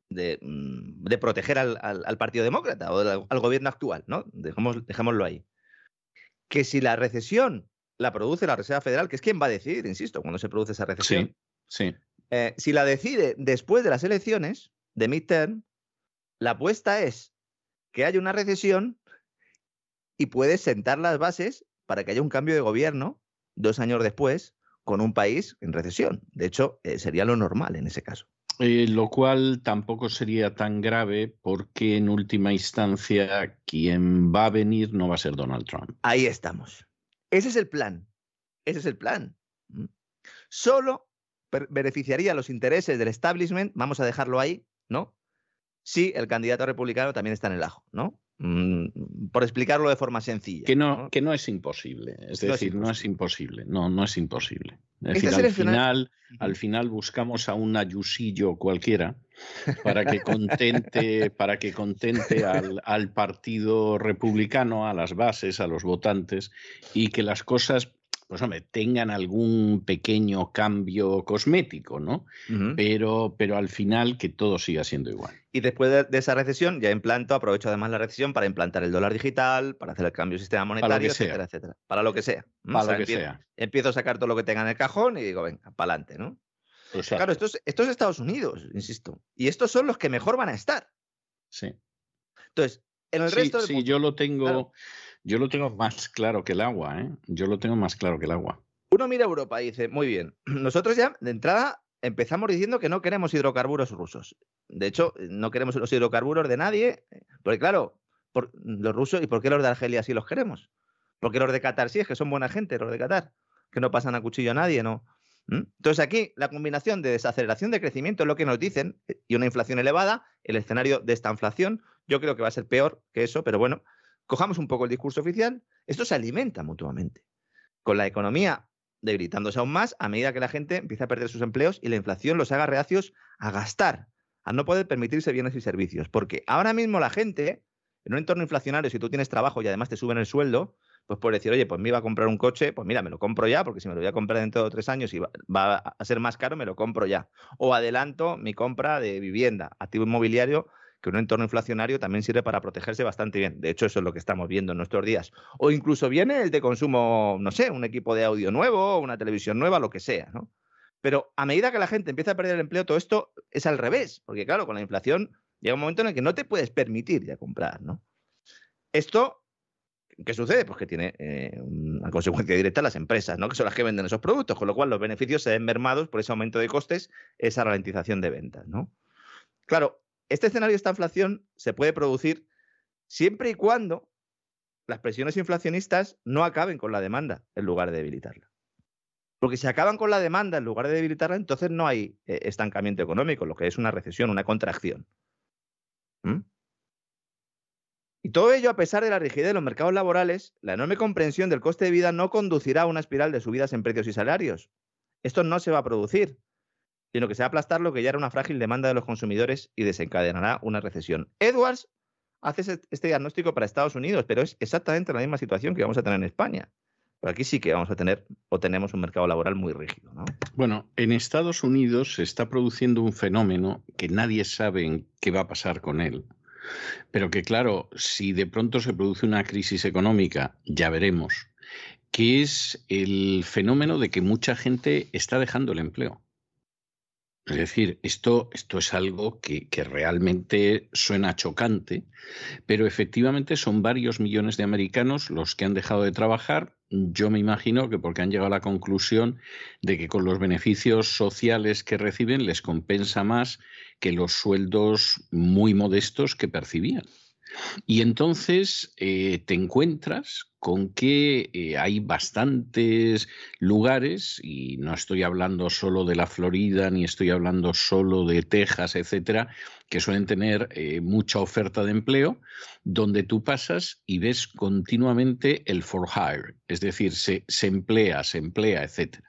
de, mm, proteger al, Partido Demócrata o al, gobierno actual, ¿no? dejémoslo ahí. Que si la recesión la produce la Reserva Federal, que es quien va a decidir, insisto, cuando se produce esa recesión. Sí, eh, si la decide después de las elecciones de midterm, la apuesta es que haya una recesión y puedes sentar las bases para que haya un cambio de gobierno dos años después con un país en recesión. De hecho, eh, sería lo normal en ese caso. Eh, lo cual tampoco sería tan grave porque en última instancia quien va a venir no va a ser Donald Trump. Ahí estamos. Ese es el plan. Ese es el plan. Solo beneficiaría los intereses del establishment, vamos a dejarlo ahí, ¿no? Si el candidato republicano también está en el ajo, ¿no? Mm, por explicarlo de forma sencilla. Que no, que no es imposible. Es decir, no es imposible. No, no es imposible. Es decir, al final, al final buscamos a un ayusillo cualquiera para que contente, para que contente al, al partido republicano, a las bases, a los votantes, y que las cosas pues hombre, tengan algún pequeño cambio cosmético, ¿no? pero, pero al final que todo siga siendo igual. Y después de, esa recesión, ya implanto, aprovecho además la recesión para implantar el dólar digital, para hacer el cambio del sistema monetario, etcétera, etcétera. Para lo que sea. Para lo que sea. Empiezo a sacar todo lo que tenga en el cajón y digo, venga, para adelante, ¿no? Claro, esto es, Estados Unidos, insisto. Y estos son los que mejor van a estar. Sí. Entonces, en el resto del Sí, yo lo tengo. Yo lo tengo más claro que el agua, ¿eh? Yo lo tengo más claro que el agua. Uno mira Europa y dice, muy bien, nosotros ya de entrada empezamos diciendo que no queremos hidrocarburos rusos. De hecho, no queremos los hidrocarburos de nadie, porque claro, los rusos, ¿y por qué los de Argelia sí los queremos? Porque los de Qatar sí, es que son buena gente, los de Qatar, que no pasan a cuchillo a nadie, ¿no? ¿Mm? Entonces aquí la combinación de desaceleración de crecimiento es lo que nos dicen y una inflación elevada, el escenario de esta inflación, yo creo que va a ser peor que eso, pero bueno, cojamos un poco el discurso oficial, esto se alimenta mutuamente. Con la economía debilitándose aún más a medida que la gente empieza a perder sus empleos y la inflación los haga reacios a gastar, a no poder permitirse bienes y servicios. Porque ahora mismo la gente, en un entorno inflacionario, si tú tienes trabajo y además te suben el sueldo, pues puedes decir, oye, pues me iba a comprar un coche, pues mira, me lo compro ya, porque si me lo voy a comprar dentro de tres años y va a ser más caro, me lo compro ya. O adelanto mi compra de vivienda, activo inmobiliario, que un entorno inflacionario también sirve para protegerse bastante bien. De hecho, eso es lo que estamos viendo en nuestros días. O incluso viene el de consumo, no sé, un equipo de audio nuevo, una televisión nueva, lo que sea, ¿no? Pero a medida que la gente empieza a perder el empleo, todo esto es al revés, porque claro, con la inflación llega un momento en el que no te puedes permitir ya comprar, ¿no? Esto, ¿qué sucede? Pues que tiene eh, una consecuencia directa las empresas, ¿no? Que son las que venden esos productos, con lo cual los beneficios se ven mermados por ese aumento de costes, esa ralentización de ventas, ¿no? Claro, este escenario de esta inflación se puede producir siempre y cuando las presiones inflacionistas no acaben con la demanda en lugar de debilitarla. Porque si acaban con la demanda en lugar de debilitarla, entonces no hay eh, estancamiento económico, lo que es una recesión, una contracción. ¿Mm? Y todo ello, a pesar de la rigidez de los mercados laborales, la enorme comprensión del coste de vida no conducirá a una espiral de subidas en precios y salarios. Esto no se va a producir sino que se va a aplastar lo que ya era una frágil demanda de los consumidores y desencadenará una recesión. Edwards hace este diagnóstico para Estados Unidos, pero es exactamente la misma situación que vamos a tener en España. Pero aquí sí que vamos a tener o tenemos un mercado laboral muy rígido. Bueno, en Estados Unidos se está produciendo un fenómeno que nadie sabe qué va a pasar con él. Pero que claro, si de pronto se produce una crisis económica, ya veremos, que es el fenómeno de que mucha gente está dejando el empleo. Es decir, esto, esto es algo que, que, realmente suena chocante, pero efectivamente son varios millones de americanos los que han dejado de trabajar, yo me imagino que porque han llegado a la conclusión de que con los beneficios sociales que reciben les compensa más que los sueldos muy modestos que percibían. Y entonces eh, te encuentras con que eh, hay bastantes lugares, y no estoy hablando solo de la Florida, ni estoy hablando solo de Texas, etcétera, que suelen tener eh, mucha oferta de empleo, donde tú pasas y ves continuamente el for hire, es decir, se, se emplea, se emplea, etcétera.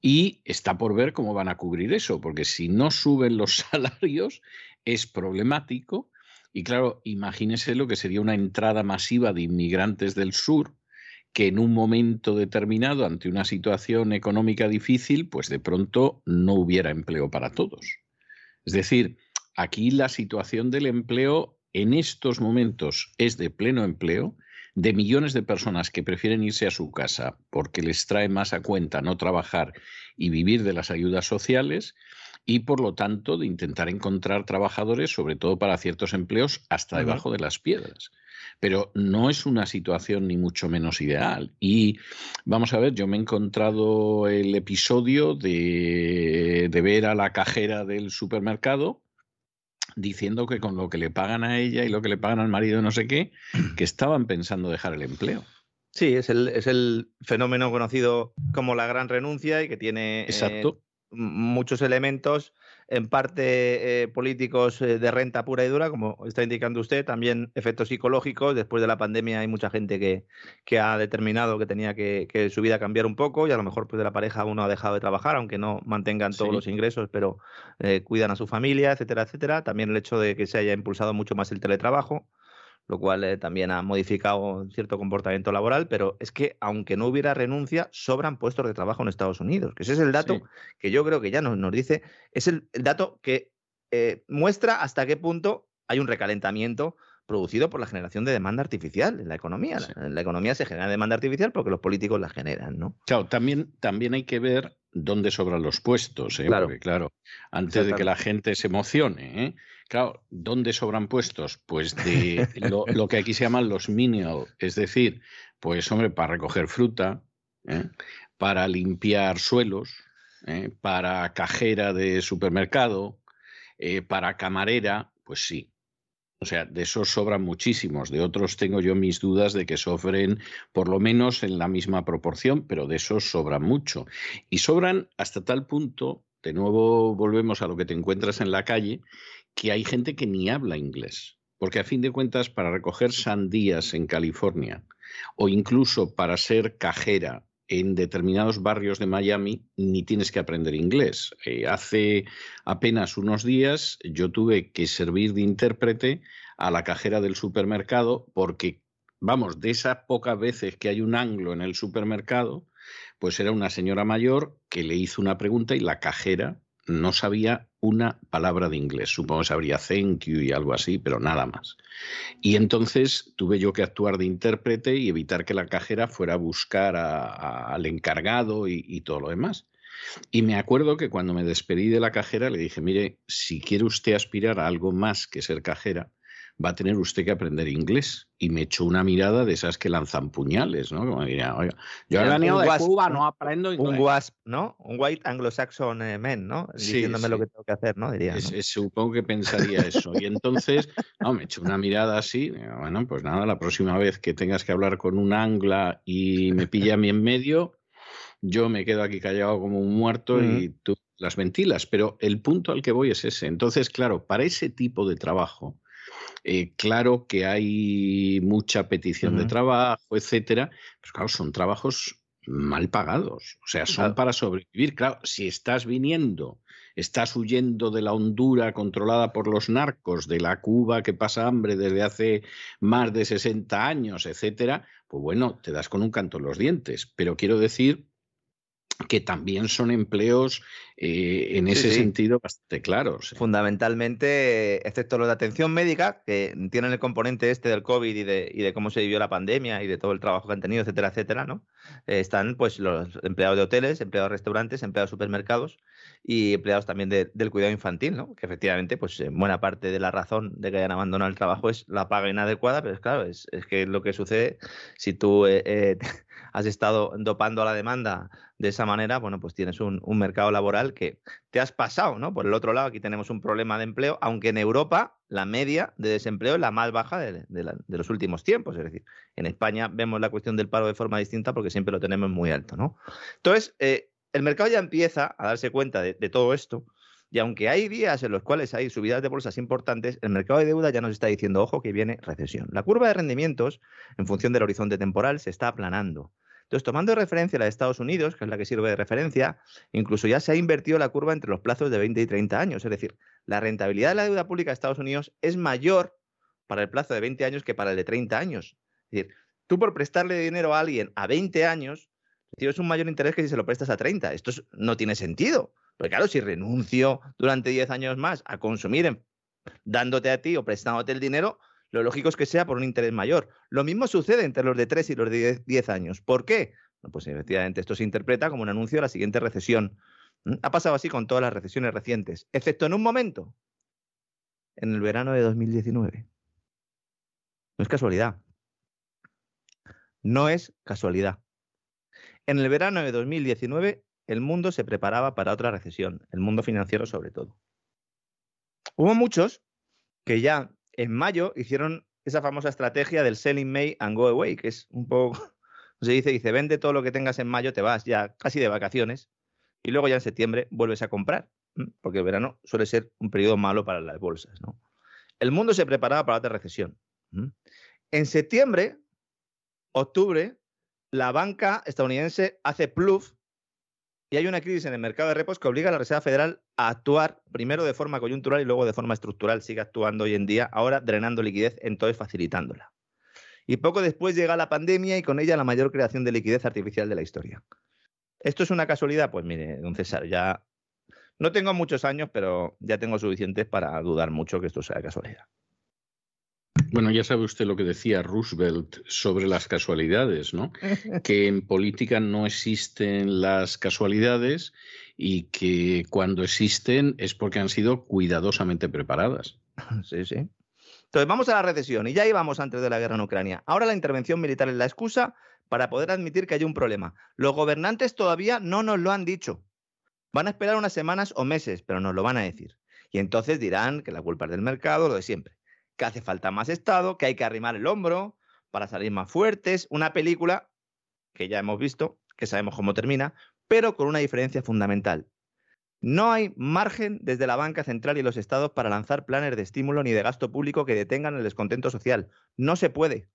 Y está por ver cómo van a cubrir eso, porque si no suben los salarios es problemático y claro, imagínese lo que sería una entrada masiva de inmigrantes del sur que en un momento determinado, ante una situación económica difícil, pues de pronto no hubiera empleo para todos. Es decir, aquí la situación del empleo en estos momentos es de pleno empleo, de millones de personas que prefieren irse a su casa porque les trae más a cuenta no trabajar y vivir de las ayudas sociales, y por lo tanto de intentar encontrar trabajadores, sobre todo para ciertos empleos, hasta debajo de las piedras. Pero no es una situación ni mucho menos ideal. Y vamos a ver, yo me he encontrado el episodio de, de ver a la cajera del supermercado diciendo que con lo que le pagan a ella y lo que le pagan al marido no sé qué, que estaban pensando dejar el empleo. Sí, es el, es el fenómeno conocido como la gran renuncia y que tiene eh, Exacto muchos elementos, en parte eh, políticos eh, de renta pura y dura, como está indicando usted, también efectos psicológicos. Después de la pandemia hay mucha gente que, que ha determinado que tenía que, su vida cambiar un poco y a lo mejor pues, de la pareja uno ha dejado de trabajar, aunque no mantengan todos los ingresos, pero eh, cuidan a su familia, etcétera, etcétera. También el hecho de que se haya impulsado mucho más el teletrabajo lo cual eh, también ha modificado cierto comportamiento laboral, pero es que aunque no hubiera renuncia, sobran puestos de trabajo en Estados Unidos, que ese es el dato que yo creo que ya nos, nos dice, es el, dato que eh, muestra hasta qué punto hay un recalentamiento producido por la generación de demanda artificial en la economía. En la economía se genera demanda artificial porque los políticos la generan, ¿no? Claro, también, también hay que ver dónde sobran los puestos, ¿eh? Claro. Porque, claro, antes de que la gente se emocione, ¿eh? Claro, ¿dónde sobran puestos? Pues de lo, que aquí se llaman los menial, es decir, pues hombre, para recoger fruta, ¿eh? para limpiar suelos, ¿eh? para cajera de supermercado, para camarera, pues sí. O sea, de esos sobran muchísimos, de otros tengo yo mis dudas de que sofren por lo menos en la misma proporción, pero de esos sobran mucho. Y sobran hasta tal punto, de nuevo volvemos a lo que te encuentras en la calle, que hay gente que ni habla inglés. Porque a fin de cuentas, para recoger sandías en California o incluso para ser cajera en determinados barrios de Miami, ni tienes que aprender inglés. Eh, hace apenas unos días yo tuve que servir de intérprete a la cajera del supermercado porque, vamos, de esas pocas veces que hay un anglo en el supermercado, pues era una señora mayor que le hizo una pregunta y la cajera no sabía una palabra de inglés. Supongo que sabría thank you y algo así, pero nada más. Y entonces tuve yo que actuar de intérprete y evitar que la cajera fuera a buscar al encargado y, y todo lo demás. Y me acuerdo que cuando me despedí de la cajera le dije, mire, si quiere usted aspirar a algo más que ser cajera, va a tener usted que aprender inglés. Y me echó una mirada de esas que lanzan puñales, ¿no? Como diría, oiga, yo he venido de Cuba, no aprendo inglés. Un WASP, ¿no? Un White Anglo-Saxon eh, Man, ¿no? Diciéndome lo que tengo que hacer, ¿no? Diría. supongo que pensaría eso. Y entonces, no, me echó una mirada así, bueno, pues nada, la próxima vez que tengas que hablar con un angla y me pilla a mí en medio, yo me quedo aquí callado como un muerto y tú las ventilas. Pero el punto al que voy es ese. Entonces, claro, para ese tipo de trabajo, eh, claro que hay mucha petición de trabajo, etcétera, pero claro, son trabajos mal pagados, o sea, son para sobrevivir. Claro, si estás viniendo, estás huyendo de la Honduras controlada por los narcos, de la Cuba que pasa hambre desde hace más de 60 años, etcétera, pues bueno, te das con un canto en los dientes. Pero quiero decir que también son empleos eh, en ese sentido bastante claros. ¿eh? Fundamentalmente, excepto los de atención médica, que tienen el componente este del COVID y de, y de, cómo se vivió la pandemia y de todo el trabajo que han tenido, etcétera, etcétera, ¿no? Eh, están pues los empleados de hoteles, empleados de restaurantes, empleados de supermercados y empleados también del cuidado infantil, ¿no? Que efectivamente, pues buena parte de la razón de que hayan abandonado el trabajo es la paga inadecuada, pero es claro, es, es que lo que sucede si tú has estado dopando a la demanda de esa manera, bueno, pues tienes un, mercado laboral que te has pasado, ¿no? Por el otro lado, aquí tenemos un problema de empleo, aunque en Europa la media de desempleo es la más baja de, los últimos tiempos. Es decir, en España vemos la cuestión del paro de forma distinta porque siempre lo tenemos muy alto, ¿no? Entonces, eh, el mercado ya empieza a darse cuenta de, todo esto. Y aunque hay días en los cuales hay subidas de bolsas importantes, el mercado de deuda ya nos está diciendo, ojo, que viene recesión. La curva de rendimientos, en función del horizonte temporal, se está aplanando. Entonces, tomando referencia la de Estados Unidos, que es la que sirve de referencia, incluso ya se ha invertido la curva entre los plazos de 20 y 30 años. Es decir, la rentabilidad de la deuda pública de Estados Unidos es mayor para el plazo de 20 años que para el de 30 años. Es decir, tú por prestarle dinero a alguien a 20 años, recibes un mayor interés que si se lo prestas a 30. Esto no tiene sentido. Porque claro, si renuncio durante 10 años más a consumir dándote a ti o prestándote el dinero, lo lógico es que sea por un interés mayor. Lo mismo sucede entre los de 3 y los de 10 años. ¿Por qué? pues efectivamente esto se interpreta como un anuncio de la siguiente recesión. ¿Mm? Ha pasado así con todas las recesiones recientes, excepto en un momento, en el verano de 2019. No es casualidad. No es casualidad. En el verano de 2019 el mundo se preparaba para otra recesión, el mundo financiero sobre todo. Hubo muchos que ya en mayo hicieron esa famosa estrategia del selling May and go away, que es un poco, se dice, dice, vende todo lo que tengas en mayo, te vas ya casi de vacaciones y luego ya en septiembre vuelves a comprar, porque el verano suele ser un periodo malo para las bolsas. ¿no? El mundo se preparaba para otra recesión. En septiembre, octubre, la banca estadounidense hace pluf y hay una crisis en el mercado de repos que obliga a la Reserva Federal a actuar primero de forma coyuntural y luego de forma estructural. Sigue actuando hoy en día, ahora drenando liquidez, entonces facilitándola. Y poco después llega la pandemia y con ella la mayor creación de liquidez artificial de la historia. ¿Esto es una casualidad? Pues mire, don César, ya no tengo muchos años, pero ya tengo suficientes para dudar mucho que esto sea casualidad. Bueno, ya sabe usted lo que decía Roosevelt sobre las casualidades, ¿no? que en política no existen las casualidades y que cuando existen es porque han sido cuidadosamente preparadas. Sí, sí. Entonces vamos a la recesión y ya íbamos antes de la guerra en Ucrania. Ahora la intervención militar es la excusa para poder admitir que hay un problema. Los gobernantes todavía no nos lo han dicho. Van a esperar unas semanas o meses, pero nos lo van a decir. Y entonces dirán que la culpa es del mercado, lo de siempre que hace falta más Estado, que hay que arrimar el hombro para salir más fuertes. Una película que ya hemos visto, que sabemos cómo termina, pero con una diferencia fundamental. No hay margen desde la banca central y los estados para lanzar planes de estímulo ni de gasto público que detengan el descontento social. No se puede.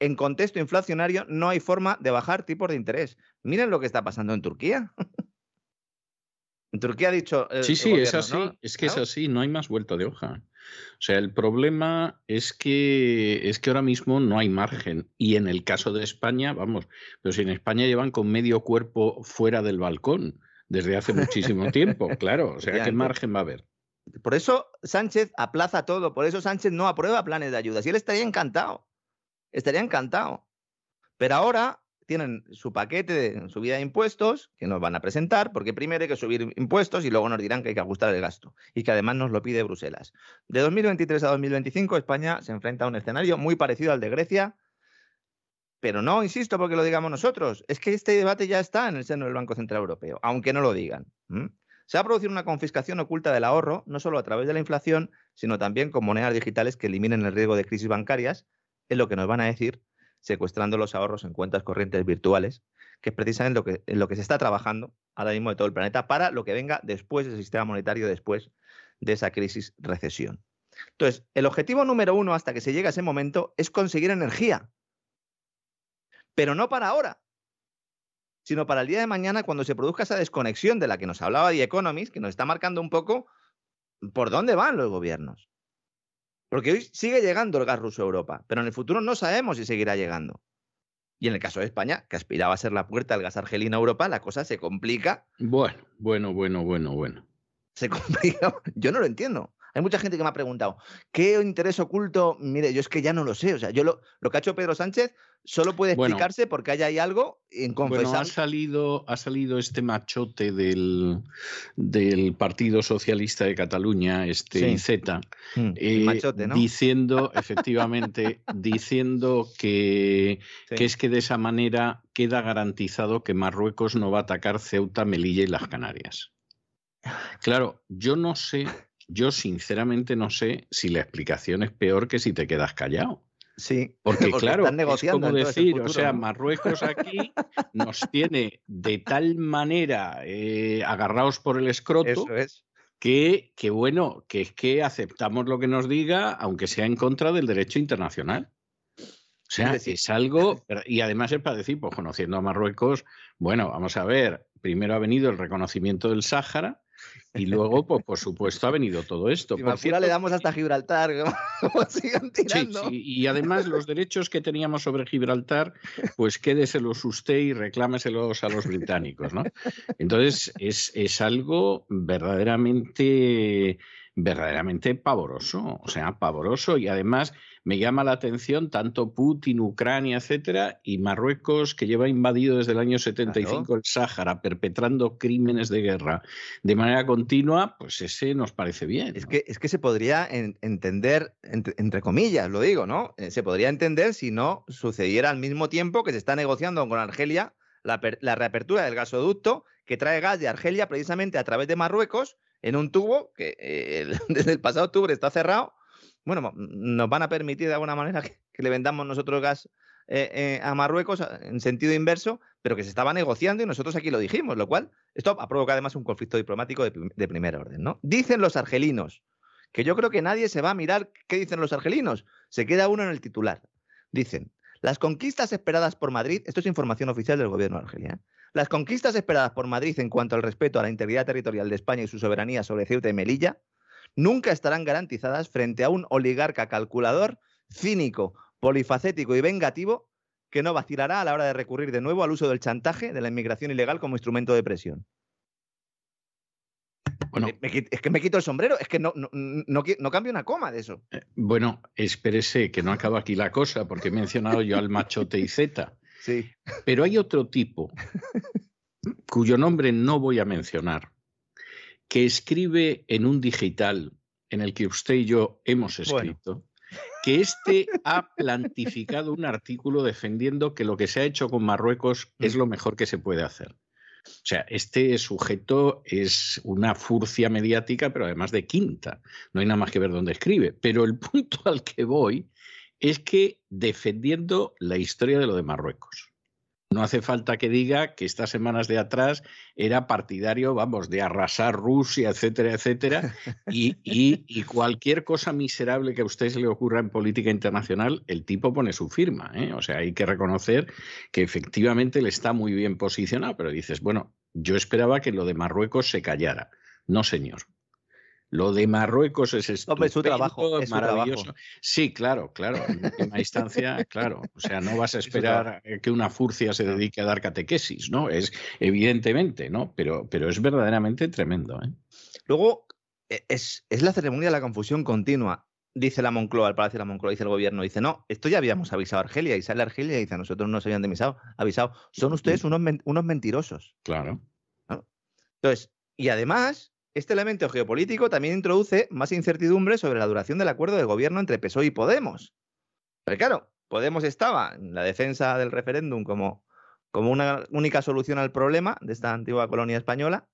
En contexto inflacionario no hay forma de bajar tipos de interés. Miren lo que está pasando en Turquía. en Turquía ha dicho... sí, sí, es así. Es que es así, no hay más vuelta de hoja. O sea, el problema es que, es que ahora mismo no hay margen. Y en el caso de España, vamos, pero si en España llevan con medio cuerpo fuera del balcón desde hace muchísimo tiempo, claro. O sea, ¿qué margen va a haber? Por eso Sánchez aplaza todo, por eso Sánchez no aprueba planes de ayuda. Si él estaría encantado, estaría encantado. Pero ahora tienen su paquete de subida de impuestos que nos van a presentar, porque primero hay que subir impuestos y luego nos dirán que hay que ajustar el gasto y que además nos lo pide Bruselas. De 2023 a 2025 España se enfrenta a un escenario muy parecido al de Grecia, pero no, insisto, porque lo digamos nosotros, es que este debate ya está en el seno del Banco Central Europeo, aunque no lo digan. Se va a producir una confiscación oculta del ahorro, no solo a través de la inflación, sino también con monedas digitales que eliminen el riesgo de crisis bancarias, es lo que nos van a decir secuestrando los ahorros en cuentas corrientes virtuales, que es precisamente lo que, en lo que se está trabajando ahora mismo de todo el planeta para lo que venga después del sistema monetario, después de esa crisis recesión. Entonces, el objetivo número uno hasta que se llegue a ese momento es conseguir energía, pero no para ahora, sino para el día de mañana cuando se produzca esa desconexión de la que nos hablaba The Economist, que nos está marcando un poco por dónde van los gobiernos. Porque hoy sigue llegando el gas ruso a Europa, pero en el futuro no sabemos si seguirá llegando. Y en el caso de España, que aspiraba a ser la puerta del gas argelino a Europa, la cosa se complica. Bueno, bueno, bueno, bueno, bueno. Se complica. Yo no lo entiendo. Hay mucha gente que me ha preguntado, ¿qué interés oculto? Mire, yo es que ya no lo sé. O sea, yo lo, lo que ha hecho Pedro Sánchez solo puede explicarse porque haya ahí algo inconfesable. Bueno, ha salido, ha salido este machote del, del Partido Socialista de Cataluña, este IZ, mm, eh, diciendo, efectivamente, diciendo que, que es que de esa manera queda garantizado que Marruecos no va a atacar Ceuta, Melilla y las Canarias. Claro, yo no sé, yo sinceramente no sé si la explicación es peor que si te quedas callado. Sí, porque, claro, es como decir, o sea, Marruecos aquí nos tiene de tal manera eh, agarrados por el escroto que, que, bueno, que es que aceptamos lo que nos diga, aunque sea en contra del derecho internacional. O sea, es algo, y además es para decir, pues conociendo a Marruecos, bueno, vamos a ver, primero ha venido el reconocimiento del Sáhara, y luego, pues, por supuesto, ha venido todo esto. por cierto, le damos hasta Gibraltar, como sigan tirando. Sí, y además los derechos que teníamos sobre Gibraltar, pues quédeselos usted y reclámeselos a los británicos, ¿no? Entonces, es, es algo verdaderamente verdaderamente pavoroso, o sea, pavoroso y además me llama la atención tanto Putin, Ucrania, etcétera, y Marruecos, que lleva invadido desde el año 75 el Sáhara, perpetrando crímenes de guerra de manera continua, pues ese nos parece bien. Es, que, es que se podría entender, entre, comillas, lo digo, ¿no? Eh, se podría entender si no sucediera al mismo tiempo que se está negociando con Argelia la, la reapertura del gasoducto que trae gas de Argelia precisamente a través de Marruecos en un tubo que eh, desde el pasado octubre está cerrado bueno, nos van a permitir de alguna manera que, le vendamos nosotros gas eh, eh, a Marruecos en sentido inverso, pero que se estaba negociando y nosotros aquí lo dijimos, lo cual esto ha provocado además un conflicto diplomático de, de primer orden. ¿no? Dicen los argelinos, que yo creo que nadie se va a mirar qué dicen los argelinos, se queda uno en el titular. Dicen, las conquistas esperadas por Madrid, esto es información oficial del gobierno de Argelia, ¿eh? Las conquistas esperadas por Madrid en cuanto al respeto a la integridad territorial de España y su soberanía sobre Ceuta y Melilla nunca estarán garantizadas frente a un oligarca calculador, cínico, polifacético y vengativo que no vacilará a la hora de recurrir de nuevo al uso del chantaje de la inmigración ilegal como instrumento de presión. Bueno, es que me quito el sombrero, es que no, no, no, cambio una coma de eso. Eh, bueno, espérese que no acaba aquí la cosa, porque he mencionado yo al machote y Z. Sí. Pero hay otro tipo cuyo nombre no voy a mencionar, que escribe en un digital en el que usted y yo hemos escrito, que este ha plantificado un artículo defendiendo que lo que se ha hecho con Marruecos es mm. lo mejor que se puede hacer. O sea, este sujeto es una furcia mediática, pero además de quinta. No hay nada más que ver dónde escribe. Pero el punto al que voy es que defendiendo la historia de lo de Marruecos. No hace falta que diga que estas semanas de atrás era partidario, vamos, de arrasar Rusia, etcétera, etcétera, y, cualquier cosa miserable que a usted se le ocurra en política internacional, el tipo pone su firma. ¿eh? O sea, hay que reconocer que efectivamente le está muy bien posicionado, pero dices, bueno, yo esperaba que lo de Marruecos se callara. No, señor. Lo de Marruecos es estupendo, su trabajo, es maravilloso. Sí, claro, claro. En última instancia, claro. O sea, no vas a esperar que una furcia se dedique a dar catequesis, ¿no? Es evidentemente, ¿no? Pero, pero es verdaderamente tremendo. ¿eh? Luego, e, es, es la ceremonia de la confusión continua dice la Moncloa, el Palacio de la Moncloa, dice el gobierno, dice, no, esto ya habíamos avisado a Argelia, y sale Argelia y dice, a nosotros no nos habían avisado, avisado. son ustedes unos, unos mentirosos. Claro. Entonces, y además, este elemento geopolítico también introduce más incertidumbre sobre la duración del acuerdo de gobierno entre PSOE y Podemos. Pero claro, Podemos estaba en la defensa del referéndum como, como una única solución al problema de esta antigua colonia española,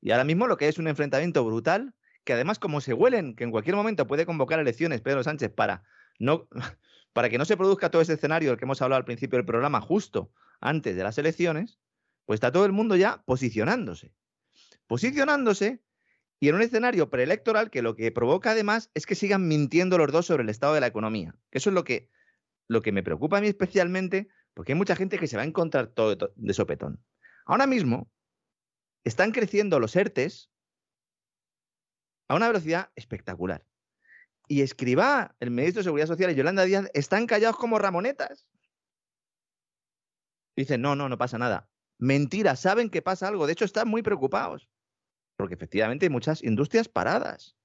y ahora mismo lo que es un enfrentamiento brutal, que además como se huelen que en cualquier momento puede convocar elecciones Pedro Sánchez para, no, para que no se produzca todo ese escenario del que hemos hablado al principio del programa justo antes de las elecciones, pues está todo el mundo ya posicionándose posicionándose y en un escenario preelectoral que lo que provoca además es que sigan mintiendo los dos sobre el estado de la economía. Eso es lo que, lo que me preocupa a mí especialmente, porque hay mucha gente que se va a encontrar todo de sopetón. Ahora mismo están creciendo los ERTES a una velocidad espectacular. Y Escribá, el ministro de Seguridad Social y Yolanda Díaz están callados como ramonetas. Dicen, no, no, no pasa nada. Mentira, saben que pasa algo. De hecho, están muy preocupados porque efectivamente hay muchas industrias paradas.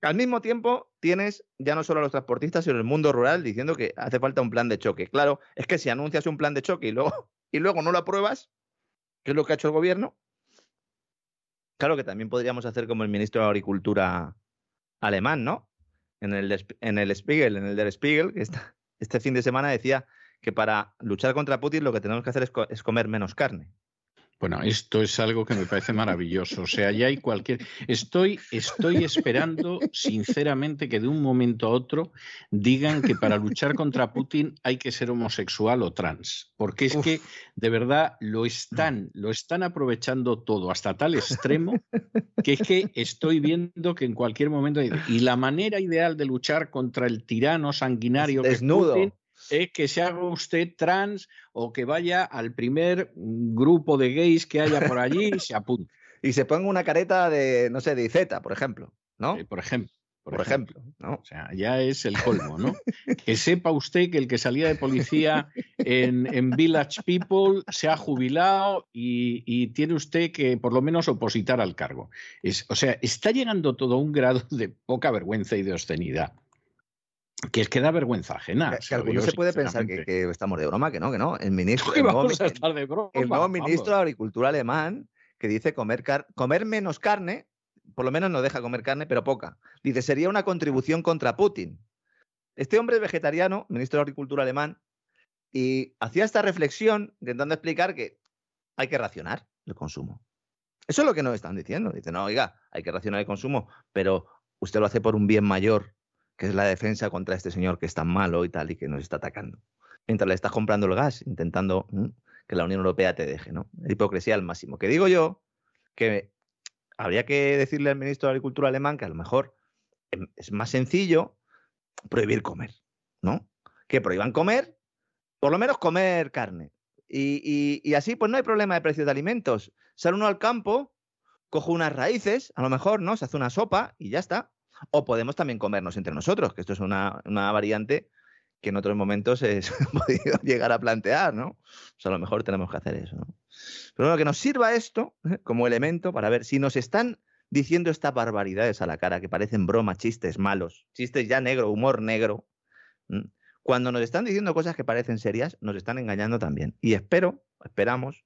Al mismo tiempo, tienes ya no solo a los transportistas, sino el mundo rural diciendo que hace falta un plan de choque. Claro, es que si anuncias un plan de choque y luego, y luego no lo apruebas, que es lo que ha hecho el gobierno, claro que también podríamos hacer como el ministro de Agricultura alemán, ¿no? En el, en el Spiegel, en el Der Spiegel, que este fin de semana decía que para luchar contra Putin lo que tenemos que hacer es comer menos carne. Bueno, esto es algo que me parece maravilloso. O sea, ya hay cualquier. Estoy, estoy esperando, sinceramente, que de un momento a otro digan que para luchar contra Putin hay que ser homosexual o trans. Porque es que, de verdad, lo están, lo están aprovechando todo hasta tal extremo que es que estoy viendo que en cualquier momento. Y la manera ideal de luchar contra el tirano sanguinario Desnudo. que Putin es que se haga usted trans o que vaya al primer grupo de gays que haya por allí y se apunte. y se ponga una careta de, no sé, de Z, por ejemplo, ¿no? Eh, por ejemplo. Por, ejemplo, ¿no? O sea, ya es el colmo, ¿no? que sepa usted que el que salía de policía en, Village People se ha jubilado y, tiene usted que por lo menos opositar al cargo. Es, o sea, está llegando todo a un grado de poca vergüenza y de obscenidad que es que da vergüenza ajena. Que, alguno se puede pensar que, estamos de broma, que no, que no. El ministro, el nuevo, el nuevo ministro de Agricultura alemán que dice comer, comer menos carne, por lo menos no deja comer carne, pero poca. Dice, sería una contribución contra Putin. Este hombre es vegetariano, ministro de Agricultura alemán, y hacía esta reflexión intentando explicar que hay que racionar el consumo. Eso es lo que nos están diciendo. Dice, no, oiga, hay que racionar el consumo, pero usted lo hace por un bien mayor que es la defensa contra este señor que es tan malo y tal y que nos está atacando. Mientras le estás comprando el gas, intentando que la Unión Europea te deje, ¿no? Hipocresía al máximo. Que digo yo que habría que decirle al ministro de Agricultura alemán que a lo mejor em, es más sencillo prohibir comer, ¿no? Que prohíban comer, por lo menos comer carne. Y, y, así, pues no hay problema de precios de alimentos. Sale uno al campo, coge unas raíces, a lo mejor, ¿no? Se hace una sopa y ya está. O podemos también comernos entre nosotros, que esto es una, variante que en otros momentos se ha podido llegar a plantear, ¿no? O sea, a lo mejor tenemos que hacer eso. Pero bueno, que nos sirva esto ¿eh? como elemento para ver si nos están diciendo estas barbaridades a la cara, que parecen bromas, chistes malos, chistes ya negro, humor negro. Cuando nos están diciendo cosas que parecen serias, nos están engañando también. Y espero, esperamos,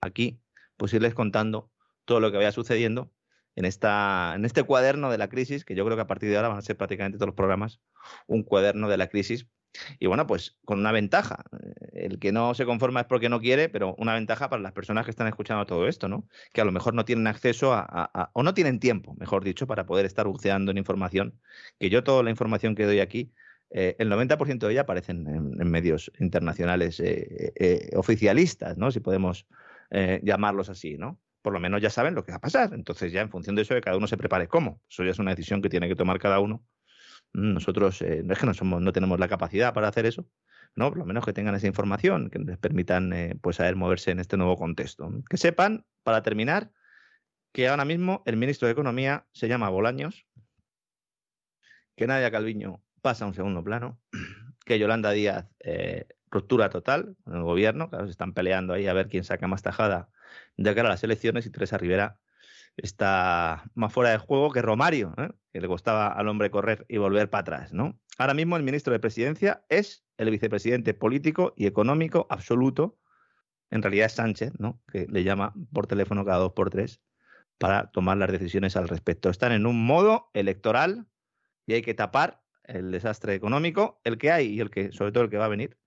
aquí, pues irles contando todo lo que vaya sucediendo en, esta, en este cuaderno de la crisis, que yo creo que a partir de ahora van a ser prácticamente todos los programas un cuaderno de la crisis. Y bueno, pues con una ventaja. El que no se conforma es porque no quiere, pero una ventaja para las personas que están escuchando todo esto, ¿no? Que a lo mejor no tienen acceso a, o no tienen tiempo, mejor dicho, para poder estar buceando en información. Que yo toda la información que doy aquí, eh, el 90% de ella aparece en, medios internacionales eh, eh, oficialistas, ¿no? Si podemos llamarlos así, ¿no? Por lo menos ya saben lo que va a pasar. Entonces ya en función de eso, que cada uno se prepare cómo. Eso ya es una decisión que tiene que tomar cada uno. Mm, nosotros eh, no es que no, somos, no tenemos la capacidad para hacer eso, ¿no? Por lo menos que tengan esa información, que les permitan eh, pues saber moverse en este nuevo contexto. Que sepan, para terminar, que ahora mismo el ministro de Economía se llama Bolaños, que Nadia Calviño pasa a un segundo plano, que Yolanda Díaz eh, ruptura total con el gobierno, claro, se están peleando ahí a ver quién saca más tajada de cara a las elecciones y Teresa Rivera está más fuera de juego que Romario, ¿eh? que le costaba al hombre correr y volver para atrás. ¿no? Ahora mismo el ministro de Presidencia es el vicepresidente político y económico absoluto. En realidad es Sánchez, ¿no? que le llama por teléfono cada dos por tres para tomar las decisiones al respecto. Están en un modo electoral y hay que tapar el desastre económico, el que hay y el que, sobre todo el que va a venir.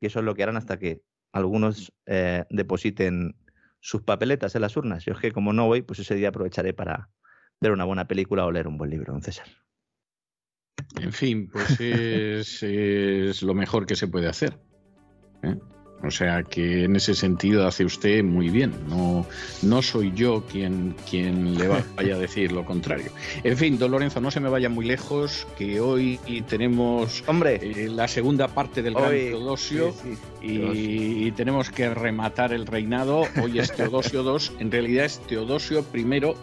Y eso es lo que harán hasta que algunos eh, depositen sus papeletas en las urnas. Yo es que como no voy, pues ese día aprovecharé para ver una buena película o leer un buen libro, don César. En fin, pues es, lo mejor que se puede hacer. ¿eh? O sea que en ese sentido hace usted muy bien. No, no soy yo quien, quien le vaya a decir lo contrario. En fin, don Lorenzo, no se me vaya muy lejos, que hoy tenemos Hombre, eh, la segunda parte del Gran Teodosio y, tenemos que rematar el reinado. Hoy es Teodosio II, en realidad es Teodosio I II.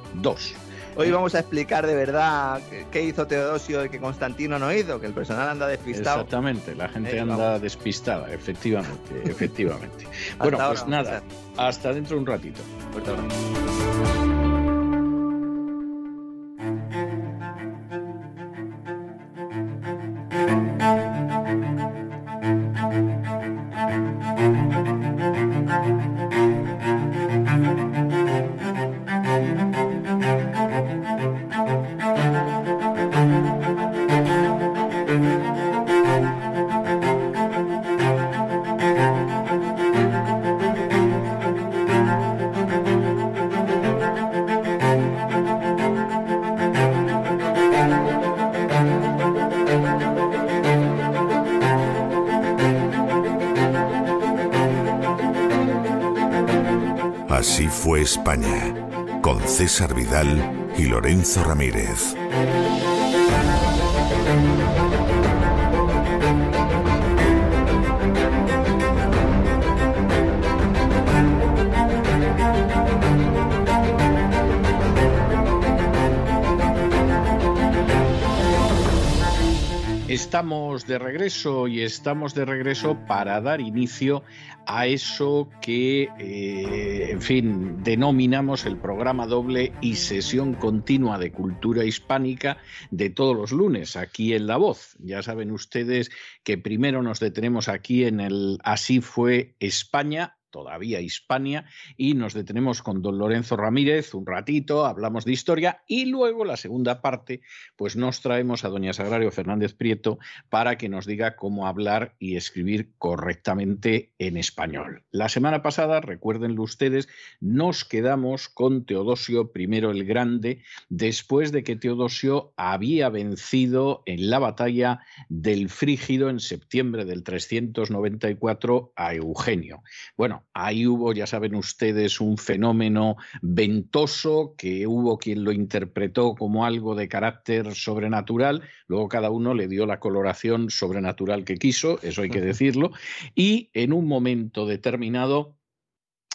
Hoy vamos a explicar de verdad qué hizo Teodosio y que Constantino no hizo, que el personal anda despistado. Exactamente, la gente anda despistada, efectivamente, efectivamente. bueno, pues nada, hasta dentro de un ratito. España, con César Vidal y Lorenzo Ramírez. Estamos de regreso y estamos de regreso para dar inicio a eso que, eh, en fin, denominamos el programa doble y sesión continua de cultura hispánica de todos los lunes aquí en La Voz. Ya saben ustedes que primero nos detenemos aquí en el Así fue España todavía Hispania, y nos detenemos con don Lorenzo Ramírez un ratito, hablamos de historia y luego la segunda parte, pues nos traemos a doña Sagrario Fernández Prieto para que nos diga cómo hablar y escribir correctamente en español. La semana pasada, recuérdenlo ustedes, nos quedamos con Teodosio I el Grande después de que Teodosio había vencido en la batalla del Frígido en septiembre del 394 a Eugenio. Bueno, ahí hubo, ya saben ustedes, un fenómeno ventoso que hubo quien lo interpretó como algo de carácter sobrenatural, luego cada uno le dio la coloración sobrenatural que quiso, eso hay que decirlo, y en un momento determinado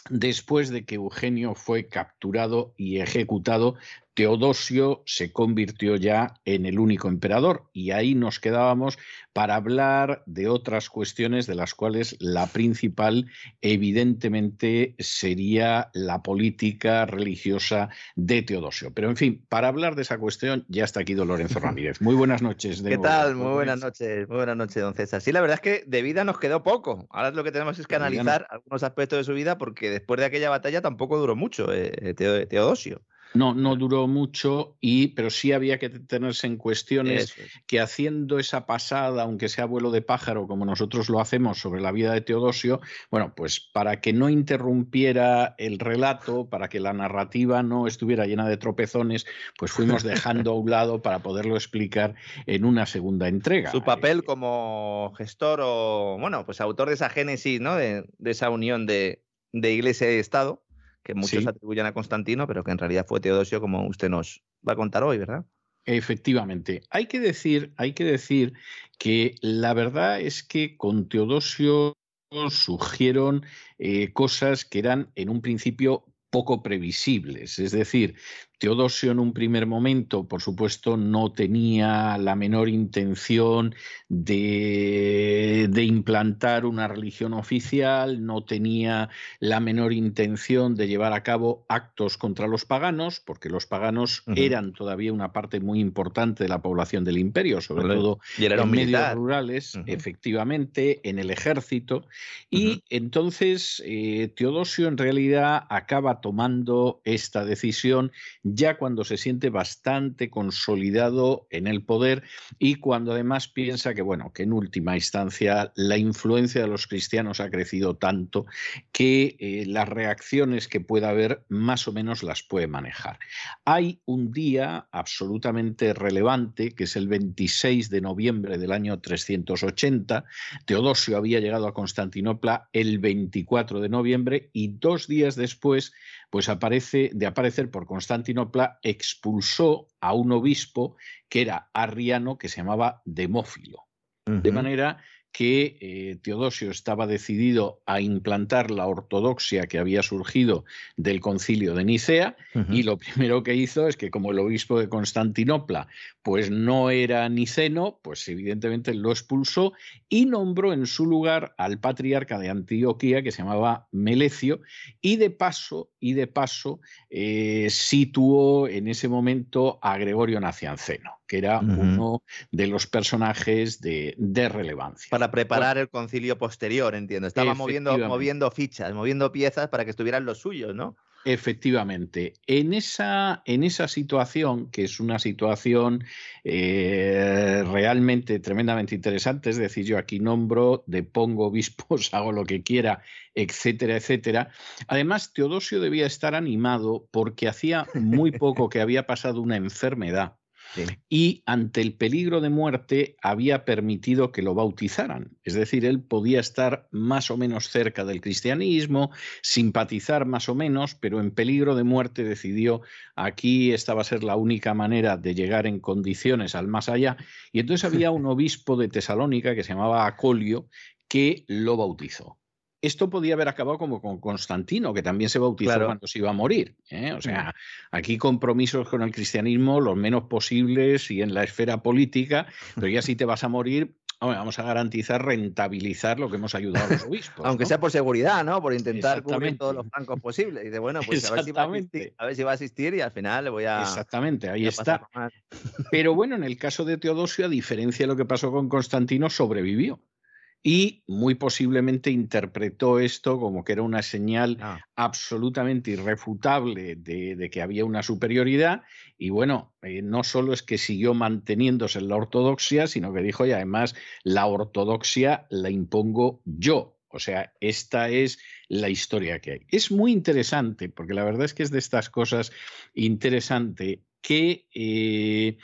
después de que Eugenio fue capturado y ejecutado, Teodosio se convirtió ya en el único emperador y ahí nos quedábamos para hablar de otras cuestiones de las cuales la principal evidentemente sería la política religiosa de Teodosio. Pero en fin, para hablar de esa cuestión ya está aquí don Lorenzo Ramírez. Muy buenas noches. De ¿Qué tal? Muy buenas noches, muy buenas noches, don César. Sí, la verdad es que de vida nos quedó poco. Ahora lo que tenemos es que analizar algunos aspectos de su vida porque después de aquella batalla tampoco duró mucho eh, Teodosio. No, no duró mucho, y, pero sí había que tenerse en cuestiones que haciendo esa pasada, aunque sea vuelo de pájaro, como nosotros lo hacemos sobre la vida de Teodosio, bueno, pues para que no interrumpiera el relato, para que la narrativa no estuviera llena de tropezones, pues fuimos dejando a un lado para poderlo explicar en una segunda entrega. Su papel como gestor o, bueno, pues autor de esa génesis, ¿no? De, esa unión de, de iglesia y Estado que muchos atribuyen a Constantino, pero que en realidad fue Teodosio, como usted nos va a contar hoy, ¿verdad? Efectivamente. Hay que decir, hay que, decir que la verdad es que con Teodosio surgieron eh, cosas que eran en un principio poco previsibles. Es decir, Teodosio en un primer momento, por supuesto, no tenía la menor intención de, implantar una religión oficial, no tenía la menor intención de llevar a cabo actos contra los paganos, porque los paganos eran todavía una parte muy importante de la población del imperio, sobre todo en medios rurales, efectivamente, en el ejército. Y entonces eh, Teodosio en realidad acaba tomando esta decisión ya cuando se siente bastante consolidado en el poder y cuando además piensa que, bueno, que en última instancia la influencia de los cristianos ha crecido tanto que eh, las reacciones que pueda haber más o menos las puede manejar. Hay un día absolutamente relevante, que es el 26 de noviembre del año 380. Teodosio había llegado a Constantinopla el 24 de noviembre y dos días después pues aparece, de aparecer por Constantinopla, expulsó a un obispo que era arriano, que se llamaba Demófilo. De manera que eh, Teodosio estaba decidido a implantar la ortodoxia que había surgido del concilio de Nicea y lo primero que hizo es que como el obispo de Constantinopla pues no era niceno, pues evidentemente lo expulsó y nombró en su lugar al patriarca de Antioquía que se llamaba Melecio y de paso y de paso eh, situó en ese momento a Gregorio Nacianceno que era uno de los personajes de, relevancia. Para preparar el concilio posterior, entiendo. Estaba moviendo, moviendo fichas, moviendo piezas para que estuvieran los suyos, ¿no? Efectivamente, en esa, en esa situación, que es una situación eh, realmente tremendamente interesante, es decir, yo aquí nombro, depongo obispos, hago lo que quiera, etcétera, etcétera. Además, Teodosio debía estar animado porque hacía muy poco que había pasado una enfermedad y ante el peligro de muerte había permitido que lo bautizaran. Es decir, él podía estar más o menos cerca del cristianismo, simpatizar más o menos, pero en peligro de muerte decidió aquí esta va a ser la única manera de llegar en condiciones al más allá. Y entonces había un obispo de Tesalónica que se llamaba Acolio que lo bautizó esto podía haber acabado como con Constantino, que también se bautizó cuando se iba a morir. ¿eh? O sea, aquí compromisos con el cristianismo los menos posibles y en la esfera política, pero ya si te vas a morir, vamos a garantizar rentabilizar lo que hemos ayudado a los obispos. Aunque sea por seguridad, ¿no? Por intentar cubrir todos los bancos posibles. Y de bueno, pues a ver, si va a, asistir, a ver, si va a asistir, y al final le voy a. Exactamente, ahí está. Pero bueno, en el caso de Teodosio, a diferencia de lo que pasó con Constantino, sobrevivió y muy posiblemente interpretó esto como que era una señal ah. absolutamente irrefutable de, que había una superioridad y bueno, eh, no solo es que siguió manteniéndose en la ortodoxia, sino que dijo y además la ortodoxia la impongo yo. O sea, esta es la historia que hay. Es muy interesante, porque la verdad es que es de estas cosas interesante que eh,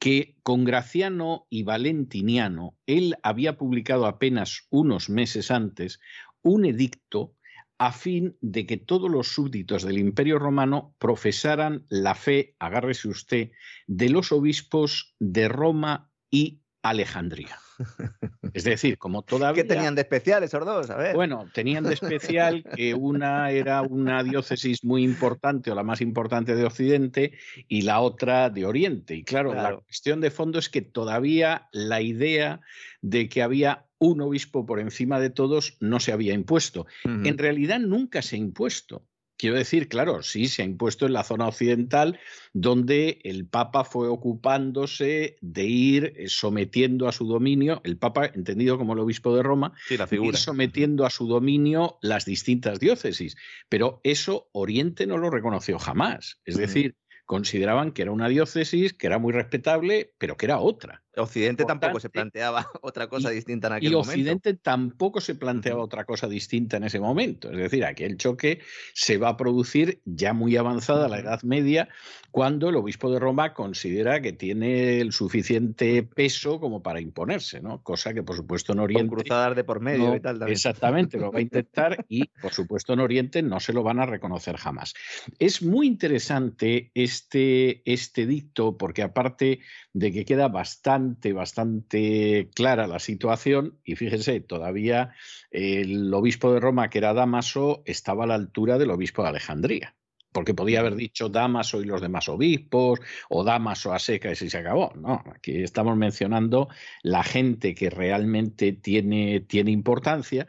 que con Graciano y Valentiniano él había publicado apenas unos meses antes un edicto a fin de que todos los súbditos del Imperio Romano profesaran la fe, agárrese usted, de los obispos de Roma y Alejandría. Es decir, como todavía... ¿Qué tenían de especial esos dos? A ver. Bueno, tenían de especial que una era una diócesis muy importante o la más importante de Occidente y la otra de Oriente. Y claro, la cuestión de fondo es que todavía la idea de que había un obispo por encima de todos no se había impuesto. En realidad nunca se ha impuesto. Quiero decir, claro, sí, se ha impuesto en la zona occidental, donde el Papa fue ocupándose de ir eh, sometiendo a su dominio, el Papa, entendido como el obispo de Roma, ir sometiendo a su dominio las distintas diócesis. Pero eso Oriente no lo reconoció jamás. Es decir, consideraban que era una diócesis, que era muy respetable, pero que era otra. Occidente tampoco se planteaba otra cosa distinta en aquel momento. Y Occidente tampoco se planteaba otra cosa distinta en ese momento. Es decir, aquel choque se va a producir ya muy avanzada la Edad Media, cuando el obispo de Roma considera que tiene el suficiente peso como para imponerse, ¿no? Cosa que, por supuesto, en Oriente. Con cruzadas de por medio y tal. También. Exactamente, lo va a intentar y, por supuesto, en Oriente no se lo van a reconocer jamás. Es muy interesante este, este dicto, porque aparte de que queda bastante bastante, clara la situación y fíjense, todavía el obispo de Roma, que era Damaso, estaba a la altura del obispo de Alejandría porque podía haber dicho Damaso y los demás obispos, o Damaso a seca y se acabó. No, aquí estamos mencionando la gente que realmente tiene, tiene importancia.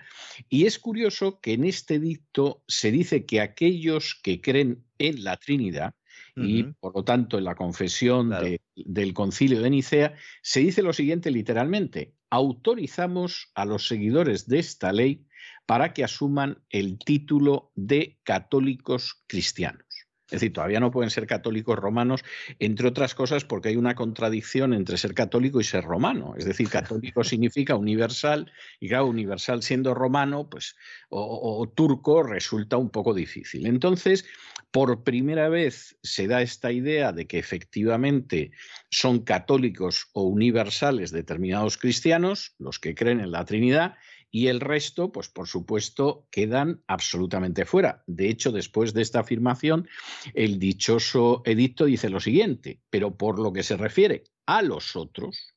Y es curioso que en este dicto se dice que aquellos que creen en la Trinidad, y por lo tanto en la confesión del concilio de Nicea se dice lo siguiente literalmente, autorizamos a los seguidores de esta ley para que asuman el título de católicos cristianos. Es decir, todavía no pueden ser católicos romanos, entre otras cosas porque hay una contradicción entre ser católico y ser romano. Es decir, católico significa universal y claro, universal siendo romano, pues, o, turco resulta un poco difícil. Entonces, por primera vez se da esta idea de que efectivamente son católicos o universales determinados cristianos, los que creen en la Trinidad, y el resto, pues por supuesto, quedan absolutamente fuera. De hecho, después de esta afirmación, el dichoso edicto dice lo siguiente, pero por lo que se refiere a los otros,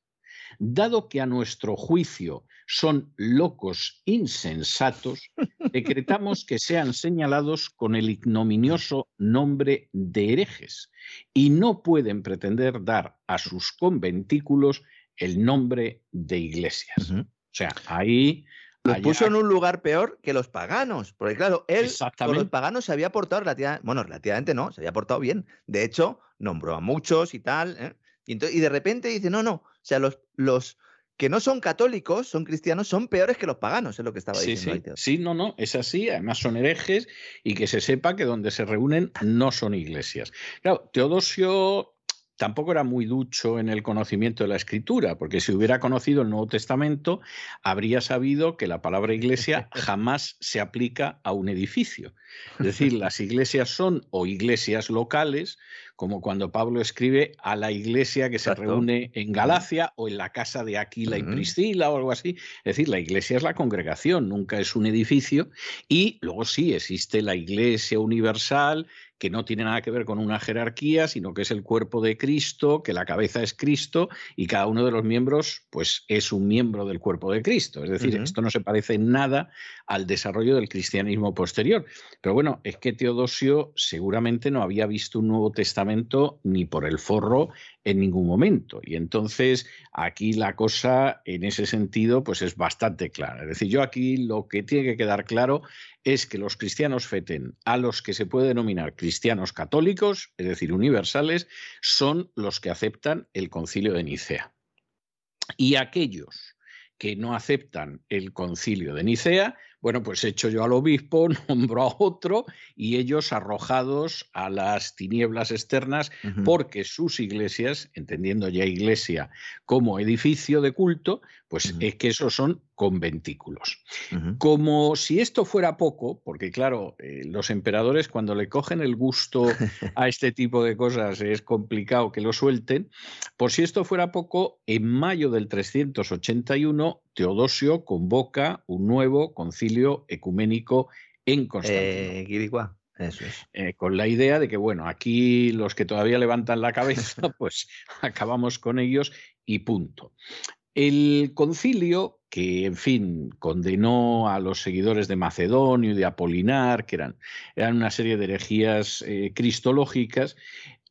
dado que a nuestro juicio son locos insensatos, decretamos que sean señalados con el ignominioso nombre de herejes y no pueden pretender dar a sus conventículos el nombre de iglesias. O sea, ahí los puso en un lugar peor que los paganos. Porque claro, él con los paganos se había portado relativamente, bueno, relativamente no, se había portado bien. De hecho, nombró a muchos y tal. ¿eh? Y, de repente dice, no, no, o sea, los, los que no son católicos, son cristianos, son peores que los paganos, es lo que estaba diciendo. Sí. sí, no, no, es así. Además son herejes y que se sepa que donde se reúnen no son iglesias. Claro, Teodosio tampoco era muy ducho en el conocimiento de la escritura, porque si hubiera conocido el Nuevo Testamento, habría sabido que la palabra iglesia jamás se aplica a un edificio. Es decir, las iglesias son o iglesias locales, como cuando Pablo escribe a la iglesia que se Exacto. reúne en Galacia o en la casa de Aquila y. Priscila o algo así. Es decir, la iglesia es la congregación, nunca es un edificio. Y luego sí, existe la iglesia universal que no tiene nada que ver con una jerarquía, sino que es el cuerpo de Cristo, que la cabeza es Cristo y cada uno de los miembros pues es un miembro del cuerpo de Cristo. Es decir, esto no se parece en nada al desarrollo del cristianismo posterior. Pero bueno, es que Teodosio seguramente no había visto un Nuevo Testamento ni por el forro en ningún momento. Y entonces aquí la cosa en ese sentido pues es bastante clara. Es decir, yo aquí lo que tiene que quedar claro es que los cristianos feten a los que se puede denominar cristianos católicos, es decir, universales, son los que aceptan el concilio de Nicea. Y aquellos que no aceptan el concilio de Nicea, bueno, pues echo yo al obispo, nombro a otro y ellos arrojados a las tinieblas externas porque sus iglesias, entendiendo ya iglesia como edificio de culto, pues es que esos son conventículos. Ujú. Como si esto fuera poco, porque claro, eh, los emperadores cuando le cogen el gusto a este tipo de cosas es complicado que lo suelten, por si esto fuera poco, en mayo del 381 Teodosio convoca un nuevo concilio ecuménico en Constantinopla. Eh, Eso es. eh, con la idea de que, bueno, aquí los que todavía levantan la cabeza, pues acabamos con ellos y punto. El concilio, que en fin condenó a los seguidores de Macedonio y de Apolinar, que eran, eran una serie de herejías eh, cristológicas,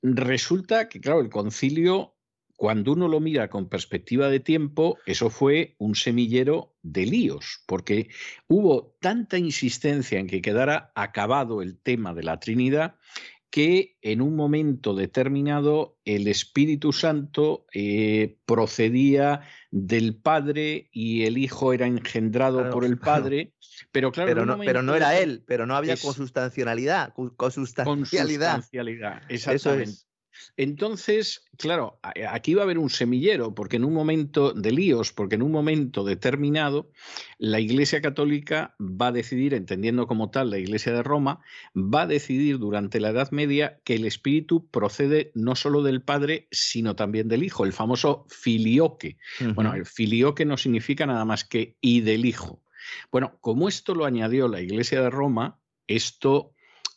resulta que, claro, el concilio, cuando uno lo mira con perspectiva de tiempo, eso fue un semillero de líos, porque hubo tanta insistencia en que quedara acabado el tema de la Trinidad que en un momento determinado el Espíritu Santo eh, procedía del Padre y el Hijo era engendrado Claro, por el claro. Padre, pero claro, Pero no, pero no momento- era él, pero no había consustancialidad. Consustancialidad. Consustancialidad, Eso exactamente. es. Entonces, claro, a- aquí va a haber un semillero, porque en un momento de líos, porque en un momento determinado, la Iglesia Católica va a decidir, entendiendo como tal la Iglesia de Roma, va a decidir durante la Edad Media que el Espíritu procede no solo del Padre, sino también del Hijo, el famoso filioque. Bueno, el filioque no significa nada más que y del Hijo. Bueno, como esto lo añadió la Iglesia de Roma, esto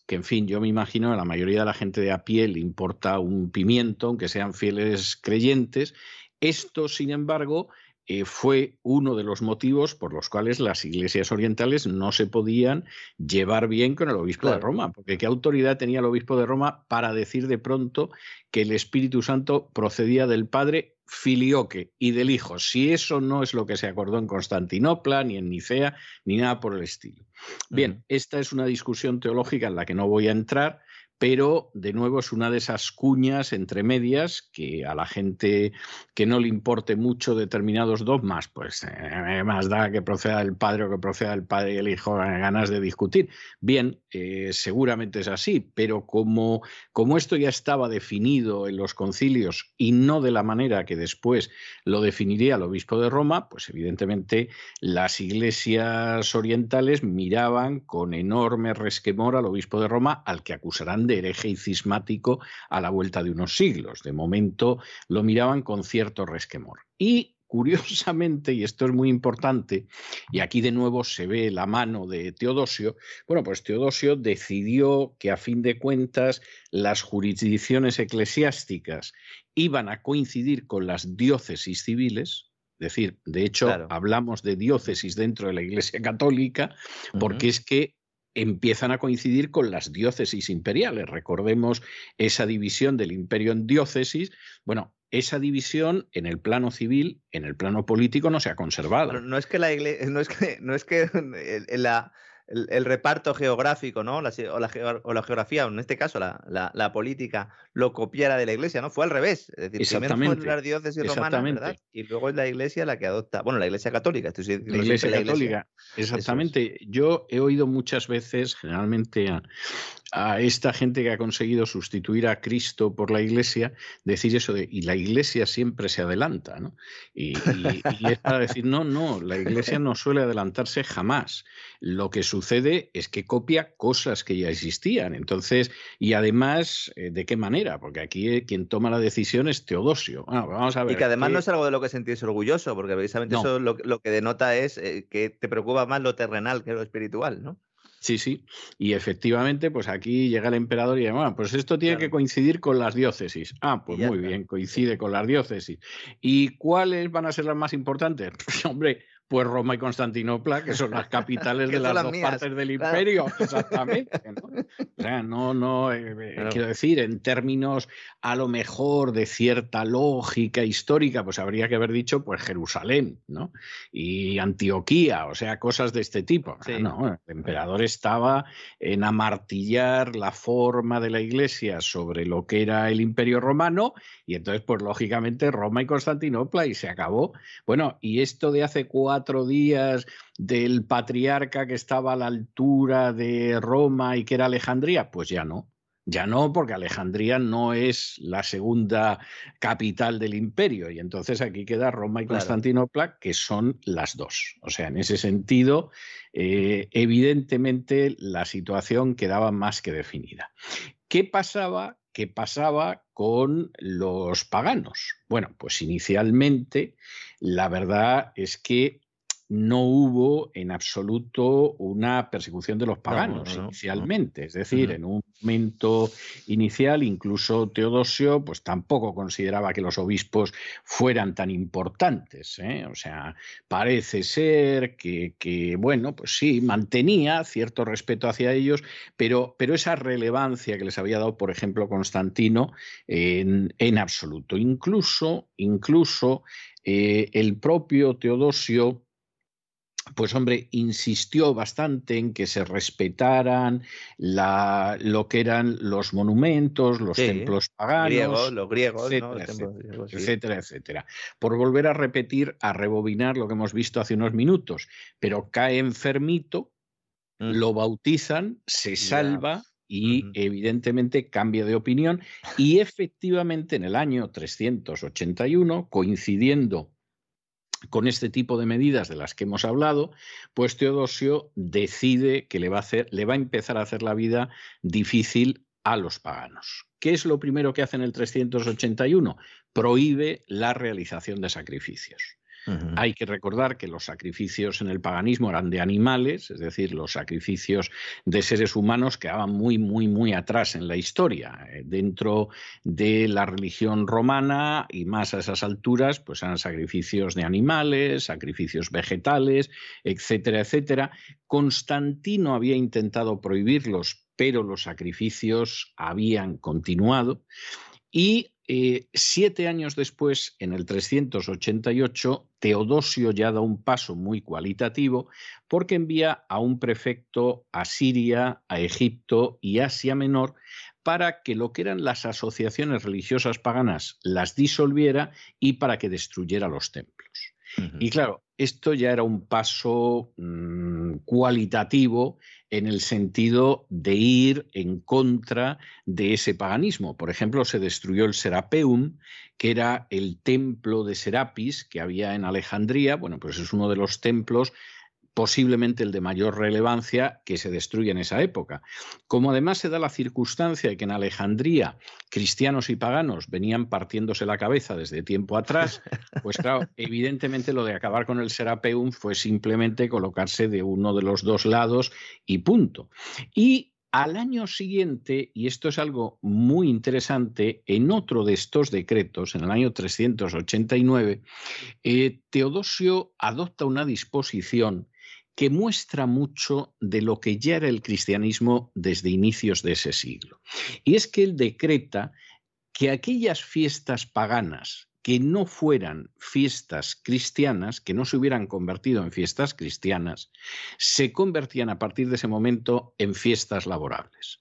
que en fin, yo me imagino a la mayoría de la gente de a pie le importa un pimiento, aunque sean fieles creyentes. Esto, sin embargo, eh, fue uno de los motivos por los cuales las iglesias orientales no se podían llevar bien con el obispo de. Roma, porque qué autoridad tenía el obispo de Roma para decir de pronto que el Espíritu Santo procedía del Padre filioque y del Hijo, si eso no es lo que se acordó en Constantinopla, ni en Nicea, ni nada por el estilo. Bien, esta es una discusión teológica en la que no voy a entrar, pero de nuevo es una de esas cuñas entre medias que a la gente que no le importe mucho determinados dogmas, pues eh, más da que proceda del Padre o que proceda del Padre y el Hijo, eh, ganas de discutir. Bien, eh, seguramente es así, pero como, como esto ya estaba definido en los concilios y no de la manera que después lo definiría el obispo de Roma, pues evidentemente las iglesias orientales miraban con enorme resquemor al obispo de Roma, al que acusarán de hereje y cismático a la vuelta de unos siglos. De momento lo miraban con cierto resquemor. Y curiosamente, y esto es muy importante, y aquí de nuevo se ve la mano de Teodosio, bueno, pues Teodosio decidió que a fin de cuentas las jurisdicciones eclesiásticas iban a coincidir con las diócesis civiles, es decir, de hecho, Claro. hablamos de diócesis dentro de la Iglesia Católica, porque es que empiezan a coincidir con las diócesis imperiales. Recordemos esa división del imperio en diócesis. Bueno, esa división en el plano civil, en el plano político, no se ha conservado. No es que la iglesia, no es que, no es que la- el- el reparto geográfico, ¿no? La, o, la, o la geografía, o en este caso la, la- la política, lo copiara de la iglesia, ¿no? Fue al revés. Es decir, primero fueron las diócesis exactamente. ¿verdad? Y luego es la iglesia la que adopta, bueno, la iglesia católica, estoy diciendo La Iglesia Católica, exactamente. Yo he oído muchas veces, generalmente a, a esta gente que ha conseguido sustituir a Cristo por la Iglesia, decir eso de, y la Iglesia siempre se adelanta, ¿no? Y, y- y es para decir, no, no, la Iglesia no suele adelantarse jamás. Lo que sucede es que copia cosas que ya existían. Entonces, y además, eh, ¿de qué manera? Porque aquí eh, quien toma la decisión es Teodosio. Ah, vamos a ver. Y que además no es algo de lo que sentirse orgulloso, porque precisamente eso lo, que denota es eh, que te preocupa más lo terrenal que lo espiritual, ¿no? Sí, sí. Y efectivamente, pues aquí llega el emperador y dice, bueno, pues esto tiene que coincidir con las diócesis. Ah, pues muy bien, coincide con las diócesis. ¿Y cuáles van a ser las más importantes? Pues, hombre, pues Roma y Constantinopla, que son las capitales de las, dos partes del imperio, exactamente. ¿no? O sea, no, no, eh, eh, quiero decir, en términos a lo mejor de cierta lógica histórica, pues habría que haber dicho, pues Jerusalén, ¿no? Y Antioquía, o sea, cosas de este tipo. No, el emperador estaba en amartillar la forma de la iglesia sobre lo que era el imperio romano, y entonces, pues lógicamente, Roma y Constantinopla, y se acabó. Bueno, y esto de hace cuatro cuatro días del patriarca que estaba a la altura de Roma y que era Alejandría? Pues ya no. Ya no, porque Alejandría no es la segunda capital del imperio y entonces aquí queda Roma y Constantinopla, que son las dos. O sea, en ese sentido, eh, evidentemente la situación quedaba más que definida. ¿Qué pasaba? ¿Qué pasaba con los paganos? Bueno, pues inicialmente la verdad es que no hubo en absoluto una persecución de los paganos inicialmente. Es decir, en un momento inicial, incluso Teodosio, pues tampoco consideraba que los obispos fueran tan importantes. ¿eh? O sea, parece ser que, bueno, pues sí, mantenía cierto respeto hacia ellos, pero, pero esa relevancia que les había dado, por ejemplo, Constantino, en, absoluto. Incluso, incluso eh, el propio Teodosio pues hombre, insistió bastante en que se respetaran lo que eran los monumentos, los templos paganos, los griegos, etcétera, etcétera, Por volver a repetir, a rebobinar lo que hemos visto hace unos minutos, pero cae enfermito, mm. lo bautizan, se salva. Y evidentemente cambia de opinión. Y efectivamente en el año 381, coincidiendo con este tipo de medidas de las que hemos hablado, pues Teodosio decide que le va a, hacer, le va a empezar a hacer la vida difícil a los paganos. ¿Qué es lo primero que hace en el 381? Prohíbe la realización de sacrificios. Hay que recordar que los sacrificios en el paganismo eran de animales, es decir, los sacrificios de seres humanos quedaban muy, muy, muy atrás en la historia. Eh, dentro de la religión romana y más a esas alturas, pues eran sacrificios de animales, sacrificios vegetales, etcétera, etcétera. Constantino había intentado prohibirlos, pero los sacrificios habían continuado. Y eh, siete años después, en el 388, Teodosio ya da un paso muy cualitativo porque envía a un prefecto a Siria, a Egipto y Asia Menor para que lo que eran las asociaciones religiosas paganas las disolviera y para que destruyera los templos. Y claro, esto ya era un paso mm, cualitativo en el sentido de ir en contra de ese paganismo. Por ejemplo, se destruyó el Serapeum, que era el templo de Serapis que había en Alejandría. Bueno, pues es uno de los templos posiblemente el de mayor relevancia que se destruye en esa época. Como además se da la circunstancia de que en Alejandría cristianos y paganos venían partiéndose la cabeza desde tiempo atrás, pues claro, evidentemente lo de acabar con el Serapeum fue simplemente colocarse de uno de los dos lados y punto. Y al año siguiente, y esto es algo muy interesante, en otro de estos decretos, en el año 389, eh, Teodosio adopta una disposición que muestra mucho de lo que ya era el cristianismo desde inicios de ese siglo. Y es que él decreta que aquellas fiestas paganas que no fueran fiestas cristianas, que no se hubieran convertido en fiestas cristianas, se convertían a partir de ese momento en fiestas laborables.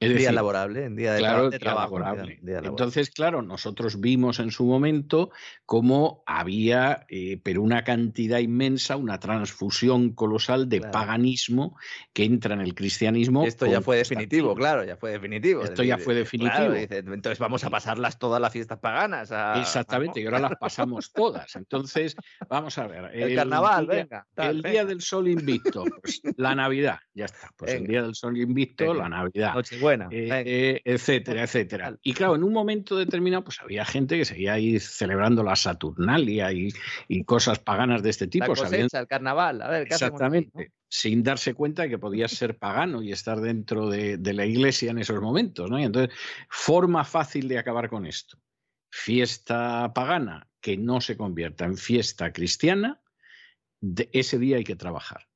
Es día laborable, en día de, claro, trabajo. Entonces, claro, nosotros vimos en su momento cómo había, eh, pero una cantidad inmensa, una transfusión colosal de paganismo que entra en el cristianismo. Esto ya fue definitivo, claro, ya fue definitivo. Esto ya fue definitivo. entonces vamos a pasarlas todas las fiestas paganas. Exactamente, y ahora las pasamos todas. Entonces, vamos a ver. El, carnaval, venga. el día del sol invicto, pues la Navidad, ya está. Pues el día del sol invicto, la Navidad. Buena. Eh, eh, etcétera, etcétera. Y claro, en un momento determinado, pues había gente que seguía ahí celebrando la Saturnalia y, cosas paganas de este tipo. La el carnaval, a ver, ¿qué Exactamente. Sin darse cuenta de que podías ser pagano y estar dentro de, la iglesia en esos momentos, ¿no? Y entonces, forma fácil de acabar con esto. Fiesta pagana que no se convierta en fiesta cristiana, de ese día hay que trabajar.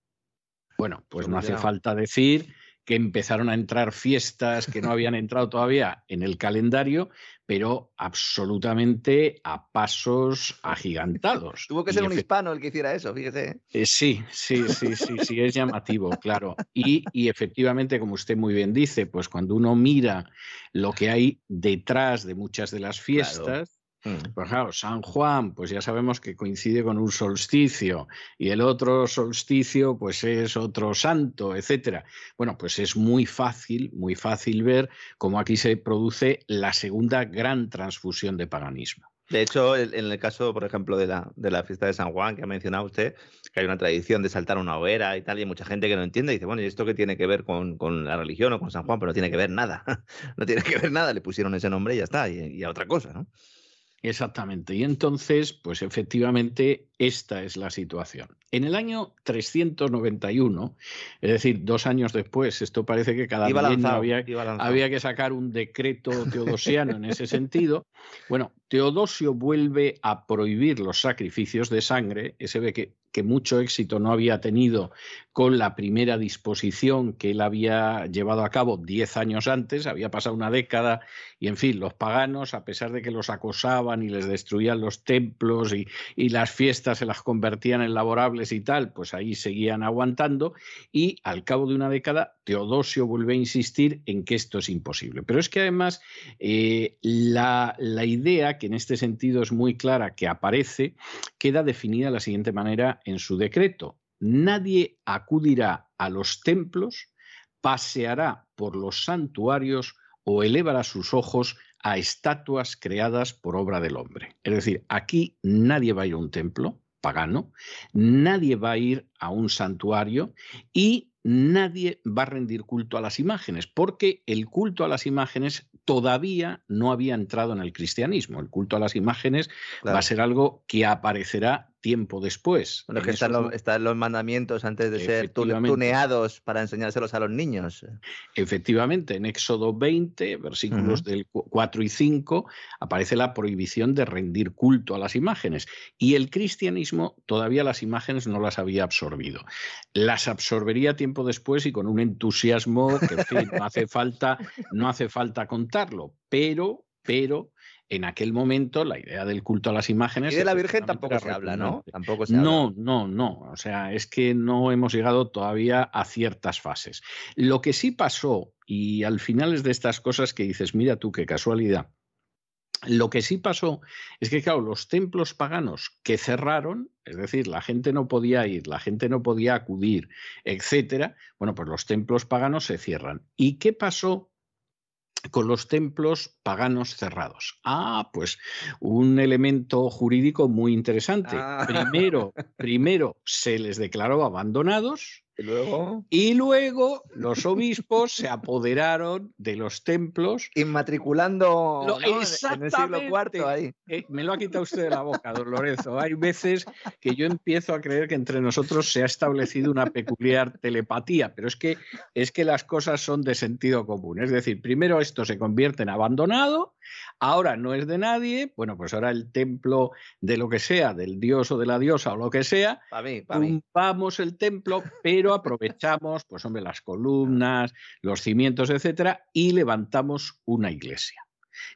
Bueno, pues no hace falta decir que empezaron a entrar fiestas que no habían entrado todavía en el calendario, pero absolutamente a pasos agigantados. Tuvo que ser un hispano el que hiciera eso, fíjese. Eh, sí, sí, sí, sí, sí, es llamativo, claro. Y, y, efectivamente, como usted muy bien dice, pues cuando uno mira lo que hay detrás de muchas de las fiestas, Mm. Pues claro, San Juan, pues ya sabemos que coincide con un solsticio y el otro solsticio, pues es otro santo, etcétera. Bueno, pues es muy fácil, muy fácil ver cómo aquí se produce la segunda gran transfusión de paganismo. De hecho, en el caso, por ejemplo, de la, de la fiesta de San Juan, que ha mencionado usted, que hay una tradición de saltar una hoguera y tal, y hay mucha gente que no entiende y dice, bueno, ¿y esto qué tiene que ver con, la religión o con San Juan? Pero no tiene que ver nada. no tiene que ver nada, le pusieron ese nombre y ya está, y, y a otra cosa, ¿no? Exactamente. Y entonces, pues efectivamente, esta es la situación. En el año 391, es decir, dos años después, esto parece que cada día había, había, que sacar un decreto teodosiano en ese sentido. Bueno, Teodosio vuelve a prohibir los sacrificios de sangre. Ese ve que que mucho éxito no había tenido con la primera disposición que él había llevado a cabo diez años antes, había pasado una década y en fin, los paganos, a pesar de que los acosaban y les destruían los templos y, y las fiestas se las convertían en laborables y tal, pues ahí seguían aguantando y al cabo de una década Teodosio vuelve a insistir en que esto es imposible. Pero es que además eh, la, la, idea, que en este sentido es muy clara, que aparece, queda definida de la siguiente manera en su decreto. Nadie acudirá a los templos, paseará por los santuarios o elevará sus ojos a estatuas creadas por obra del hombre. Es decir, aquí nadie va a ir a un templo pagano, nadie va a ir a un santuario y nadie va a rendir culto a las imágenes, porque el culto a las imágenes todavía no había entrado en el cristianismo. El culto a las imágenes va a ser algo que aparecerá tiempo después. Bueno, que están los, mandamientos antes de ser tuneados para enseñárselos a los niños. Efectivamente, en Éxodo 20, versículos del 4 y 5, aparece la prohibición de rendir culto a las imágenes. Y el cristianismo todavía las imágenes no las había absorbido. Las absorbería tiempo después y con un entusiasmo que no hace falta, no hace falta contarlo, pero, pero en aquel momento la idea del culto a las imágenes. Y de la Virgen tampoco se habla, ¿no? Tampoco se no, no, no. O sea, es que no hemos llegado todavía a ciertas fases. Lo que sí pasó, y al final es de estas cosas que dices, mira tú, qué casualidad. Lo que sí pasó es que, claro, los templos paganos que cerraron, es decir, la gente no podía ir, la gente no podía acudir, etcétera, bueno, pues los templos paganos se cierran. ¿Y qué pasó con los templos paganos cerrados. Ah, pues un elemento jurídico muy interesante. Ah. Primero, primero se les declaró abandonados ¿Y luego? Y luego los obispos se apoderaron de los templos. Inmatriculando en el siglo IV ahí. Eh, me lo ha quitado usted de la boca, don Lorenzo. Hay veces que yo empiezo a creer que entre nosotros se ha establecido una peculiar telepatía, pero es que, es que las cosas son de sentido común. Es decir, primero esto se convierte en abandonado Ahora no es de nadie, bueno, pues ahora el templo de lo que sea, del dios o de la diosa o lo que sea, vamos el templo, pero aprovechamos, pues hombre, las columnas, los cimientos, etcétera, y levantamos una iglesia.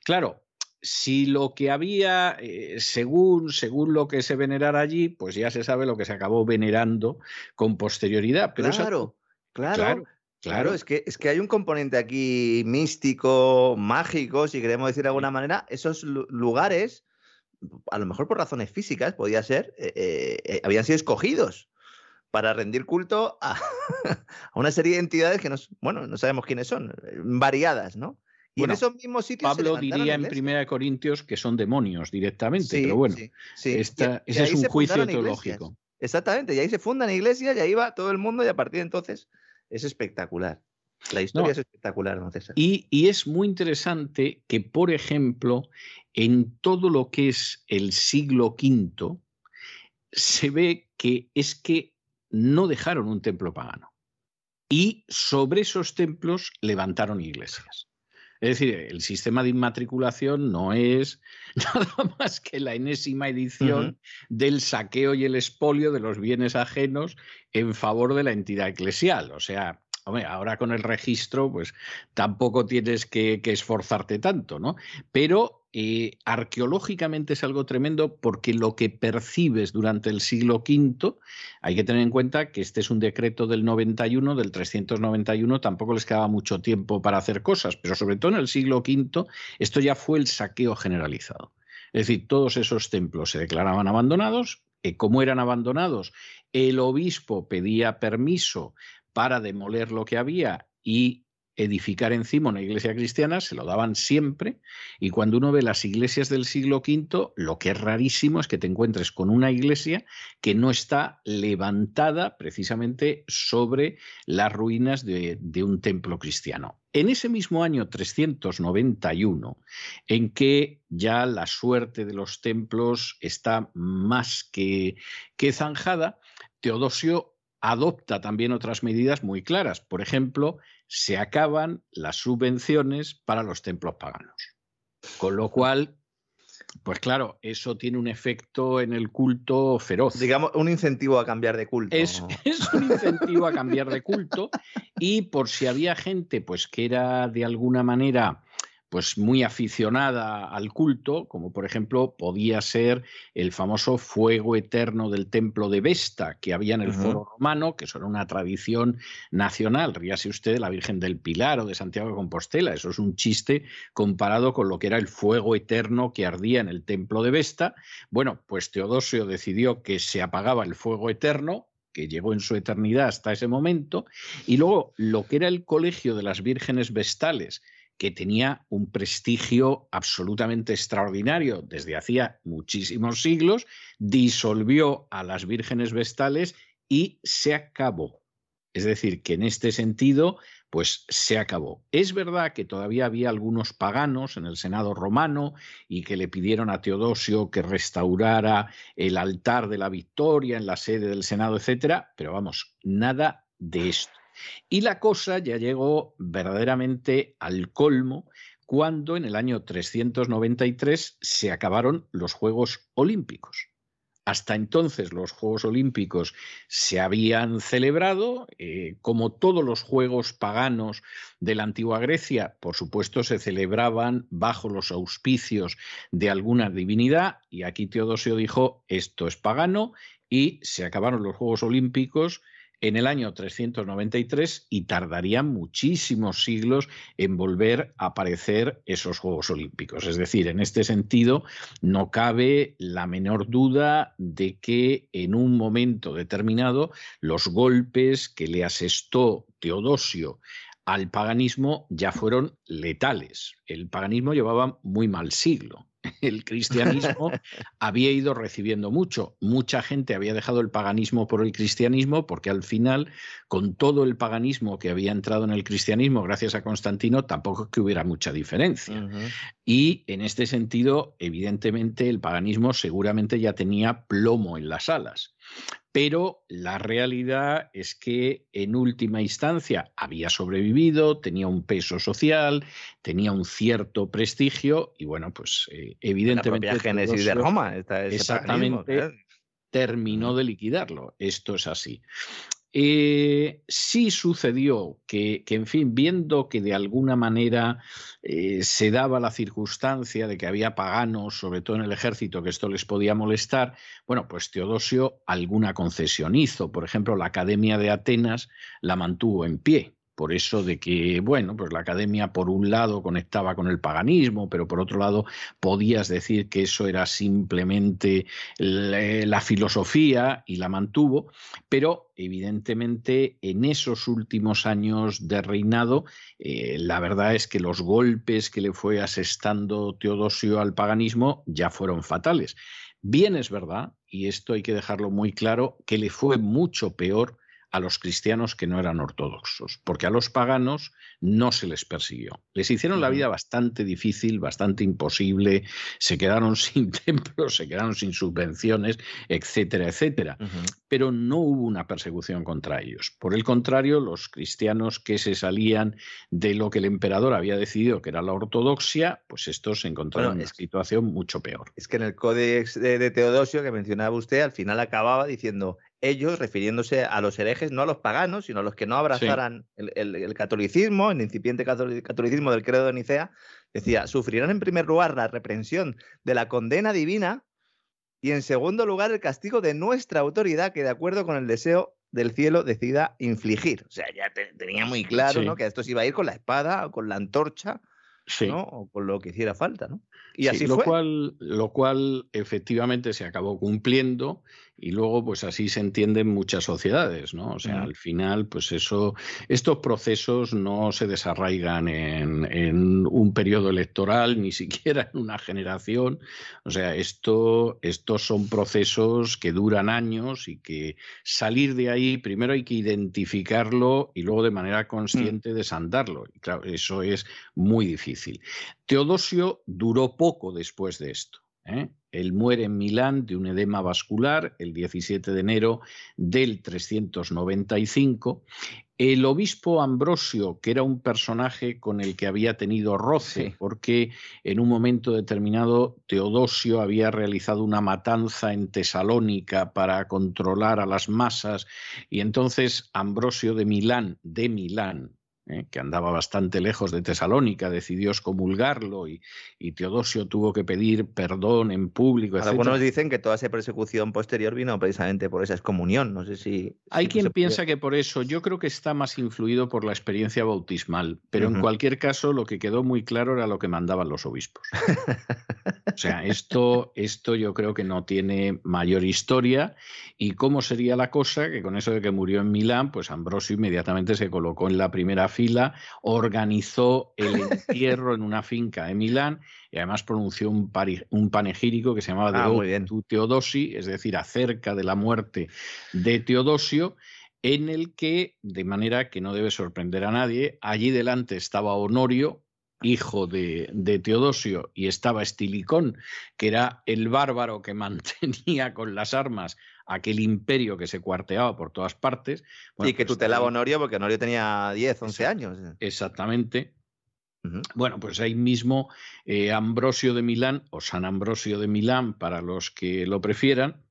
Claro, si lo que había, eh, según, según lo que se venerara allí, pues ya se sabe lo que se acabó venerando con posterioridad. Pero claro, claro, Claro, es que, es que hay un componente aquí místico, mágico, si queremos decir de alguna manera. Esos lugares, a lo mejor por razones físicas, podía ser, eh, eh, eh, habían sido escogidos para rendir culto a, una serie de entidades que nos, bueno, no sabemos quiénes son, variadas, ¿no? Y en esos mismos sitios. Pablo diría en Primera Corintios que son demonios directamente, pero bueno, ese es un juicio teológico. Exactamente, y ahí se fundan iglesias y ahí va todo el mundo y a partir de entonces es espectacular. La historia es espectacular, ¿no, Y, y, es muy interesante que, por ejemplo, en todo lo que es el siglo V, se ve que es que no dejaron un templo pagano. Y sobre esos templos levantaron iglesias. Es decir, el sistema de inmatriculación no es nada más que la enésima edición del saqueo y el expolio de los bienes ajenos en favor de la entidad eclesial. O sea, Hombre, ahora con el registro, pues tampoco tienes que, que esforzarte tanto, ¿no? Pero eh, arqueológicamente es algo tremendo porque lo que percibes durante el siglo V, hay que tener en cuenta que este es un decreto del 91, del 391, tampoco les quedaba mucho tiempo para hacer cosas, pero sobre todo en el siglo V, esto ya fue el saqueo generalizado. Es decir, todos esos templos se declaraban abandonados, eh, como eran abandonados, el obispo pedía permiso para demoler lo que había y edificar encima una iglesia cristiana, se lo daban siempre, y cuando uno ve las iglesias del siglo V, lo que es rarísimo es que te encuentres con una iglesia que no está levantada precisamente sobre las ruinas de, un templo cristiano. En ese mismo año 391, en que ya la suerte de los templos está más que, que zanjada, Teodosio adopta también otras medidas muy claras. Por ejemplo, se acaban las subvenciones para los templos paganos. Con lo cual, pues claro, eso tiene un efecto en el culto feroz. Digamos, un incentivo a cambiar de culto. Es, es, un incentivo a cambiar de culto y por si había gente pues que era de alguna manera pues muy aficionada al culto, como por ejemplo podía ser el famoso fuego eterno del templo de Vesta que había en el foro romano, que eso era una tradición nacional. Ríase usted de la Virgen del Pilar o de Santiago de Compostela, eso es un chiste comparado con lo que era el fuego eterno que ardía en el templo de Vesta. Bueno, pues Teodosio decidió que se apagaba el fuego eterno, que llegó en su eternidad hasta ese momento, y luego lo que era el colegio de las vírgenes vestales, que tenía un prestigio absolutamente extraordinario desde hacía muchísimos siglos, disolvió a las vírgenes vestales y se acabó. Es decir, que en este sentido, pues se acabó. Es verdad que todavía había algunos paganos en el Senado romano y que le pidieron a Teodosio que restaurara el altar de la victoria en la sede del Senado, etcétera, pero vamos, nada de esto. Y la cosa ya llegó verdaderamente al colmo cuando en el año 393 se acabaron los Juegos Olímpicos. Hasta entonces los Juegos Olímpicos se habían celebrado, eh, como todos los Juegos paganos de la antigua Grecia, por supuesto se celebraban bajo los auspicios de alguna divinidad, y aquí Teodosio dijo, esto es pagano, y se acabaron los Juegos Olímpicos en el año 393 y tardarían muchísimos siglos en volver a aparecer esos Juegos Olímpicos. Es decir, en este sentido, no cabe la menor duda de que en un momento determinado los golpes que le asestó Teodosio al paganismo ya fueron letales. El paganismo llevaba muy mal siglo el cristianismo había ido recibiendo mucho. Mucha gente había dejado el paganismo por el cristianismo porque al final, con todo el paganismo que había entrado en el cristianismo gracias a Constantino, tampoco es que hubiera mucha diferencia. Y en este sentido, evidentemente, el paganismo seguramente ya tenía plomo en las alas pero la realidad es que en última instancia había sobrevivido, tenía un peso social, tenía un cierto prestigio y bueno, pues eh, evidentemente... La Génesis de Roma. exactamente, terminó de liquidarlo. Esto es así. Eh, sí sucedió que, en fin, viendo que de alguna manera eh, se daba la circunstancia de que había paganos, sobre todo en el ejército, que esto les podía molestar, bueno, pues Teodosio alguna concesión hizo. Por ejemplo, la Academia de Atenas la mantuvo en pie. Por eso de que, bueno, pues la academia por un lado conectaba con el paganismo, pero por otro lado podías decir que eso era simplemente la filosofía y la mantuvo, pero evidentemente en esos últimos años de reinado, eh, la verdad es que los golpes que le fue asestando Teodosio al paganismo ya fueron fatales. Bien es verdad, y esto hay que dejarlo muy claro, que le fue mucho peor a los cristianos que no eran ortodoxos, porque a los paganos no se les persiguió. Les hicieron la vida bastante difícil, bastante imposible, se quedaron sin templos, se quedaron sin subvenciones, etcétera, etcétera. Pero no hubo una persecución contra ellos. Por el contrario, los cristianos que se salían de lo que el emperador había decidido que era la ortodoxia, pues estos se encontraron en una situación mucho peor. Es que en el Códex de Teodosio que mencionaba usted, al final acababa diciendo ellos, refiriéndose a los herejes, no a los paganos, sino a los que no abrazaran el, catolicismo, el incipiente catolicismo del credo de Nicea, decía, sufrirán en primer lugar la reprensión de la condena divina y en segundo lugar el castigo de nuestra autoridad que de acuerdo con el deseo del cielo decida infligir. O sea, ya tenía muy claro que esto se iba a ir con la espada o con la antorcha o con lo que hiciera falta. ¿no? Y así lo Cual, lo cual efectivamente se acabó cumpliendo y luego pues así se entienden muchas sociedades, ¿no? O sea, al final pues eso, estos procesos no se desarraigan en, un periodo electoral, ni siquiera en una generación, o sea, esto, estos son procesos que duran años y que salir de ahí primero hay que identificarlo y luego de manera mm. consciente desandarlo. Y claro, eso es muy difícil. Teodosio duró poco después de esto. ¿eh? Él muere en Milán de un edema vascular el 17 de enero del 395. El obispo Ambrosio, que era un personaje con el que había tenido roce, porque en un momento determinado Teodosio había realizado una matanza en Tesalónica para controlar a las masas, y entonces Ambrosio de Milán, de Milán, ¿eh? que andaba bastante lejos de Tesalónica, decidió excomulgarlo y, Teodosio tuvo que pedir perdón en público. Algunos dicen que toda esa persecución posterior vino precisamente por esa excomunión. No sé si. Hay quien piensa que por eso. Yo creo que está más influido por la experiencia bautismal, pero en cualquier caso lo que quedó muy claro era lo que mandaban los obispos. o sea, esto, esto yo creo que no tiene mayor historia. ¿Y cómo sería la cosa? Que con eso de que murió en Milán, pues Ambrosio inmediatamente se colocó en la primera fila, organizó el entierro en una finca de Milán y además pronunció un, un panegírico que se llamaba ah, de Teodosi, es decir, acerca de la muerte de Teodosio, en el que, de manera que no debe sorprender a nadie, allí delante estaba Honorio, hijo de, de, Teodosio, y estaba Estilicón, que era el bárbaro que mantenía con las armas aquel imperio que se cuarteaba por todas partes. y que pues tutelaba Honorio porque Honorio tenía 10, 11 años. Exactamente. Bueno, pues ahí mismo eh, Ambrosio de Milán, o San Ambrosio de Milán, para los que lo prefieran,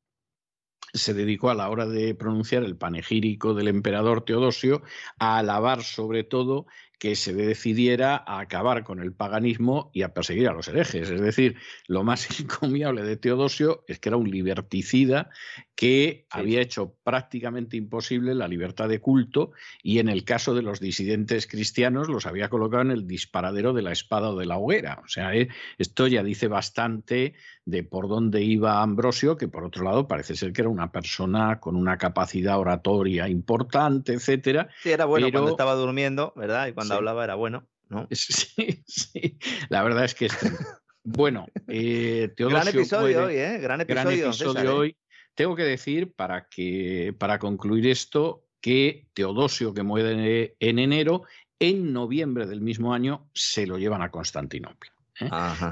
se dedicó a la hora de pronunciar el panegírico del emperador Teodosio a alabar sobre todo que se decidiera a acabar con el paganismo y a perseguir a los herejes. Es decir, lo más encomiable de Teodosio es que era un liberticida que había hecho prácticamente imposible la libertad de culto y en el caso de los disidentes cristianos los había colocado en el disparadero de la espada o de la hoguera. O sea, eh, esto ya dice bastante de por dónde iba Ambrosio, que por otro lado parece ser que era una persona con una capacidad oratoria importante, etcétera. Sí, era bueno cuando estaba durmiendo, ¿verdad? Y cuando hablaba era bueno, ¿no? Sí, sí. La verdad es que es bueno, eh, Gran episodio hoy, ¿eh? Gran episodio, ¿eh? hoy. Tengo que decir, para, que, para concluir esto, que Teodosio, que muere en enero, en noviembre del mismo año se lo llevan a Constantinopla. ¿Eh?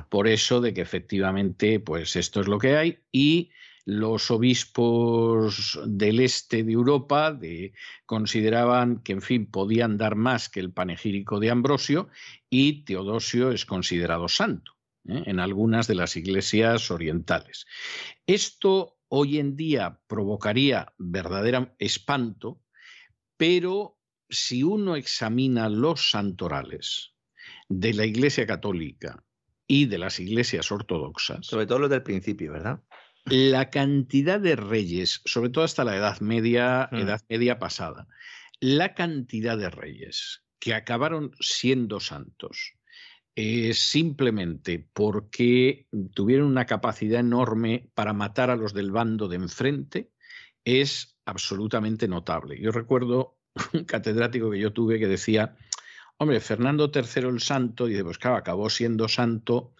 Por eso de que efectivamente, pues esto es lo que hay y los obispos del este de Europa de, consideraban que, en fin, podían dar más que el panegírico de Ambrosio y Teodosio es considerado santo ¿eh? en algunas de las iglesias orientales. Esto hoy en día provocaría verdadero espanto, pero si uno examina los santorales de la Iglesia Católica y de las iglesias ortodoxas. Sobre todo los del principio, ¿verdad? La cantidad de reyes, sobre todo hasta la Edad Media, mm. Edad Media pasada, la cantidad de reyes que acabaron siendo santos eh, simplemente porque tuvieron una capacidad enorme para matar a los del bando de enfrente es absolutamente notable. Yo recuerdo un catedrático que yo tuve que decía, hombre, Fernando III el Santo, y dice, pues claro, acabó siendo santo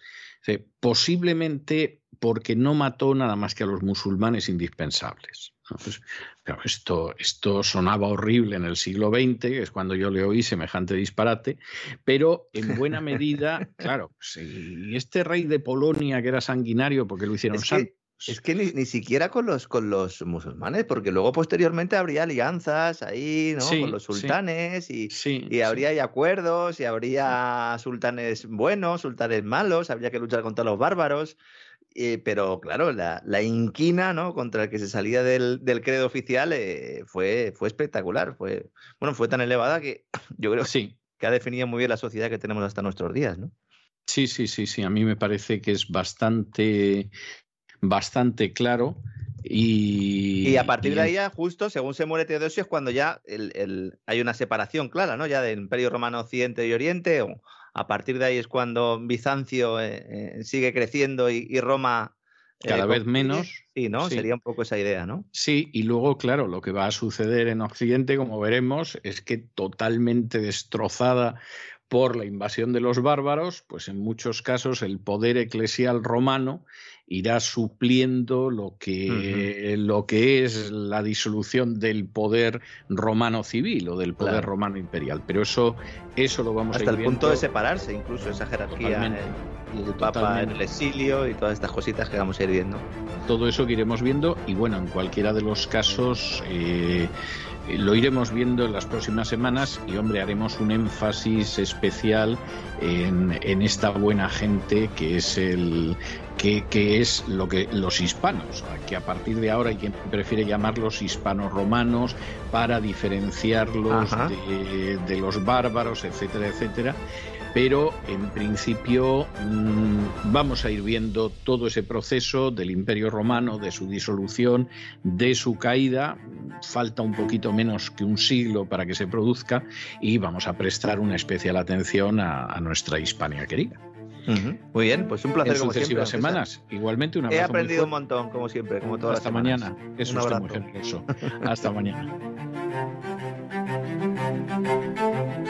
posiblemente porque no mató nada más que a los musulmanes indispensables. Pues, esto, esto sonaba horrible en el siglo XX, que es cuando yo le oí semejante disparate, pero en buena medida, claro, si este rey de Polonia que era sanguinario porque lo hicieron santo, es que ni, siquiera con los, con los musulmanes, porque luego posteriormente habría alianzas ahí, ¿no? con los sultanes y, y, habría acuerdos y habría sultanes buenos, sultanes malos, habría que luchar contra los bárbaros. Eh, pero claro, la, la, inquina ¿no? contra el que se salía del, del credo oficial eh, fue, fue espectacular. Fue, bueno, fue tan elevada que yo creo sí. que ha definido muy bien la sociedad que tenemos hasta nuestros días. ¿no? Sí, sí, sí, sí. A mí me parece que es bastante bastante claro. Y, y a partir de ahí, justo según se muere Teodosio, es cuando ya el, hay una separación clara, ¿no? Ya del Imperio Romano Occidente y Oriente. O a partir de ahí es cuando Bizancio eh, eh, sigue creciendo y, Roma. Eh, Cada vez menos. Sí, ¿no? Sería un poco esa idea, ¿no? Sí, y luego, claro, lo que va a suceder en Occidente, como veremos, es que totalmente destrozada por la invasión de los bárbaros, pues en muchos casos el poder eclesial romano irá supliendo lo que, lo que es la disolución del poder romano civil o del poder romano imperial. Pero eso, eso lo vamos a ir Hasta el punto de separarse, incluso esa jerarquía, y el Papa en el exilio y todas estas cositas que vamos a ir viendo. Todo eso que iremos viendo y bueno, en cualquiera de los casos... Eh, lo iremos viendo en las próximas semanas y, hombre, haremos un énfasis especial en, en esta buena gente que es el que, que, es lo que los hispanos, que a partir de ahora hay quien prefiere llamarlos hispanos romanos para diferenciarlos de, de, los bárbaros, etcétera, etcétera pero en principio mm, vamos a ir viendo todo ese proceso del Imperio Romano, de su disolución, de su caída. Falta un poquito menos que un siglo para que se produzca y vamos a prestar una especial atención a, nuestra Hispania querida. Muy bien, pues un placer en como sucesivas semanas. Igualmente una He aprendido un montón, como siempre, como todas Hasta mañana. Eso es muy generoso. Hasta mañana.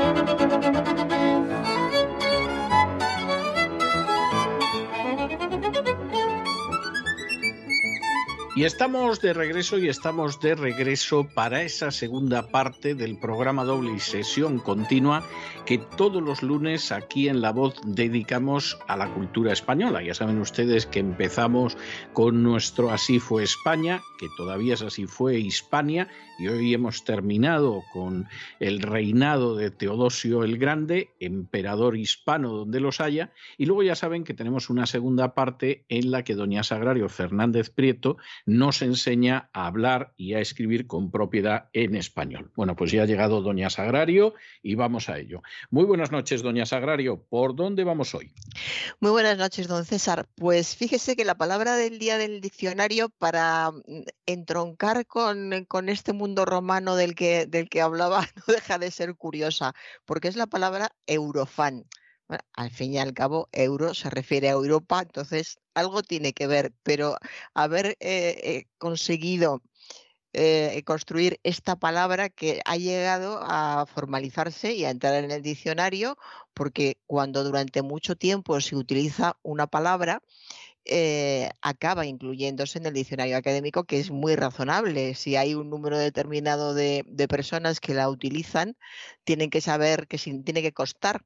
Y estamos de regreso y estamos de regreso para esa segunda parte del programa doble y sesión continua que todos los lunes aquí en La Voz dedicamos a la cultura española. Ya saben ustedes que empezamos con nuestro Así fue España, que todavía es Así fue Hispania, y hoy hemos terminado con el reinado de Teodosio el Grande, emperador hispano donde los haya, y luego ya saben que tenemos una segunda parte en la que doña Sagrario Fernández Prieto nos enseña a hablar y a escribir con propiedad en español. Bueno, pues ya ha llegado doña Sagrario y vamos a ello. Muy buenas noches, doña Sagrario. ¿Por dónde vamos hoy? Muy buenas noches, don César. Pues fíjese que la palabra del día del diccionario para mm, entroncar con, con este mundo romano del que, del que hablaba no deja de ser curiosa, porque es la palabra eurofan. Al fin y al cabo, euro se refiere a Europa, entonces algo tiene que ver, pero haber eh, eh, conseguido eh, construir esta palabra que ha llegado a formalizarse y a entrar en el diccionario, porque cuando durante mucho tiempo se utiliza una palabra, acaba incluyéndose en el diccionario académico, que es muy razonable. Si hay un número determinado de, de personas que la utilizan, tienen que saber que tiene que costar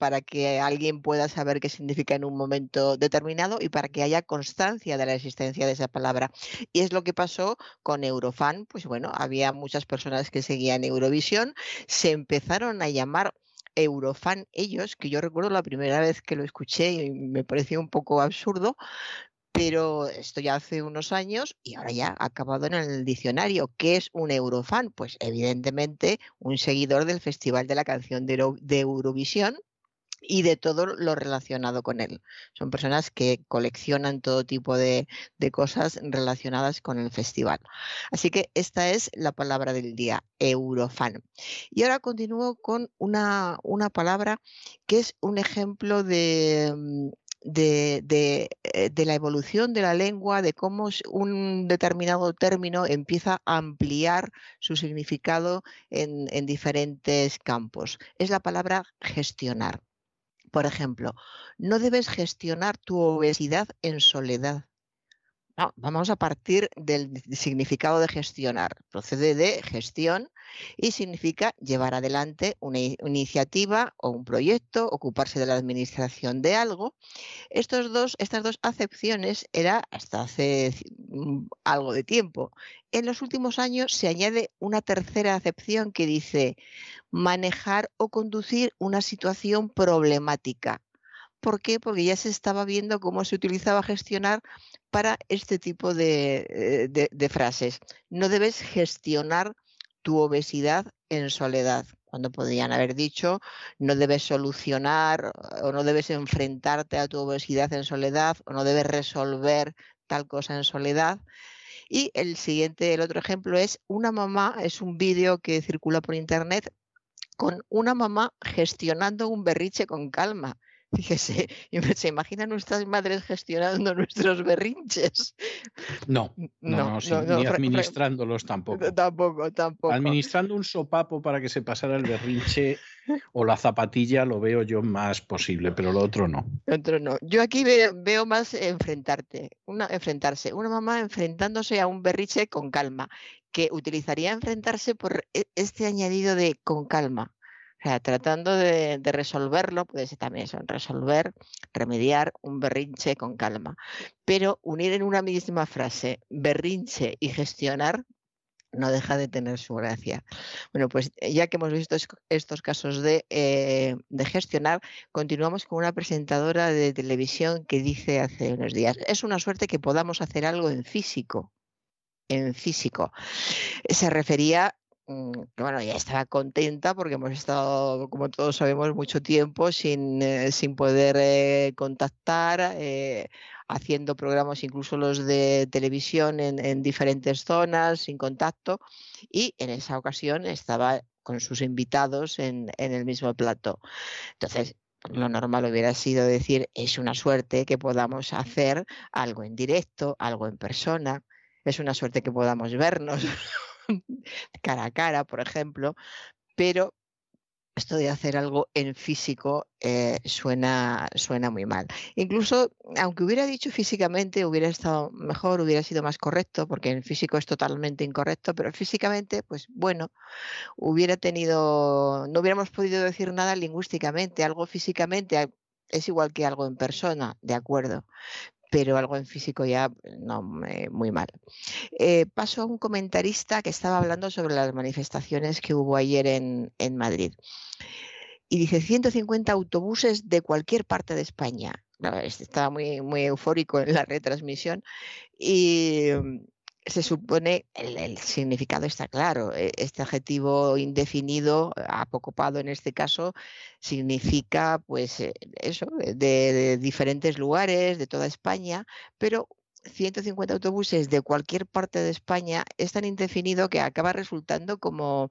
para que alguien pueda saber qué significa en un momento determinado y para que haya constancia de la existencia de esa palabra. Y es lo que pasó con Eurofan, pues bueno, había muchas personas que seguían Eurovisión, se empezaron a llamar Eurofan ellos, que yo recuerdo la primera vez que lo escuché y me pareció un poco absurdo, pero esto ya hace unos años y ahora ya ha acabado en el diccionario. ¿Qué es un Eurofan? Pues evidentemente un seguidor del Festival de la Canción de, Eurovisión y de todo lo relacionado con él. Son personas que coleccionan todo tipo de, cosas relacionadas con el festival. Así que esta es la palabra del día, Eurofan. Y ahora continúo con una, una palabra que es un ejemplo de, mm, eh, de, la evolución de la lengua, de cómo un determinado término empieza a ampliar su significado en, en diferentes campos. Es la palabra gestionar. Por ejemplo, no debes gestionar tu obesidad en soledad. Vamos a partir del significado de gestionar. Procede de gestión y significa llevar adelante una, iniciativa o un proyecto, ocuparse de la administración de algo. Estos dos, estas dos acepciones era hasta hace mm, algo de tiempo. En los últimos años se añade una tercera acepción que dice manejar o conducir una situación problemática. ¿Por qué? Porque ya se estaba viendo cómo se utilizaba gestionar para este tipo de, eh, frases. No debes gestionar tu obesidad en soledad, cuando podrían haber dicho no debes solucionar o no debes enfrentarte a tu obesidad en soledad o no debes resolver tal cosa en soledad. Y el siguiente, el otro ejemplo es una mamá, es un vídeo que circula por internet con una mamá gestionando un berriche con calma. Fíjese, se imaginan nuestras madres gestionando nuestros berrinches. No, no, ni administrándolos tampoco. Tampoco, tampoco. Administrando un sopapo para que se pasara el berrinche o la zapatilla lo veo yo más posible, pero lo otro no. Lo otro no. Yo aquí veo, más enfrentarte, una, enfrentarse, una mamá enfrentándose a un berriche con calma, que utilizaría enfrentarse por e, este añadido de con calma. O sea, tratando de, resolverlo, puede ser también eso, resolver, remediar un berrinche con calma. Pero unir en una misma frase berrinche y gestionar no deja de tener su gracia. Bueno, pues eh, ya que hemos visto estos casos de, eh, de, gestionar, continuamos con una presentadora de televisión que dice hace unos días, es una suerte que podamos hacer algo en físico. En físico. Se refería bueno, ya estaba contenta porque hemos estado, como todos sabemos, mucho tiempo sin, eh, sin poder eh, contactar, eh, haciendo programas, incluso los de televisión en, diferentes zonas, sin contacto, y en esa ocasión estaba con sus invitados en, en el mismo plato. Entonces, lo normal hubiera sido decir, es una suerte que podamos hacer algo en directo, algo en persona, es una suerte que podamos vernos. cara a cara, por ejemplo, pero esto de hacer algo en físico eh, suena, suena muy mal. Incluso, aunque hubiera dicho físicamente, hubiera estado mejor, hubiera sido más correcto, porque en físico es totalmente incorrecto, pero físicamente, pues bueno, hubiera tenido, no hubiéramos podido decir nada lingüísticamente, algo físicamente es igual que algo en persona, de acuerdo, pero algo en físico ya no, muy mal. Eh, paso a un comentarista que estaba hablando sobre las manifestaciones que hubo ayer en, en Madrid. Y dice 150 autobuses de cualquier parte de España. Estaba muy, muy eufórico en la retransmisión y se supone, el, significado está claro, e, este adjetivo indefinido, apocopado en este caso, significa pues eh, eso, de, diferentes lugares, de toda España, pero 150 autobuses de cualquier parte de España es tan indefinido que acaba resultando como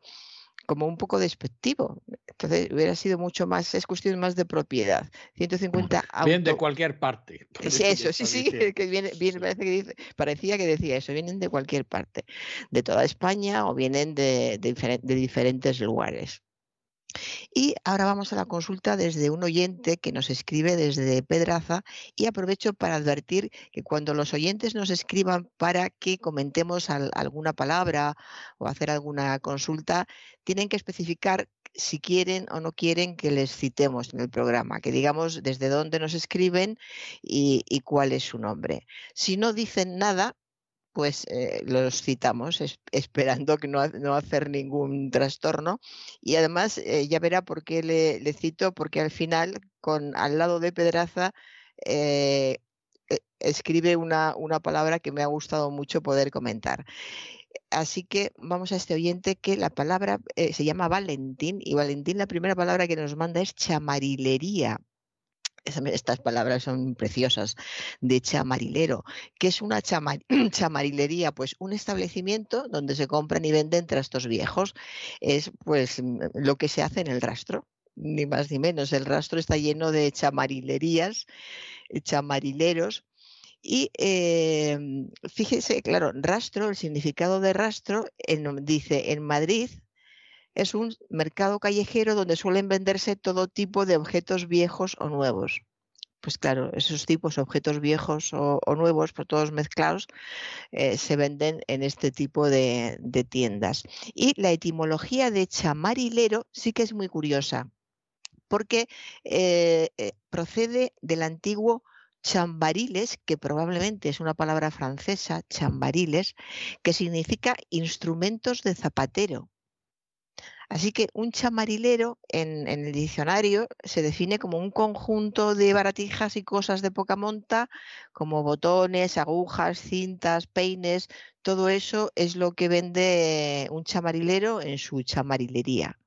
como un poco despectivo. Entonces hubiera sido mucho más, es cuestión más de propiedad. 150 Bien de cualquier parte. Sí, eso, sí, sí, que viene, que parecía que decía eso, vienen de cualquier parte, de toda España o vienen de, de diferentes lugares. Y ahora vamos a la consulta desde un oyente que nos escribe desde Pedraza y aprovecho para advertir que cuando los oyentes nos escriban para que comentemos alguna palabra o hacer alguna consulta, tienen que especificar si quieren o no quieren que les citemos en el programa, que digamos desde dónde nos escriben y, cuál es su nombre. Si no dicen nada, pues eh, los citamos esperando que no, hacer ningún trastorno. Y además eh, ya verá por qué le, cito, porque al final, con al lado de Pedraza, eh, escribe una, una, palabra que me ha gustado mucho poder comentar. así que vamos a este oyente que la palabra se llama Valentín y Valentín la primera palabra que nos manda es chamarilería. Estas palabras son preciosas, de chamarilero. ¿Qué es una chamarilería? Pues un establecimiento donde se compran y venden trastos viejos. Es pues lo que se hace en el rastro, ni más ni menos. El rastro está lleno de chamarilerías, chamarileros, y em, fíjese, claro, rastro, el significado de rastro, dice en Madrid es un mercado callejero donde suelen venderse todo tipo de objetos viejos o nuevos. Pues claro, esos tipos, objetos viejos o, nuevos, pues todos mezclados, eh, se venden en este tipo de, tiendas. Y la etimología de chamarilero sí que es muy curiosa, porque eh, eh, procede del antiguo chambariles, que probablemente es una palabra francesa, chambariles, que significa instrumentos de zapatero. Así que un chamarilero en, el diccionario se define como un conjunto de baratijas y cosas de poca monta, como botones, agujas, cintas, peines, todo eso es lo que vende un chamarilero en su chamarilería.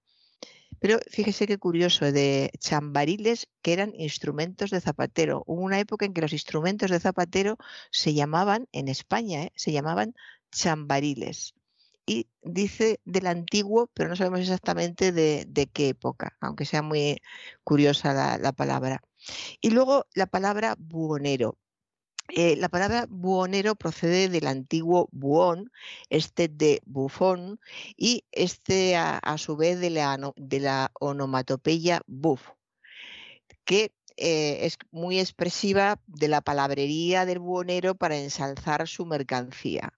Pero fíjese qué curioso, de chambariles que eran instrumentos de zapatero. Hubo una época en que los instrumentos de zapatero se llamaban, en España, ¿eh? se llamaban chambariles. Y dice del antiguo, pero no sabemos exactamente de, qué época, aunque sea muy curiosa la, la palabra. Y luego la palabra buhonero. Eh, la palabra buhonero procede del antiguo buón, este de bufón, y este a, su vez de la, de la onomatopeya buf, que eh, es muy expresiva de la palabrería del buhonero para ensalzar su mercancía.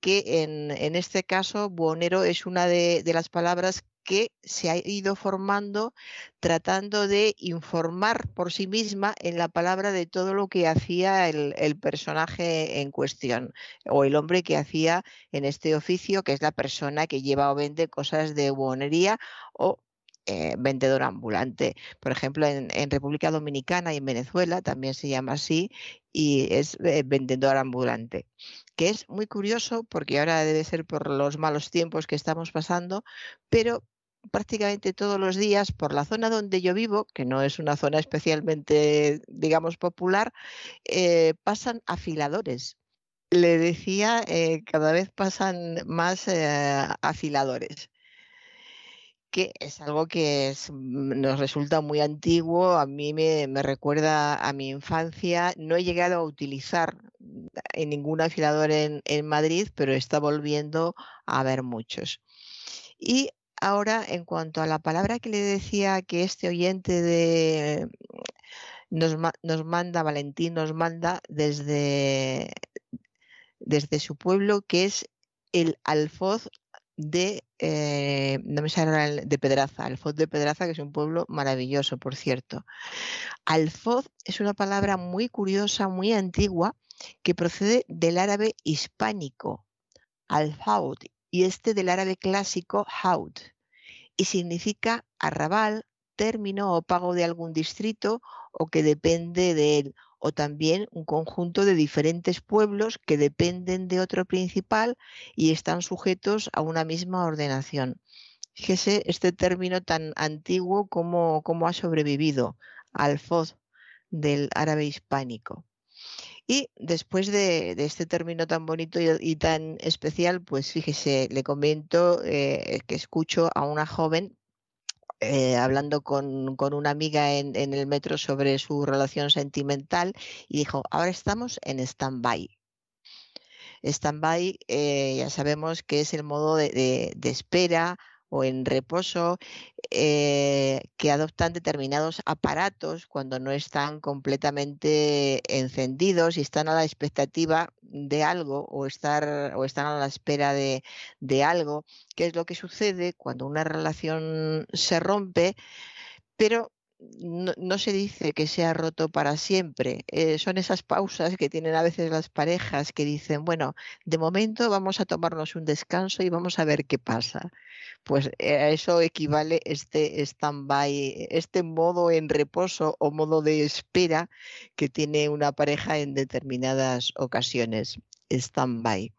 Que en, en, este caso, buhonero es una de, de las palabras que se ha ido formando tratando de informar por sí misma en la palabra de todo lo que hacía el, personaje en cuestión o el hombre que hacía en este oficio, que es la persona que lleva o vende cosas de buonería o eh, vendedor ambulante. Por ejemplo, en, República Dominicana y en Venezuela también se llama así y es eh, vendedor ambulante que es muy curioso porque ahora debe ser por los malos tiempos que estamos pasando, pero prácticamente todos los días por la zona donde yo vivo, que no es una zona especialmente, digamos, popular, eh, pasan afiladores. Le decía, eh, cada vez pasan más eh, afiladores que es algo que mm, nos resulta muy antiguo, a mí me, recuerda a mi infancia. No he llegado a utilizar en ningún afilador en, en Madrid, pero está volviendo a haber muchos. Y ahora, en cuanto a la palabra que le decía que este oyente de nos, nos manda, Valentín nos manda desde, desde su pueblo, que es el alfoz de, eh, no me de Pedraza, Alfoz de Pedraza, que es un pueblo maravilloso, por cierto. Alfoz es una palabra muy curiosa, muy antigua, que procede del árabe hispánico, alfaut, y este del árabe clásico haut, y significa arrabal, término o pago de algún distrito o que depende de él, o también un conjunto de diferentes pueblos que dependen de otro principal y están sujetos a una misma ordenación. Fíjese este término tan antiguo como, como ha sobrevivido, alfoz del árabe hispánico. Y después de, este término tan bonito y, tan especial, pues fíjese, le comento eh, que escucho a una joven eh, hablando con, una amiga en, el metro sobre su relación sentimental y dijo, ahora estamos en stand-by. Stand-by eh, ya sabemos que es el modo de espera o en reposo eh, que adoptan determinados aparatos cuando no están completamente encendidos y están a la expectativa de algo o, estar, o están a la espera de, de algo, que es lo que sucede cuando una relación se rompe, pero no, se dice que sea roto para siempre. Eh, son esas pausas que tienen a veces las parejas que dicen, bueno, de momento vamos a tomarnos un descanso y vamos a ver qué pasa. Pues eh, a eso equivale este stand-by, este modo en reposo o modo de espera que tiene una pareja en determinadas ocasiones, stand-by.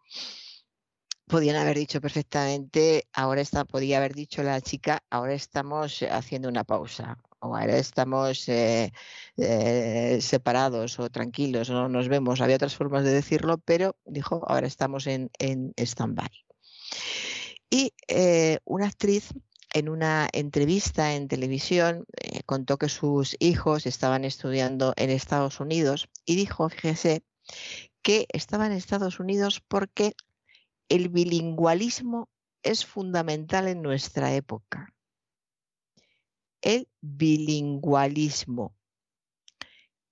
podían haber dicho perfectamente, ahora está, podía haber dicho la chica, ahora estamos haciendo una pausa, ahora estamos eh, eh, separados o tranquilos, no nos vemos. Había otras formas de decirlo, pero dijo, ahora estamos en, en stand-by. Y eh, una actriz en una entrevista en televisión contó que sus hijos estaban estudiando en Estados Unidos y dijo, fíjese, que estaban en Estados Unidos porque el bilingüalismo es fundamental en nuestra época. El bilingüalismo.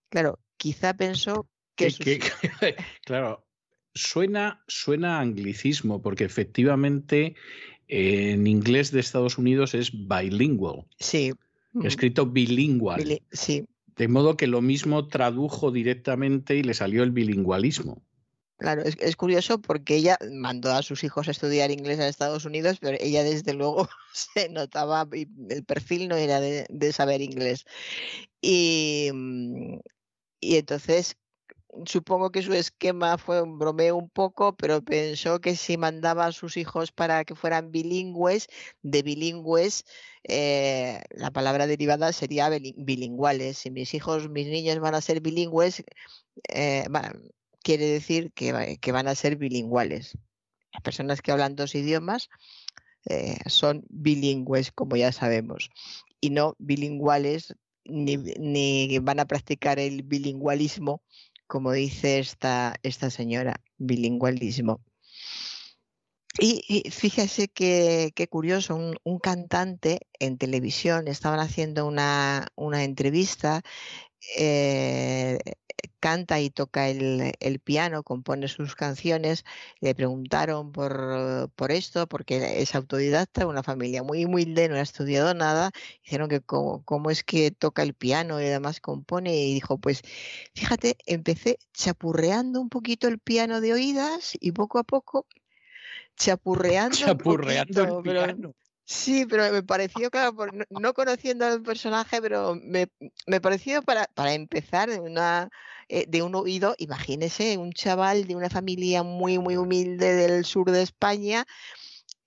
Claro, quizá pensó que... claro, suena, suena anglicismo, porque efectivamente en inglés de Estados Unidos es bilingual. Sí. Escrito bilingual. sí. De modo que lo mismo tradujo directamente y le salió el bilingüalismo. Claro, es, curioso porque ella mandó a sus hijos a estudiar inglés a Estados Unidos, pero ella desde luego se notaba, el perfil no era de, saber inglés. Y, y, entonces supongo que su esquema fue un bromeo un poco, pero pensó que si mandaba a sus hijos para que fueran bilingües, de bilingües, eh, la palabra derivada sería bilingüales. Si mis hijos, mis niños van a ser bilingües, eh, quiere decir que, van a ser bilingüales. Las personas que hablan dos idiomas eh, son bilingües, como ya sabemos, y no bilingüales, ni, van a practicar el bilingüalismo, como dice esta, esta señora, bilingüalismo. Y, fíjese qué curioso, un, un, cantante en televisión, estaban haciendo una, una entrevista eh, canta y toca el, piano, compone sus canciones. Le preguntaron por, por, esto, porque es autodidacta, una familia muy humilde, no ha estudiado nada. Dijeron que cómo, cómo es que toca el piano y además compone. Y dijo, pues fíjate, empecé chapurreando un poquito el piano de oídas y poco a poco chapurreando. Chapurreando el piano. Sí, pero me pareció, claro, no, conociendo al personaje, pero me, me pareció para, para empezar de, una, eh, de un oído, imagínese, un chaval de una familia muy, muy humilde del sur de España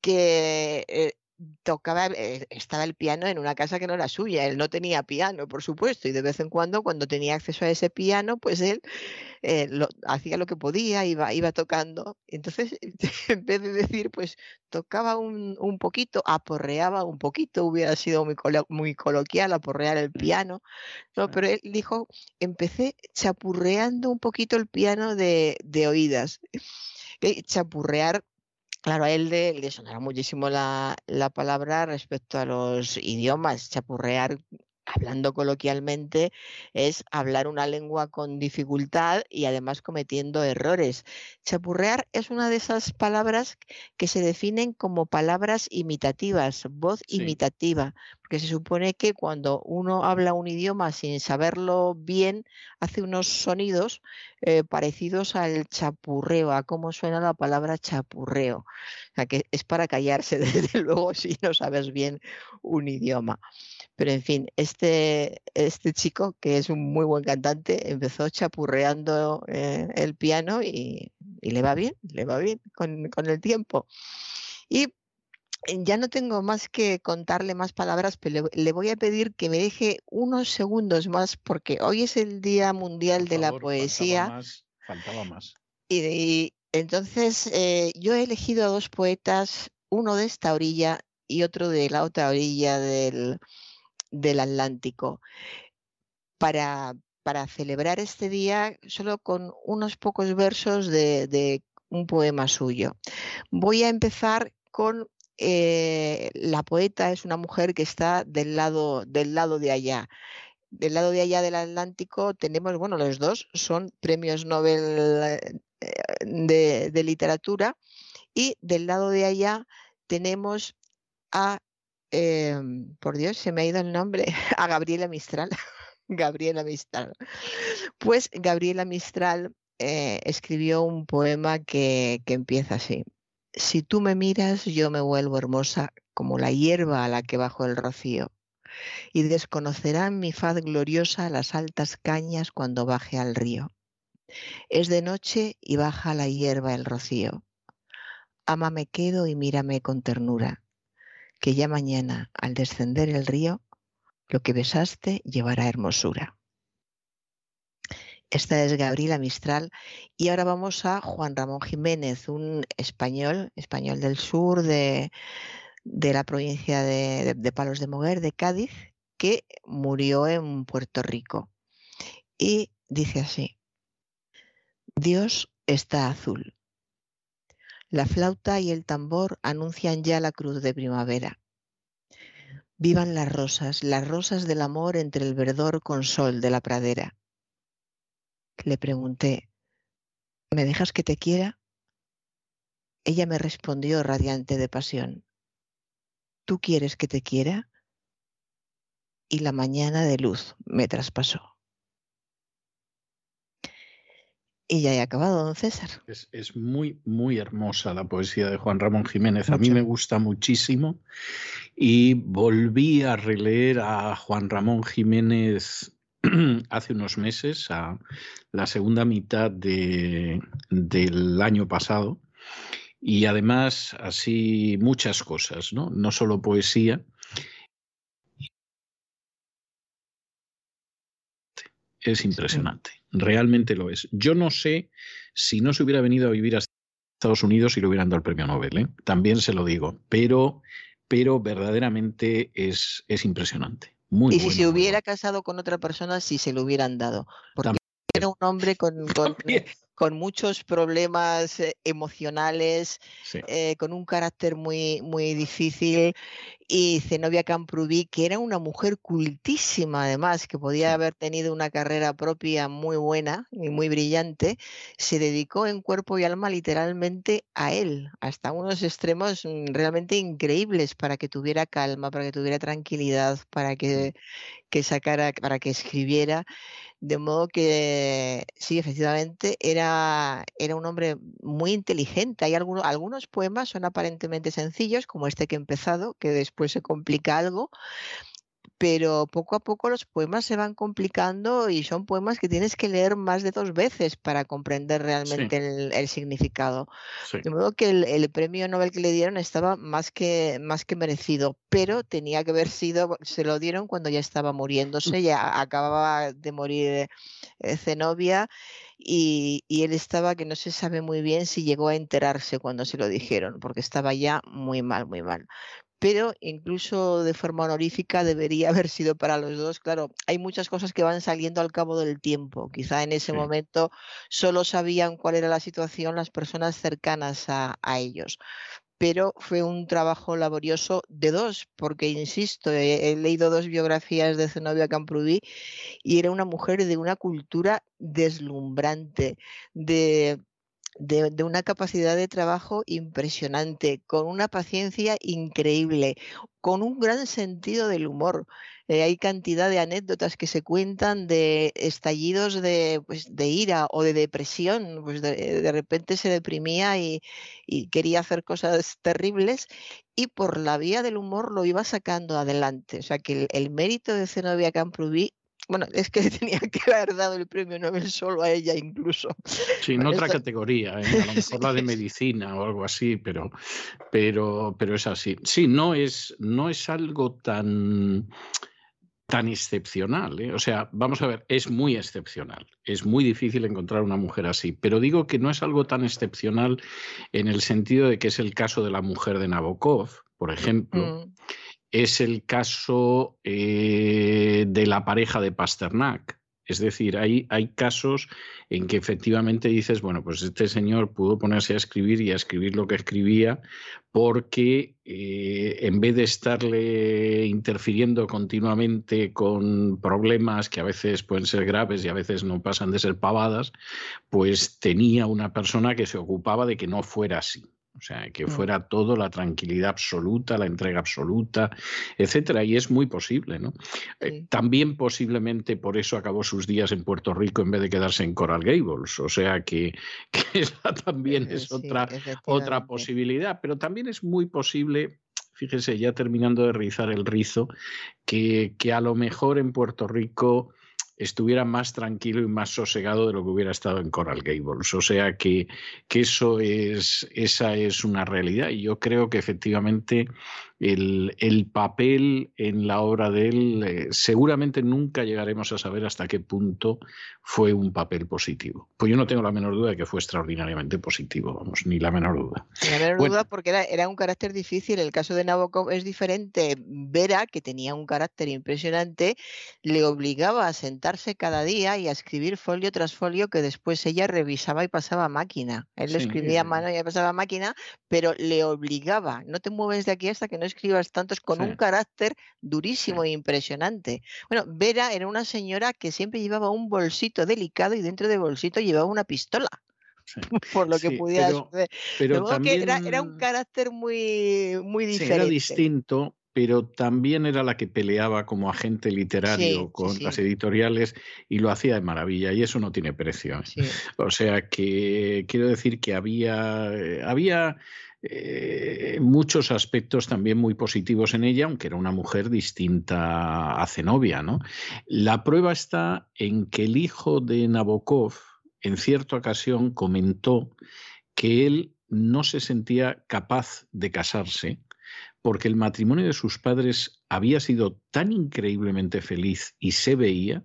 que eh, tocaba, eh, estaba el piano en una casa que no era suya, él no tenía piano, por supuesto, y de vez en cuando, cuando tenía acceso a ese piano, pues él eh, lo, hacía lo que podía, iba, iba tocando. Entonces, en vez de decir, pues tocaba un, un poquito, aporreaba un poquito, hubiera sido muy, muy coloquial aporrear el piano, no, pero él dijo, empecé chapurreando un poquito el piano de, de oídas. Chapurrear Claro, a él le, sonará muchísimo la, la, palabra respecto a los idiomas. Chapurrear hablando coloquialmente, es hablar una lengua con dificultad y además cometiendo errores. Chapurrear es una de esas palabras que se definen como palabras imitativas, voz imitativa, porque se supone que cuando uno habla un idioma sin saberlo bien, hace unos sonidos eh, parecidos al chapurreo, a cómo suena la palabra chapurreo. O sea, que es para callarse, desde luego, si no sabes bien un idioma. Pero en fin, este, este chico, que es un muy buen cantante, empezó chapurreando eh, el piano y, le va bien, le va bien con, el tiempo. Y eh, ya no tengo más que contarle más palabras, pero le, voy a pedir que me deje unos segundos más, porque hoy es el Día Mundial de la Poesía. Faltaba más. Faltaba más. Y, entonces eh, yo he elegido a dos poetas, uno de esta orilla y otro de la otra orilla del, del Atlántico. Para, para celebrar este día, solo con unos pocos versos de, un poema suyo. Voy a empezar con eh, la poeta, es una mujer que está del lado, del lado de allá. Del lado de allá del Atlántico tenemos, bueno, los dos son premios Nobel de literatura y del lado de allá tenemos a Em, por Dios, se me ha ido el nombre, a Gabriela Mistral. Gabriela Mistral. Pues Gabriela Mistral eh, escribió un poema que, que empieza así. Si tú me miras, yo me vuelvo hermosa como la hierba a la que bajo el rocío, y desconocerán mi faz gloriosa las altas cañas cuando baje al río. Es de noche y baja la hierba el rocío. ama me quedo y mírame con ternura, que ya mañana, al descender el río, lo que besaste llevará hermosura. Esta es Gabriela Mistral y ahora vamos a Juan Ramón Jiménez, un español, español del sur de, la provincia de, de Palos de Moguer, de Cádiz, que murió en Puerto Rico. Y dice así, Dios está azul. La flauta y el tambor anuncian ya la cruz de primavera. Vivan las rosas, las rosas del amor entre el verdor con sol de la pradera. Le pregunté, ¿me dejas que te quiera? Ella me respondió radiante de pasión, ¿tú quieres que te quiera? Y la mañana de luz me traspasó. Y ya he acabado, don César. Es, muy, muy hermosa la poesía de Juan Ramón Jiménez. A mí me gusta muchísimo. Y volví a releer a Juan Ramón Jiménez hace unos meses, a la segunda mitad de, del año pasado, y además así muchas cosas, ¿no? No solo poesía. Es impresionante, realmente lo es. Yo no sé si no se hubiera venido a vivir a Estados Unidos y le hubieran dado el premio Nobel, ¿eh? también se lo digo, pero, pero verdaderamente es, es impresionante y si se hubiera casado con otra persona, si se lo hubieran dado. Porque era un hombre con, con, muchos problemas eh, emocionales, eh, con un carácter muy, muy difícil. Y Zenobia Camprubí, que era una mujer cultísima además, que podía haber tenido una carrera propia muy buena y muy brillante, se dedicó en cuerpo y alma literalmente a él, hasta unos extremos mm, realmente increíbles para que tuviera calma, para que tuviera tranquilidad, para que, que sacara, para que escribiera. De modo que sí, efectivamente, era, era un hombre muy inteligente. Hay algunos, algunos poemas son aparentemente sencillos, como este que he empezado, que después se complica algo, pero poco a poco los poemas se van complicando y son poemas que tienes que leer más de dos veces para comprender realmente el, significado. De modo que el, premio Nobel que le dieron estaba más que, más que merecido, pero tenía que haber sido, se lo dieron cuando ya estaba muriéndose, ya acababa de morir eh, Zenobia. Y, y, él estaba que no se sabe muy bien si llegó a enterarse cuando se lo dijeron, porque estaba ya muy mal, muy mal pero incluso de forma honorífica debería haber sido para los dos. Claro, hay muchas cosas que van saliendo al cabo del tiempo. Quizá en ese momento solo sabían cuál era la situación las personas cercanas a, ellos. Pero fue un trabajo laborioso de dos, porque, insisto, he, he leído dos biografías de Zenobia Camprubí y era una mujer de una cultura deslumbrante, de de, una capacidad de trabajo impresionante, con una paciencia increíble, con un gran sentido del humor. Eh, hay cantidad de anécdotas que se cuentan de estallidos de, pues, de ira o de depresión. Pues de, repente se deprimía y, quería hacer cosas terribles y por la vía del humor lo iba sacando adelante. O sea que el, mérito de Zenobia Camprubí bueno, es que tenía que haber dado el premio Nobel solo a ella incluso. Sí, en otra categoría, ¿eh? a lo mejor la de medicina o algo así, pero, pero, pero es así. Sí, no es, no es algo tan tan excepcional. ¿eh? O sea, vamos a ver, es muy excepcional. Es muy difícil encontrar una mujer así. Pero digo que no es algo tan excepcional en el sentido de que es el caso de la mujer de Nabokov, por ejemplo. Mm es el caso eh, de la pareja de Pasternak. Es decir, hay, hay, casos en que efectivamente dices, bueno, pues este señor pudo ponerse a escribir y a escribir lo que escribía porque eh, en vez de estarle interfiriendo continuamente con problemas que a veces pueden ser graves y a veces no pasan de ser pavadas, pues tenía una persona que se ocupaba de que no fuera así. O sea, que mm. fuera todo la tranquilidad absoluta, la entrega absoluta, etcétera. Y es muy posible, ¿no? Eh, también posiblemente por eso acabó sus días en Puerto Rico en vez de quedarse en Coral Gables. O sea que, esa también eh, es otra, otra posibilidad. Pero también es muy posible fíjese, ya terminando de rizar el rizo, que, que, a lo mejor en Puerto Rico estuviera más tranquilo y más sosegado de lo que hubiera estado en Coral Gables. O sea que, que eso es, esa es una realidad y yo creo que efectivamente el, el papel en la obra de él, eh, seguramente nunca llegaremos a saber hasta qué punto fue un papel positivo. Pues yo no tengo la menor duda de que fue extraordinariamente positivo, vamos, ni la menor duda. Ni la menor duda porque era, era, un carácter difícil. El caso de Nabokov es diferente. Vera, que tenía un carácter impresionante, le obligaba a sentarse cada día y a escribir folio tras folio que después ella revisaba y pasaba a máquina. Él lo escribía a mano y pasaba a máquina, pero le obligaba, no te mueves de aquí hasta que no escribas tantos con sí. un carácter durísimo e impresionante. Bueno, Vera era una señora que siempre llevaba un bolsito delicado y dentro del bolsito llevaba una pistola. Sí. Por lo que pudiera pero, suceder. Pero también, que era, era, un carácter muy, muy diferente. era distinto, pero también era la que peleaba como agente literario Sí, con sí, las editoriales y lo hacía de maravilla y eso no tiene precio. ¿eh? O sea que quiero decir que había, eh, había eh, muchos aspectos también muy positivos en ella, aunque era una mujer distinta a Zenobia. ¿no? La prueba está en que el hijo de Nabokov en cierta ocasión comentó que él no se sentía capaz de casarse porque el matrimonio de sus padres había sido tan increíblemente feliz y se veía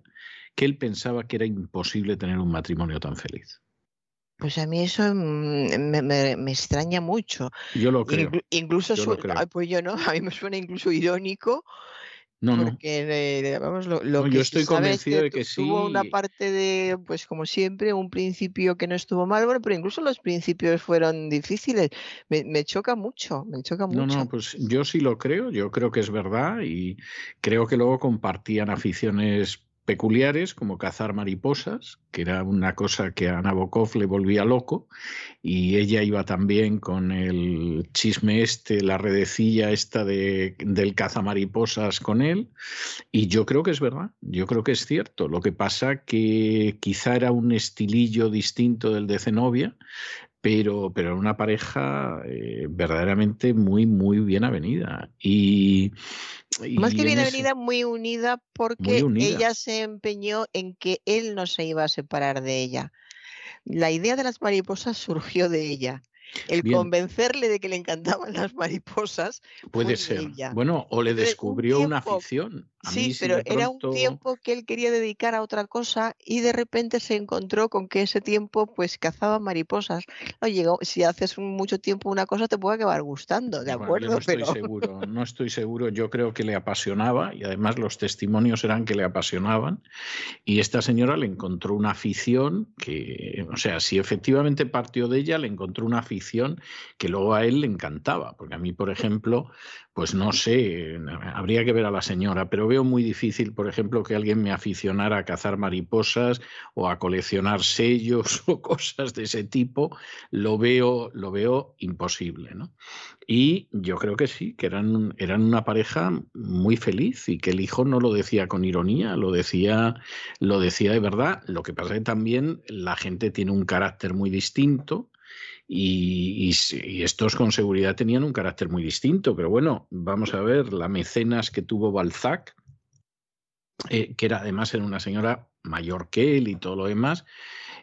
que él pensaba que era imposible tener un matrimonio tan feliz. Pues a mí eso mm, me, me, me extraña mucho. Yo lo creo. Inclu- incluso yo lo su- creo. ay, pues yo no, a mí me suena incluso irónico No, no. eh, vamos, lo, lo No, que yo estoy sabe es convencido de tu- que tuvo una sí. parte de, pues como siempre, un principio que no estuvo mal, bueno, pero incluso los principios fueron difíciles. Me, me choca mucho, me choca No, mucho. no, pues yo sí lo creo, yo creo que es verdad y creo que luego compartían aficiones peculiares como cazar mariposas, que era una cosa que a Nabokov le volvía loco, y ella iba también con el chisme este, la redecilla esta de, del cazamariposas con él, y yo creo que es verdad, yo creo que es cierto. Lo que pasa que quizá era un estilillo distinto del de Zenobia, pero, pero era una pareja eh, verdaderamente muy, muy bien avenida. Y, y Más que en bien ese- avenida, muy unida porque unida. ella se empeñó en que él no se iba a separar de ella. La idea de las mariposas surgió de ella. El Bien. convencerle de que le encantaban las mariposas Puede ser. ella. Bueno, o le un descubrió una afición. A Sí, si pero era un tiempo que él quería dedicar a otra cosa y de repente se encontró con que ese tiempo pues cazaba mariposas. Llegó, si haces mucho tiempo una cosa te puede acabar gustando, de acuerdo, no estoy pero seguro, no estoy seguro. Yo creo que le apasionaba y además los testimonios eran que le apasionaban. Y esta señora le encontró una afición que, o sea, si efectivamente partió de ella, le encontró una afición que luego a él le encantaba. Porque a mí, por ejemplo, pues no sé, habría que ver a la señora, pero veo muy difícil, por ejemplo, que alguien me aficionara a cazar mariposas o a coleccionar sellos o cosas de ese tipo. Lo veo, lo veo imposible, ¿no? Y yo creo que sí, que eran, eran una pareja muy feliz y que el hijo no lo decía con ironía, lo decía, lo decía de verdad. Lo que pasa es que también la gente tiene un carácter muy distinto y, estos con seguridad tenían un carácter muy distinto. Pero bueno, vamos a ver, la mecenas que tuvo Balzac, eh, que era además era una señora mayor que él y todo lo demás,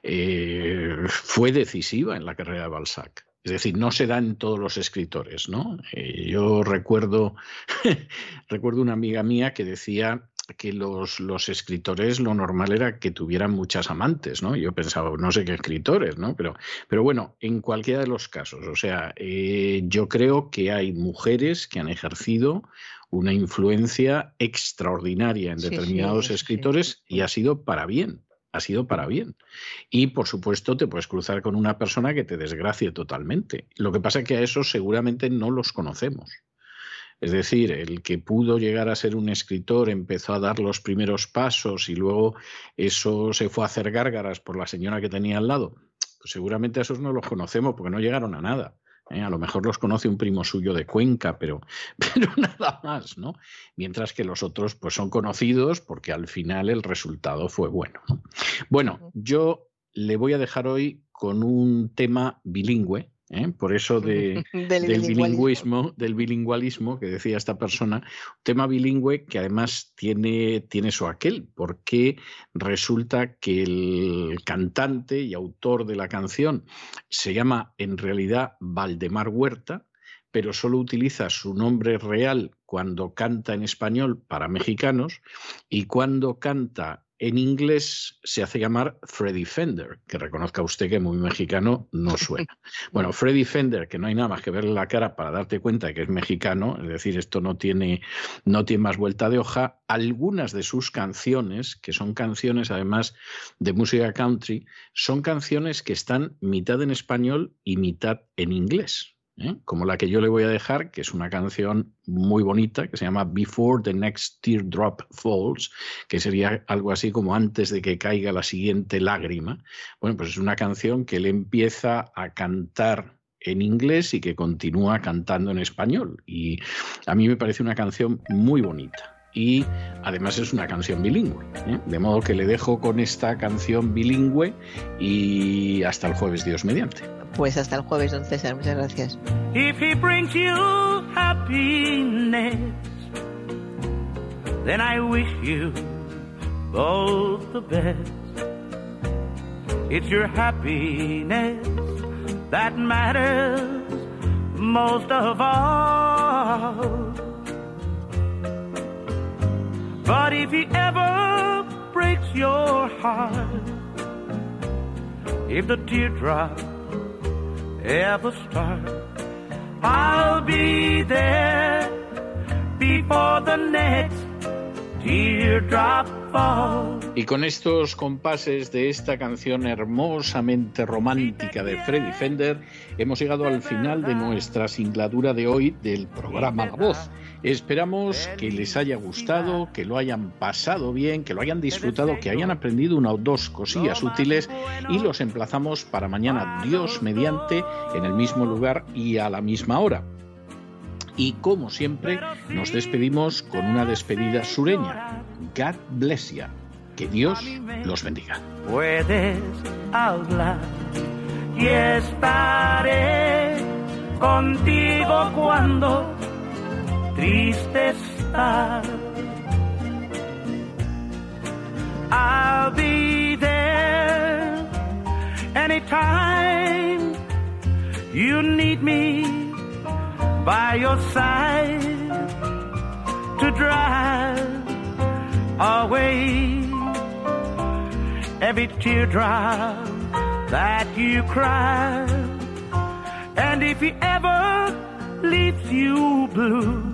eh, fue decisiva en la carrera de Balzac. Es decir, no se da en todos los escritores, ¿no? Eh, yo recuerdo, recuerdo una amiga mía que decía que los, los escritores lo normal era que tuvieran muchas amantes, ¿no? Yo pensaba, no sé qué escritores, ¿no? Pero, pero bueno, en cualquiera de los casos, o sea, eh, yo creo que hay mujeres que han ejercido una influencia extraordinaria en determinados sí, sí, escritores sí. y ha sido para bien, ha sido para bien. Y por supuesto te puedes cruzar con una persona que te desgracie totalmente. Lo que pasa es que a esos seguramente no los conocemos. Es decir, el que pudo llegar a ser un escritor empezó a dar los primeros pasos y luego eso se fue a hacer gárgaras por la señora que tenía al lado. Pues seguramente a esos no los conocemos porque no llegaron a nada. ¿eh? A lo mejor los conoce un primo suyo de Cuenca, pero, pero nada más, ¿no? Mientras que los otros pues son conocidos porque al final el resultado fue bueno. ¿no? Bueno, yo le voy a dejar hoy con un tema bilingüe, ¿eh? Por eso de, del, bilingüismo, del bilingüalismo que decía esta persona, tema bilingüe que además tiene, tiene su aquel, porque resulta que el cantante y autor de la canción se llama en realidad Valdemar Huerta, pero solo utiliza su nombre real cuando canta en español para mexicanos y cuando canta en inglés se hace llamar Freddy Fender, que reconozca usted que muy mexicano no suena. Bueno, Freddy Fender, que no hay nada más que verle la cara para darte cuenta de que es mexicano, es decir, esto no tiene, no tiene más vuelta de hoja. Algunas de sus canciones, que son canciones además de música country, son canciones que están mitad en español y mitad en inglés. ¿Eh? como la que yo le voy a dejar, que es una canción muy bonita, que se llama Before the Next Teardrop Falls, que sería algo así como antes de que caiga la siguiente lágrima. Bueno, pues es una canción que él empieza a cantar en inglés y que continúa cantando en español. Y a mí me parece una canción muy bonita y además es una canción bilingüe. ¿eh? De modo que le dejo con esta canción bilingüe y hasta el jueves, Dios mediante. Pues hasta el jueves, don César. Muchas gracias. If he brings you happiness, then I wish you both the best. It's your happiness that matters most of all. But if he ever breaks your heart, if the teardrop ever start, I'll be there before the next teardrop falls. Y con estos compases de esta canción hermosamente romántica de Freddy Fender, hemos llegado al final de nuestra singladura de hoy del programa La Voz. Esperamos que les haya gustado, que lo hayan pasado bien, que lo hayan disfrutado, que hayan aprendido una o dos cosillas útiles y los emplazamos para mañana, Dios mediante, en el mismo lugar y a la misma hora. Y como siempre, nos despedimos con una despedida sureña. God bless you. Que Dios los bendiga. Puedes hablar y estaré contigo cuando triste estás. I'll be there anytime you need me by your side to drive away every teardrop that you cry. And if he ever leaves you blue,